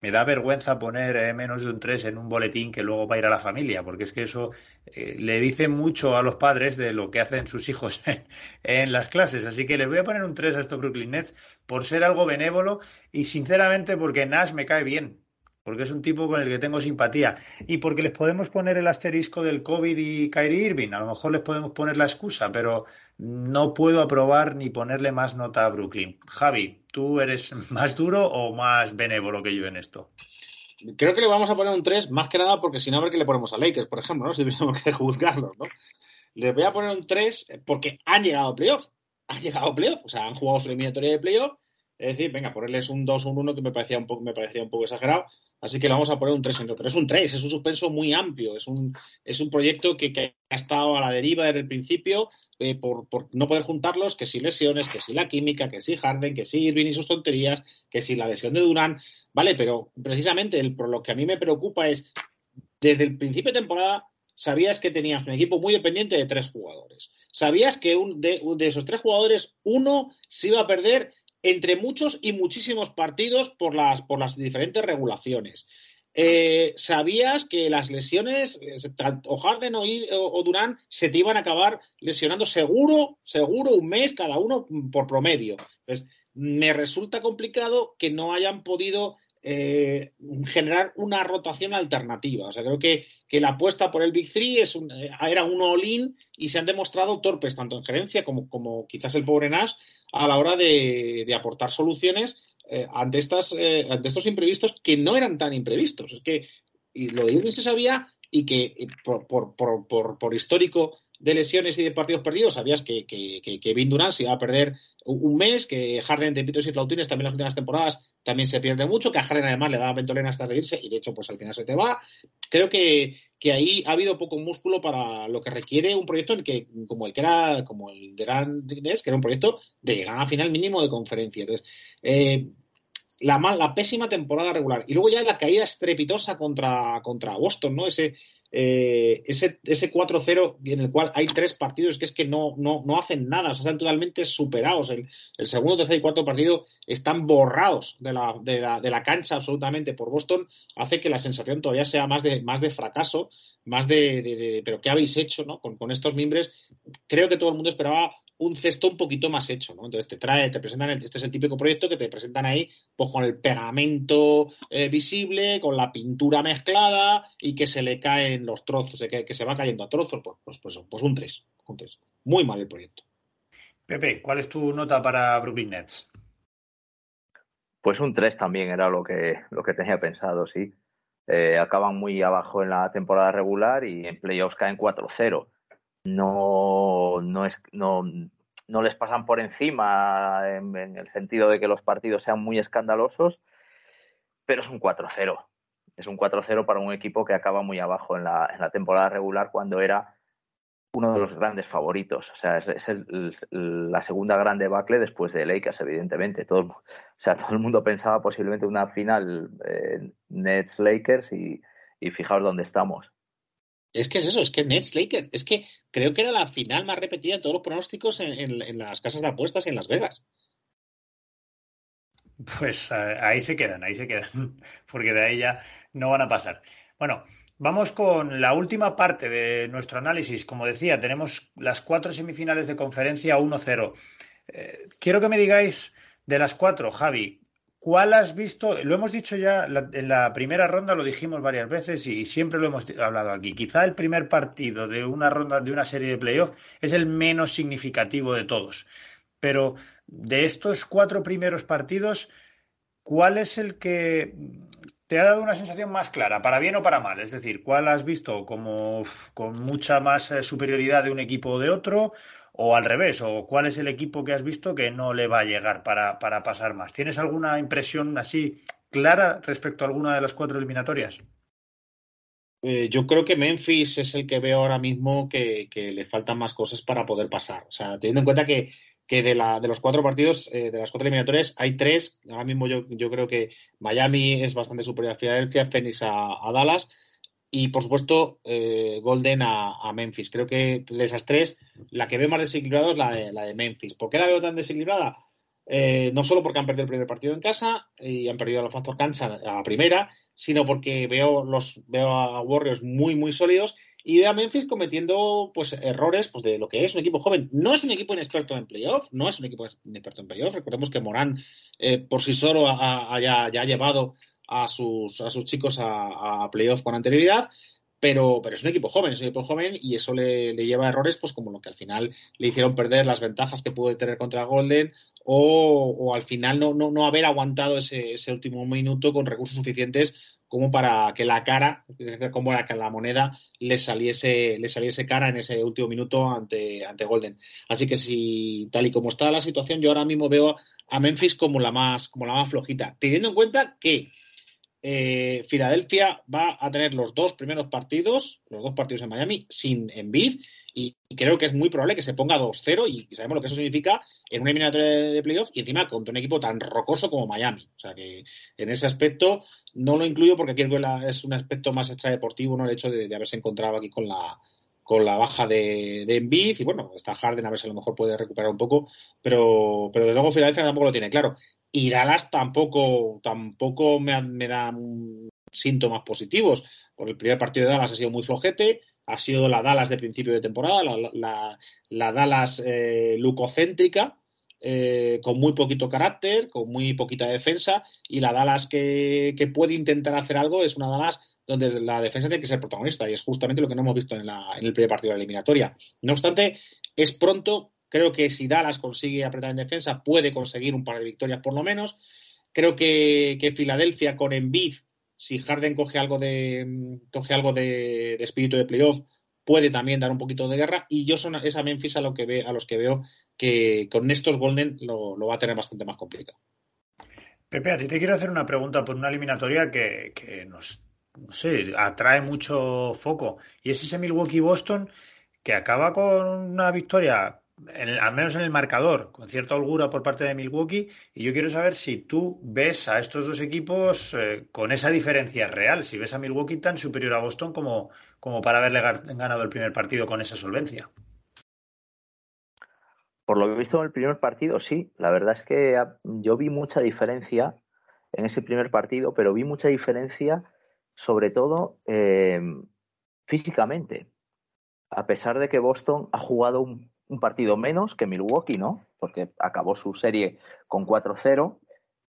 me da vergüenza poner eh, menos de un 3 en un boletín que luego va a ir a la familia, porque es que eso eh, le dice mucho a los padres de lo que hacen sus hijos [laughs] en las clases. Así que les voy a poner un 3 a estos Brooklyn Nets por ser algo benévolo y sinceramente porque Nash me cae bien porque es un tipo con el que tengo simpatía y porque les podemos poner el asterisco del COVID y Kyrie Irving. A lo mejor les podemos poner la excusa, pero no puedo aprobar ni ponerle más nota a Brooklyn. Javi, ¿tú eres [laughs] más duro o más benévolo que yo en esto? Creo que le vamos a poner un 3, más que nada porque si no, a ver qué le ponemos a Lakers, por ejemplo, ¿no? [laughs] si tuviéramos que juzgarlos. ¿no? Les voy a poner un 3 porque han llegado a playoff. Han llegado a playoff, o sea, han jugado su eliminatoria de playoff. Es decir, venga, ponerles un 2 o un 1 que me parecía un poco, me parecía un poco exagerado. Así que le vamos a poner un 3 en pero es un 3, es un suspenso muy amplio, es un, es un proyecto que, que ha estado a la deriva desde el principio, eh, por, no poder juntarlos, que si lesiones, que si la química, que si Harden, que si Irving y sus tonterías, que si la lesión de Durán, ¿vale? Pero precisamente el, por lo que a mí me preocupa es, desde el principio de temporada, sabías que tenías un equipo muy dependiente de tres jugadores. Sabías que un, de, de esos tres jugadores, uno se iba a perder entre muchos y muchísimos partidos por las, por las diferentes regulaciones. Eh, sabías que las lesiones, eh, o Harden o, Durán, se te iban a acabar lesionando seguro, seguro un mes cada uno por promedio. Entonces, me resulta complicado que no hayan podido eh, generar una rotación alternativa. O sea, creo que, que la apuesta por el Big Three es un, era un all-in y se han demostrado torpes tanto en gerencia como, como quizás el pobre Nash a la hora de, de aportar soluciones eh, ante, estas, eh, ante estos imprevistos que no eran tan imprevistos. Es que y lo de Irving se sabía y que por, por, por, por, histórico de lesiones y de partidos perdidos, sabías que, que, que Kevin Durant se iba a perder un mes, que Harden de pitos y flautines también las últimas temporadas también se pierde mucho, que a Harden además le daba ventolena hasta de irse y de hecho pues al final se te va. Creo que, que ahí ha habido poco músculo para lo que requiere un proyecto en que, como el que era, como el de Gran que era un proyecto de llegar a final mínimo de conferencia. Entonces, eh, la, la pésima temporada regular. Y luego ya la caída estrepitosa contra, contra Boston, ¿no? Ese, eh, ese, ese 4-0 en el cual hay tres partidos que es que no, no, no hacen nada, o sea, están totalmente superados. El, segundo, tercer y cuarto partido están borrados de la, de, la, de la cancha absolutamente por Boston, hace que la sensación todavía sea más de, más de fracaso, más de pero ¿qué habéis hecho ¿no? con, con estos mimbres? Creo que todo el mundo esperaba un cesto un poquito más hecho, ¿no? Entonces te trae, te presentan, el, este es el típico proyecto que te presentan ahí, pues con el pegamento eh, visible, con la pintura mezclada y que se le caen los trozos, que, que se va cayendo a trozos, pues, pues, pues, pues un 3, un 3. Muy mal el proyecto. Pepe, ¿cuál es tu nota para Brooklyn Nets? Pues un 3 también era lo que, lo que tenía pensado, sí. Eh, acaban muy abajo en la temporada regular y en playoffs caen 4-0 no, no, es, no, les pasan por encima en, el sentido de que los partidos sean muy escandalosos, pero es un 4-0. Es un 4-0 para un equipo que acaba muy abajo en la, en la, temporada regular cuando era uno de los grandes favoritos. O sea, es, la segunda gran debacle después de Lakers, evidentemente. Todo, [laughs] o sea, todo el mundo pensaba posiblemente una final eh, Nets-Lakers y, y fijaos dónde estamos. Es que es eso, es que Nets Lakers, es que creo que era la final más repetida de todos los pronósticos en, en, en las casas de apuestas en Las Vegas. Pues ahí se quedan, ahí se quedan, [laughs] porque de ahí ya no van a pasar. Bueno, vamos con la última parte de nuestro análisis. Como decía, tenemos las cuatro semifinales de conferencia 1-0. Eh, quiero que me digáis de las cuatro, Javi, ¿Cuál has visto? Lo hemos dicho ya en la primera ronda, lo dijimos varias veces y siempre lo hemos hablado aquí. Quizá el primer partido de una ronda de una serie de playoff es el menos significativo de todos. Pero de estos cuatro primeros partidos, ¿cuál es el que te ha dado una sensación más clara, para bien o para mal? Es decir, ¿cuál has visto como con mucha más superioridad de un equipo o de otro? O al revés, o cuál es el equipo que has visto que no le va a llegar para, para pasar más. ¿Tienes alguna impresión así clara respecto a alguna de las cuatro eliminatorias? Eh, yo creo que Memphis es el que veo ahora mismo que, le faltan más cosas para poder pasar. O sea, teniendo en cuenta que, que de, la, de, los cuatro partidos, eh, de las cuatro eliminatorias, hay tres. Ahora mismo yo, yo creo que Miami es bastante superior a Filadelfia, Phoenix a Dallas y por supuesto eh, Golden a, a, Memphis. Creo que de esas tres, la que veo más desequilibrada es la de, la de Memphis. ¿Por qué la veo tan desequilibrada? Eh, no solo porque han perdido el primer partido en casa y han perdido la Factor Cancha a la primera, sino porque veo, los, veo a Warriors muy, muy sólidos y veo a Memphis cometiendo pues errores pues, de lo que es un equipo joven. No es un equipo inexperto en playoff, no es un equipo inexperto en playoff. Recordemos que Morán eh, por sí solo ha, ya, llevado a sus, a sus chicos a, a playoff con anterioridad, pero, pero es un equipo joven, es un equipo joven y eso le, le, lleva a errores, pues como lo que al final le hicieron perder las ventajas que pudo tener contra Golden o, o al final no, no, no haber aguantado ese, ese, último minuto con recursos suficientes como para que la cara, como para que la moneda le saliese, le saliese cara en ese último minuto ante, ante Golden. Así que si tal y como está la situación, yo ahora mismo veo a Memphis como la más, como la más flojita, teniendo en cuenta que eh, Filadelfia va a tener los dos primeros partidos, los dos partidos en Miami, sin Embiid, y creo que es muy probable que se ponga 2-0 y sabemos lo que eso significa en una eliminatoria de playoff y encima contra un equipo tan rocoso como Miami. O sea que en ese aspecto no lo incluyo porque aquí es un aspecto más extradeportivo, ¿no? El hecho de, haberse encontrado aquí con la, con la baja de, de y bueno, está Harden a ver si a lo mejor puede recuperar un poco, pero, pero desde luego Filadelfia tampoco lo tiene claro. Y Dallas tampoco, tampoco me, me da síntomas positivos. Por el primer partido de Dallas ha sido muy flojete, ha sido la Dallas de principio de temporada, la Dallas eh, lucocéntrica, eh, con muy poquito carácter, con muy poquita defensa, y la Dallas que, que, puede intentar hacer algo es una Dallas donde la defensa tiene que ser protagonista, y es justamente lo que no hemos visto en, la, en el primer partido de la eliminatoria. No obstante, es pronto Creo que si Dallas consigue apretar en defensa, puede conseguir un par de victorias por lo menos. Creo que, que Filadelfia con Embiid, si Harden coge algo de, coge algo de, espíritu de playoff, puede también dar un poquito de guerra. Y yo son esa Memphis a, lo que ve, a los que veo que con estos Golden lo, lo, va a tener bastante más complicado. Pepe, a ti te quiero hacer una pregunta por una eliminatoria que, que nos no sé, atrae mucho foco. Y es ese Milwaukee-Boston que acaba con una victoria al menos en el marcador, con cierta holgura por parte de Milwaukee. Y yo quiero saber si tú ves a estos dos equipos eh, con esa diferencia real, si ves a Milwaukee tan superior a Boston como, como para haberle ganado el primer partido con esa solvencia. Por lo que he visto en el primer partido, sí. La verdad es que yo vi mucha diferencia en ese primer partido, pero vi mucha diferencia sobre todo eh, físicamente. A pesar de que Boston ha jugado un, partido menos que Milwaukee, ¿no? Porque acabó su serie con 4-0,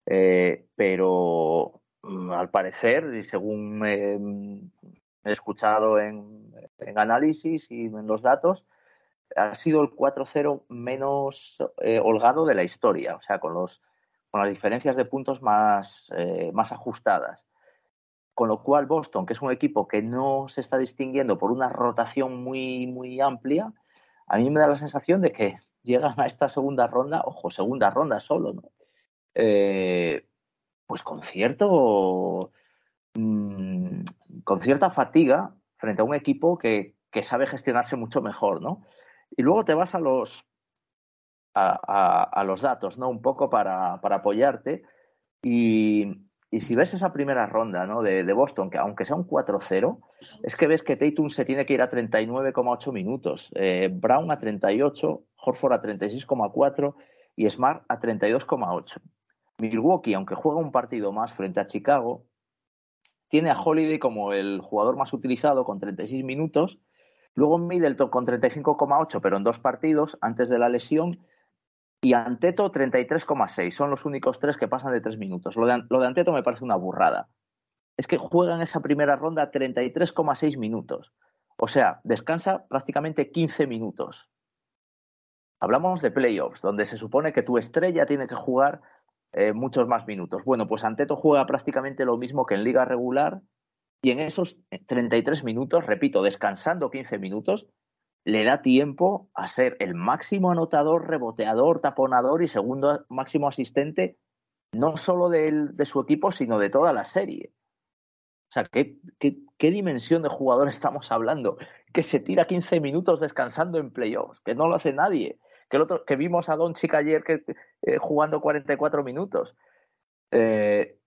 eh, pero mm, al parecer, y según he escuchado en, en análisis y en los datos, ha sido el 4-0 menos eh, holgado de la historia, o sea, con, los, con las diferencias de puntos más, eh, más ajustadas. Con lo cual, Boston, que es un equipo que no se está distinguiendo por una rotación muy, muy amplia, a mí me da la sensación de que llegan a esta segunda ronda, ojo, segunda ronda solo, ¿no? Eh, pues con cierto. Mm, con cierta fatiga frente a un equipo que, que sabe gestionarse mucho mejor, ¿no? Y luego te vas a los, a, los datos, ¿no? Un poco para, para apoyarte. Y, y, si ves esa primera ronda ¿no? de, Boston, que aunque sea un 4-0, es que ves que Tatum se tiene que ir a 39,8 minutos, eh, Brown a 38, Horford a 36,4 y Smart a 32,8. Milwaukee, aunque juega un partido más frente a Chicago, tiene a Holiday como el jugador más utilizado con 36 minutos Luego Middleton con 35,8, pero en dos partidos antes de la lesión. Y Anteto 33,6. Son los únicos tres que pasan de tres minutos. Lo de, Anteto me parece una burrada. Es que juega en esa primera ronda 33,6 minutos. O sea, descansa prácticamente 15 minutos. Hablamos de playoffs, donde se supone que tu estrella tiene que jugar eh, muchos más minutos. Bueno, pues Anteto juega prácticamente lo mismo que en liga regular y en esos 33 minutos, repito, descansando 15 minutos, le da tiempo a ser el máximo anotador, reboteador, taponador y segundo máximo asistente, no solo de, de su equipo, sino de toda la serie. O sea, ¿qué, qué, dimensión de jugador estamos hablando? Que se tira 15 minutos descansando en playoffs, que no lo hace nadie. Que, el otro, que vimos a Don Chica ayer que, eh, jugando 44 minutos. Eh,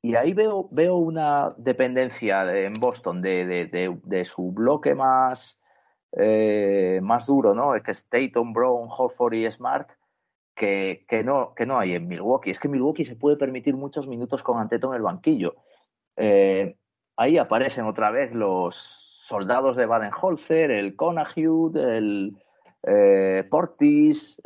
y ahí veo, veo una dependencia en Boston de, su bloque más, eh, más duro, ¿no? Que es Tatum, Brown, Horford y Smart, que, que, no, que no hay en Milwaukee. Es que Milwaukee se puede permitir muchos minutos con Anteto en el banquillo. Eh, ahí aparecen otra vez los soldados de Baden-Holzer, el Conahue, el eh, Portis,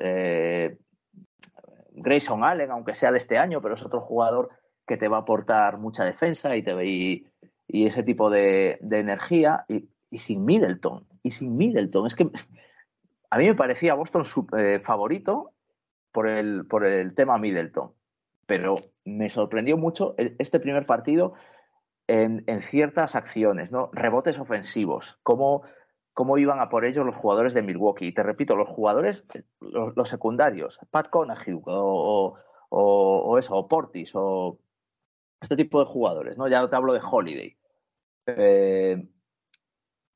Grayson Allen, aunque sea de este año, pero es otro jugador que te va a aportar mucha defensa y, te, y, y ese tipo de, energía. Y, sin Middleton, y sin Middleton. Es que a mí me parecía Boston su, eh, favorito por el, por el tema Middleton. Pero me sorprendió mucho este primer partido en, en ciertas acciones, ¿no? Rebotes ofensivos, cómo, cómo iban a por ellos los jugadores de Milwaukee. Y te repito, los jugadores, los, secundarios, Pat Conahue o, o, o, eso, o Portis, o este tipo de jugadores, ¿no? Ya te hablo de Holiday. Eh,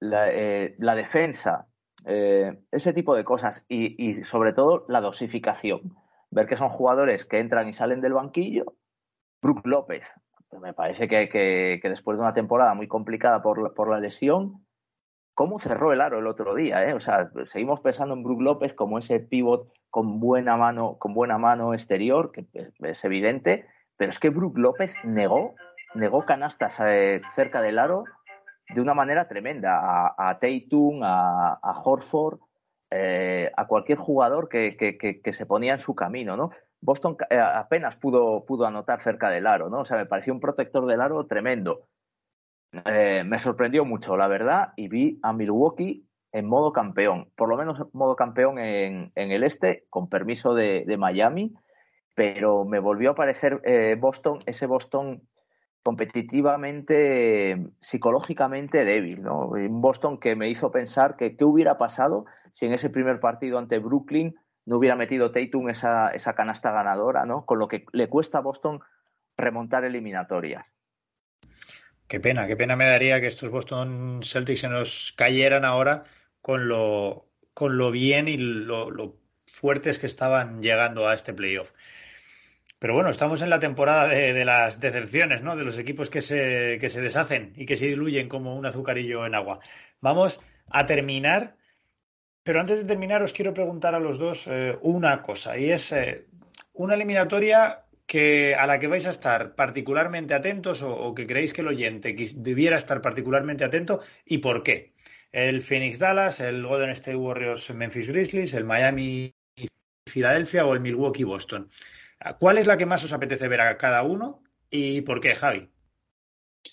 eh, la, defensa, eh, ese tipo de cosas y, sobre todo la dosificación. Ver que son jugadores que entran y salen del banquillo. Brook López, me parece que, después de una temporada muy complicada por, por, la lesión, ¿cómo cerró el aro el otro día? O sea, seguimos pensando en Brook López como ese pivot con buena mano, con buena mano exterior, que es evidente, pero es que Brook López negó, negó canastas eh, cerca del aro de una manera tremenda a, a a, Horford, eh, a cualquier jugador que, que, se ponía en su camino, ¿no? Boston eh, apenas pudo, pudo anotar cerca del aro, ¿no? O sea, me pareció un protector del aro tremendo. me sorprendió mucho, la verdad, y vi a Milwaukee en modo campeón, por lo menos en modo campeón en, en el este, con permiso de, de Miami, pero me volvió a parecer eh, Boston, ese Boston competitivamente, psicológicamente débil, ¿no? Un Boston que me hizo pensar que qué hubiera pasado si en ese primer partido ante Brooklyn no hubiera metido Tatum esa, esa canasta ganadora, ¿no? Con lo que le cuesta a Boston remontar eliminatorias. Qué pena, qué pena me daría que estos Boston Celtics se nos cayeran ahora con lo, con lo bien y lo, fuertes que estaban llegando a este playoff. Pero bueno, estamos en la temporada de, las decepciones, ¿no? De los equipos que se, que se deshacen y que se diluyen como un azucarillo en agua. Vamos a terminar, pero antes de terminar os quiero preguntar a los dos eh, una cosa, y es eh, una eliminatoria que, a la que vais a estar particularmente atentos o, que creéis que el oyente debiera estar particularmente atento y por qué. El Phoenix Dallas, el Golden State Warriors Memphis Grizzlies, el Miami Filadelfia o el Milwaukee Boston. ¿Cuál es la que más os apetece ver a cada uno y por qué, Javi?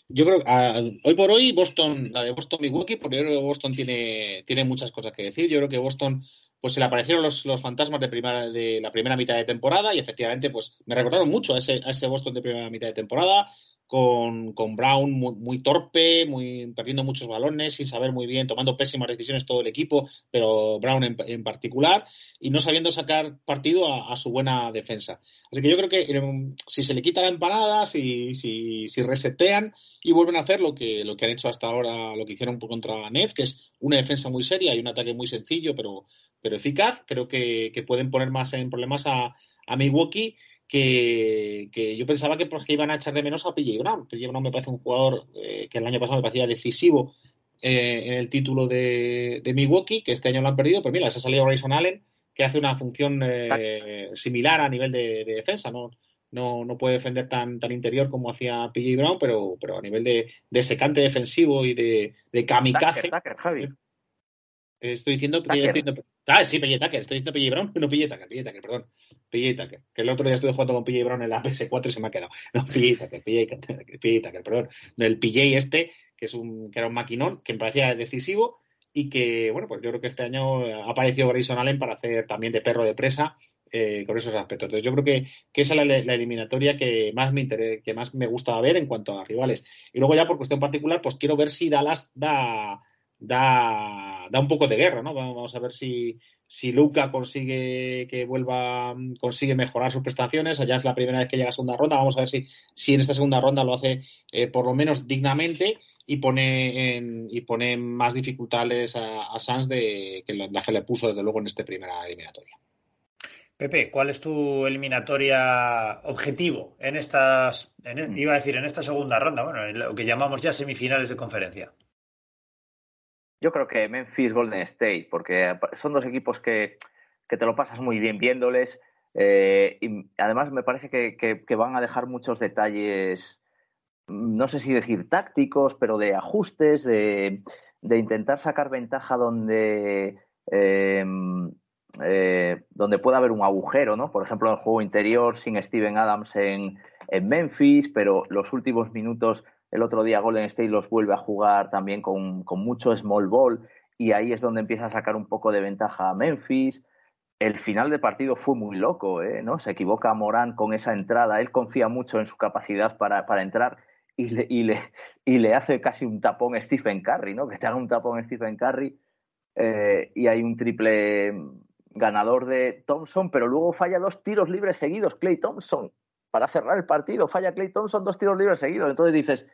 Yo creo que hoy por hoy Boston, la de Boston Milwaukee, porque yo creo que Boston tiene, tiene muchas cosas que decir. Yo creo que Boston pues se le aparecieron los, los fantasmas de, primera, de la primera mitad de temporada y efectivamente pues me recordaron mucho a ese, a ese Boston de primera mitad de temporada con, con Brown muy, torpe, muy, perdiendo muchos balones, sin saber muy bien, tomando pésimas decisiones todo el equipo, pero Brown en, en particular, y no sabiendo sacar partido a, su buena defensa. Así que yo creo que eh, si se le quita la empanada, si, si, si, resetean y vuelven a hacer lo que, lo que han hecho hasta ahora, lo que hicieron contra Nets, que es una defensa muy seria y un ataque muy sencillo, pero, pero eficaz, creo que, pueden poner más en problemas a Milwaukee que, yo pensaba que, pues, iban a echar de menos a PJ Brown. PJ Brown me parece un jugador eh, que el año pasado me parecía decisivo eh, en el título de, Milwaukee, que este año lo han perdido, pero mira, se ha salido Grayson Allen, que hace una función eh, similar a nivel de, de, defensa, ¿no? No, no puede defender tan, tan interior como hacía PJ Brown, pero, pero a nivel de, secante defensivo y de, kamikaze. Estoy diciendo, Ah, sí, PJ Tucker. Estoy diciendo PJ Brown. No, PJ Tucker, PJ Tucker, perdón. PJ Tucker. Que el otro día estuve jugando con PJ Brown en la PS4 y se me ha quedado. No, PJ Tucker, PJ Tucker, perdón. Del PJ este, que, es un, que era un maquinón, que me parecía decisivo y que, bueno, pues yo creo que este año ha aparecido Grayson Allen para hacer también de perro de presa eh, con esos aspectos. Entonces yo creo que, que esa es la, la, eliminatoria que más me interesa, que más me gusta ver en cuanto a rivales. Y luego ya por cuestión particular, pues quiero ver si Dallas da da, da un poco de guerra, ¿no? Vamos a ver si, si Luca consigue que vuelva, consigue mejorar sus prestaciones. Allá es la primera vez que llega a segunda ronda. Vamos a ver si, si en esta segunda ronda lo hace eh, por lo menos dignamente y pone en, y pone más dificultades a, a Sanz de que la que le puso desde luego en esta primera eliminatoria. Pepe, ¿cuál es tu eliminatoria objetivo en estas, en, iba a decir, en esta segunda ronda, bueno, en lo que llamamos ya semifinales de conferencia? Yo creo que Memphis Golden State, porque son dos equipos que, que te lo pasas muy bien viéndoles. Eh, y además me parece que, que, van a dejar muchos detalles, no sé si decir tácticos, pero de ajustes, de, de intentar sacar ventaja donde, eh, eh, donde pueda haber un agujero, ¿no? Por ejemplo, en el juego interior sin Steven Adams en, en Memphis, pero los últimos minutos el otro día Golden State los vuelve a jugar también con, con mucho small ball y ahí es donde empieza a sacar un poco de ventaja a Memphis. El final del partido fue muy loco, ¿eh? ¿no? Se equivoca Morán con esa entrada. Él confía mucho en su capacidad para, para entrar y le, y, le, y le hace casi un tapón Stephen Curry, ¿no? Que te haga un tapón Stephen Curry eh, y hay un triple ganador de Thompson, pero luego falla dos tiros libres seguidos, Clay Thompson, para cerrar el partido. Falla Clay Thompson dos tiros libres seguidos. Entonces dices,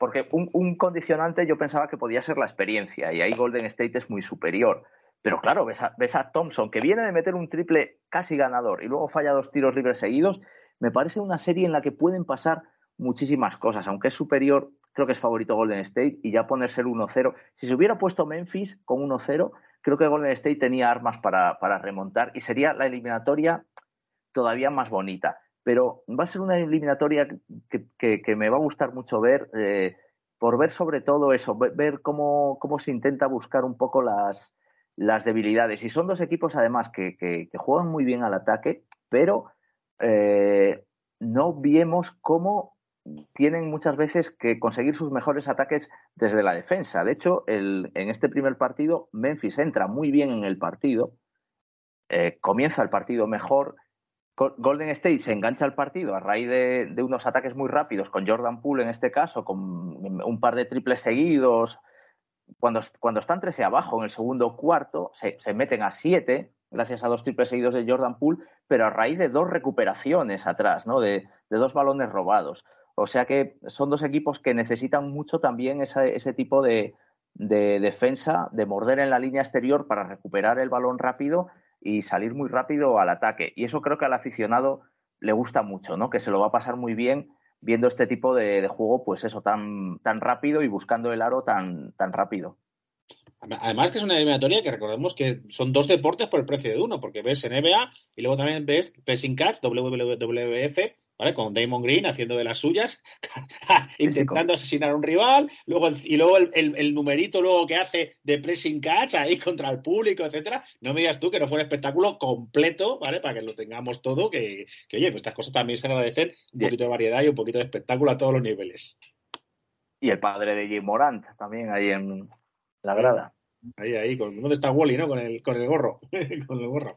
porque un, condicionante yo pensaba que podía ser la experiencia y ahí Golden State es muy superior. Pero claro, ves a, Thompson que viene de meter un triple casi ganador y luego falla dos tiros libres seguidos. Me parece una serie en la que pueden pasar muchísimas cosas. Aunque es superior, creo que es favorito Golden State y ya ponerse el 1-0. Si se hubiera puesto Memphis con 1-0, creo que Golden State tenía armas para remontar y sería la eliminatoria todavía más bonita pero va a ser una eliminatoria que, me va a gustar mucho ver, eh, por ver sobre todo eso, ver cómo, se intenta buscar un poco las, debilidades. Y son dos equipos además que, que juegan muy bien al ataque, pero eh, no vemos cómo tienen muchas veces que conseguir sus mejores ataques desde la defensa. De hecho, el, en este primer partido, Memphis entra muy bien en el partido, eh, comienza el partido mejor, Golden State se engancha al partido a raíz de, unos ataques muy rápidos, con Jordan Poole en este caso, con un par de triples seguidos. Cuando, cuando están 13 abajo en el segundo cuarto, se, meten a 7, gracias a dos triples seguidos de Jordan Poole, pero a raíz de dos recuperaciones atrás, ¿no? de, dos balones robados. O sea que son dos equipos que necesitan mucho también ese tipo de defensa, de morder en la línea exterior para recuperar el balón rápido y salir muy rápido al ataque. Y eso creo que al aficionado le gusta mucho, ¿no? Que se lo va a pasar muy bien viendo este tipo de, juego, pues eso, tan, tan rápido y buscando el aro tan, tan rápido. Además que es una eliminatoria que recordemos que son dos deportes por el precio de uno, porque ves NBA y luego también ves Pressing Catch, WWF, ¿vale? Con Damon Green haciendo de las suyas, [laughs] intentando asesinar a un rival, luego y luego el, numerito luego que hace de pressing catch ahí contra el público, etcétera. No me digas tú que no fue un espectáculo completo, ¿vale? Para que lo tengamos todo, que, oye, pues estas cosas también se agradecen un poquito de variedad y un poquito de espectáculo a todos los niveles. Y el padre de Jim Morant también ahí en, la grada. Ahí, ahí, ¿dónde está Wally, no? Con el, con el gorro, [laughs] con el gorro.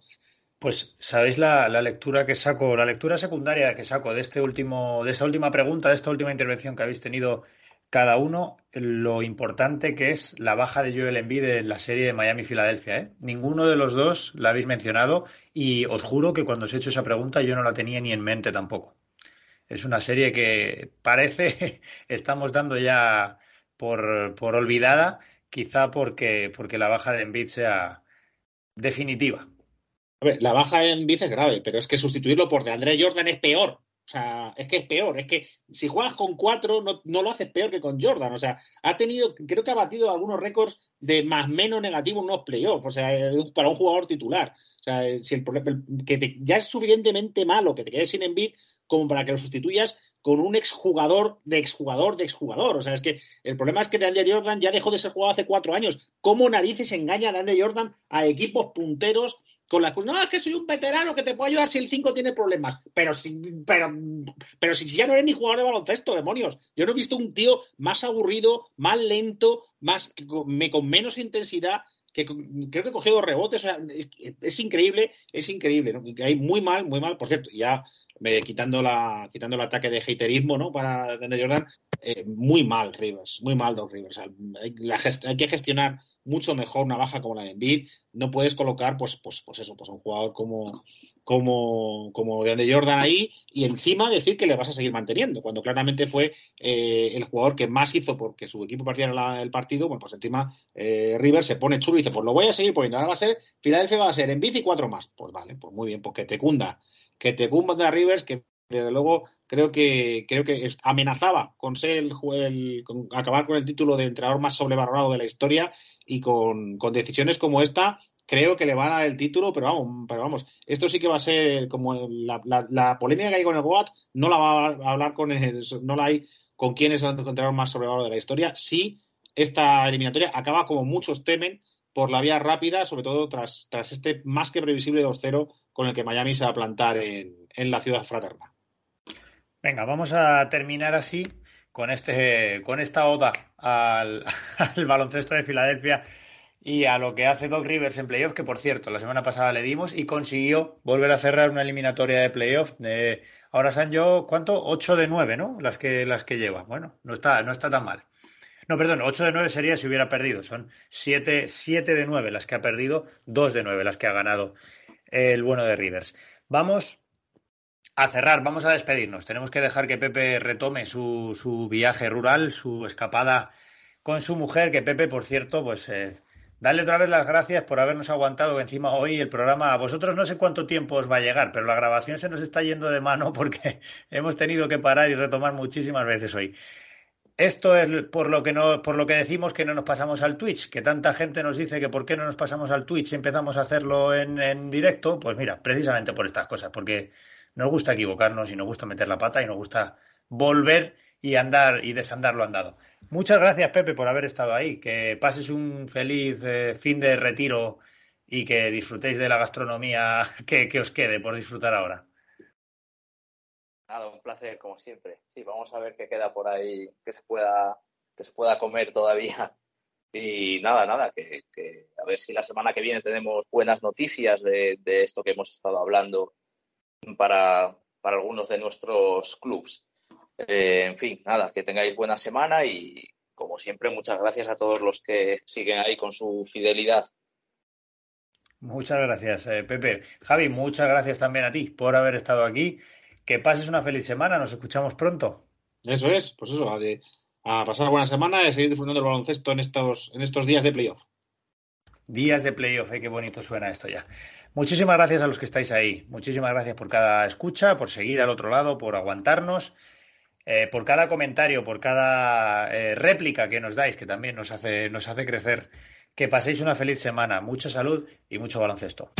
Pues sabéis la, lectura que saco, la lectura secundaria que saco de este último, de esta última pregunta, de esta última intervención que habéis tenido cada uno, lo importante que es la baja de Joel Embiid en la serie de Miami-Filadelfia. ¿eh? Ninguno de los dos la habéis mencionado y os juro que cuando os he hecho esa pregunta yo no la tenía ni en mente tampoco. Es una serie que parece [laughs] estamos dando ya por, por olvidada quizá porque, porque la baja de Embiid sea definitiva. A ver, la baja en Embiid es grave, pero es que sustituirlo por de André Jordan es peor. O sea, es que es peor. Es que si juegas con cuatro, no, no, lo haces peor que con Jordan. O sea, ha tenido, creo que ha batido algunos récords de más menos negativo en unos playoffs. O sea, para un jugador titular. O sea, si el, que ya es suficientemente malo que te quedes sin Embiid como para que lo sustituyas con un exjugador de exjugador de exjugador. O sea, es que el problema es que Andy Jordan ya dejó de ser jugado hace cuatro años. ¿Cómo narices engaña a Jordan a equipos punteros con la no, es que soy un veterano que te puede ayudar si el 5 tiene problemas. Pero si, pero, pero si ya no eres ni jugador de baloncesto, demonios. Yo no he visto un tío más aburrido, más lento, más con menos intensidad que creo que cogió dos rebotes, o sea, es, increíble, es increíble, ¿no? hay muy mal, muy mal, por cierto, ya quitando, la, quitando el ataque de haterismo ¿no? para Jordan, eh, muy mal Rivers, muy mal Doc Rivers. hay, que gestionar mucho mejor una baja como la de Embiid. No puedes colocar, pues, pues, pues eso, pues un jugador como, como, como de Jordan ahí y encima decir que le vas a seguir manteniendo, cuando claramente fue eh, el jugador que más hizo porque su equipo partiera el partido, bueno, pues encima eh, Rivers se pone chulo y dice, pues lo voy a seguir poniendo, ahora va a ser, Filadelfia va a ser en bici cuatro más. Pues vale, pues muy bien, pues que te cunda que te de Rivers, que desde luego creo que creo que amenazaba con ser el, el con acabar con el título de entrenador más sobrevalorado de la historia y con, decisiones como esta creo que le van a dar el título, pero vamos, pero vamos, esto sí que va a ser como la, la, polémica que hay con el Goat, no la va a hablar con no la hay con quién es el entrenador más sobrevalorado de la historia, si esta eliminatoria acaba como muchos temen por la vía rápida, sobre todo tras, tras este más que previsible 2-0 con el que Miami se va a plantar en, la ciudad fraterna. Venga, vamos a terminar así con, este, con esta oda [laughs] al, baloncesto de Filadelfia y a lo que hace Doc Rivers en playoff, que por cierto, la semana pasada le dimos y consiguió volver a cerrar una eliminatoria de playoff. De, ahora son yo, ¿cuánto? 8 de 9, ¿no? Las que, las que lleva. Bueno, no está, no está tan mal. No, perdón, 8 de 9 sería si hubiera perdido. Son 7, de 9 las que ha perdido, 2 de 9 las que ha ganado el bueno de Rivers. Vamos a cerrar, vamos a despedirnos. Tenemos que dejar que Pepe retome su, su viaje rural, su escapada con su mujer, que Pepe, por cierto, pues eh, darle otra vez las gracias por habernos aguantado encima hoy el programa. A vosotros no sé cuánto tiempo os va a llegar, pero la grabación se nos está yendo de mano porque [laughs] hemos tenido que parar y retomar muchísimas veces hoy. Esto es por lo que no, por lo que decimos que no nos pasamos al Twitch, que tanta gente nos dice que por qué no nos pasamos al Twitch y empezamos a hacerlo en, en directo, pues mira, precisamente por estas cosas, porque nos gusta equivocarnos y nos gusta meter la pata y nos gusta volver y andar y desandar lo andado. Muchas gracias, Pepe, por haber estado ahí. Que pases un feliz eh, fin de retiro y que disfrutéis de la gastronomía [laughs] que, que os quede por disfrutar ahora. Nada, un placer como siempre. Sí, vamos a ver qué queda por ahí que se pueda, que se pueda comer todavía. Y nada, nada, que, a ver si la semana que viene tenemos buenas noticias de, esto que hemos estado hablando para, para algunos de nuestros clubs. Eh, en fin, nada, que tengáis buena semana y como siempre, muchas gracias a todos los que siguen ahí con su fidelidad. Muchas gracias, eh, Pepe. Javi, muchas gracias también a ti por haber estado aquí que pases una feliz semana, nos escuchamos pronto. Eso es, pues eso, a, de, a pasar buena semana y a seguir disfrutando del baloncesto en estos, en estos días de playoff. Días de playoff, ¿eh? qué bonito suena esto ya. Muchísimas gracias a los que estáis ahí. Muchísimas gracias por cada escucha, por seguir al otro lado, por aguantarnos, eh, por cada comentario, por cada eh, réplica que nos dais, que también nos hace, nos hace crecer. Que paséis una feliz semana, mucha salud y mucho baloncesto.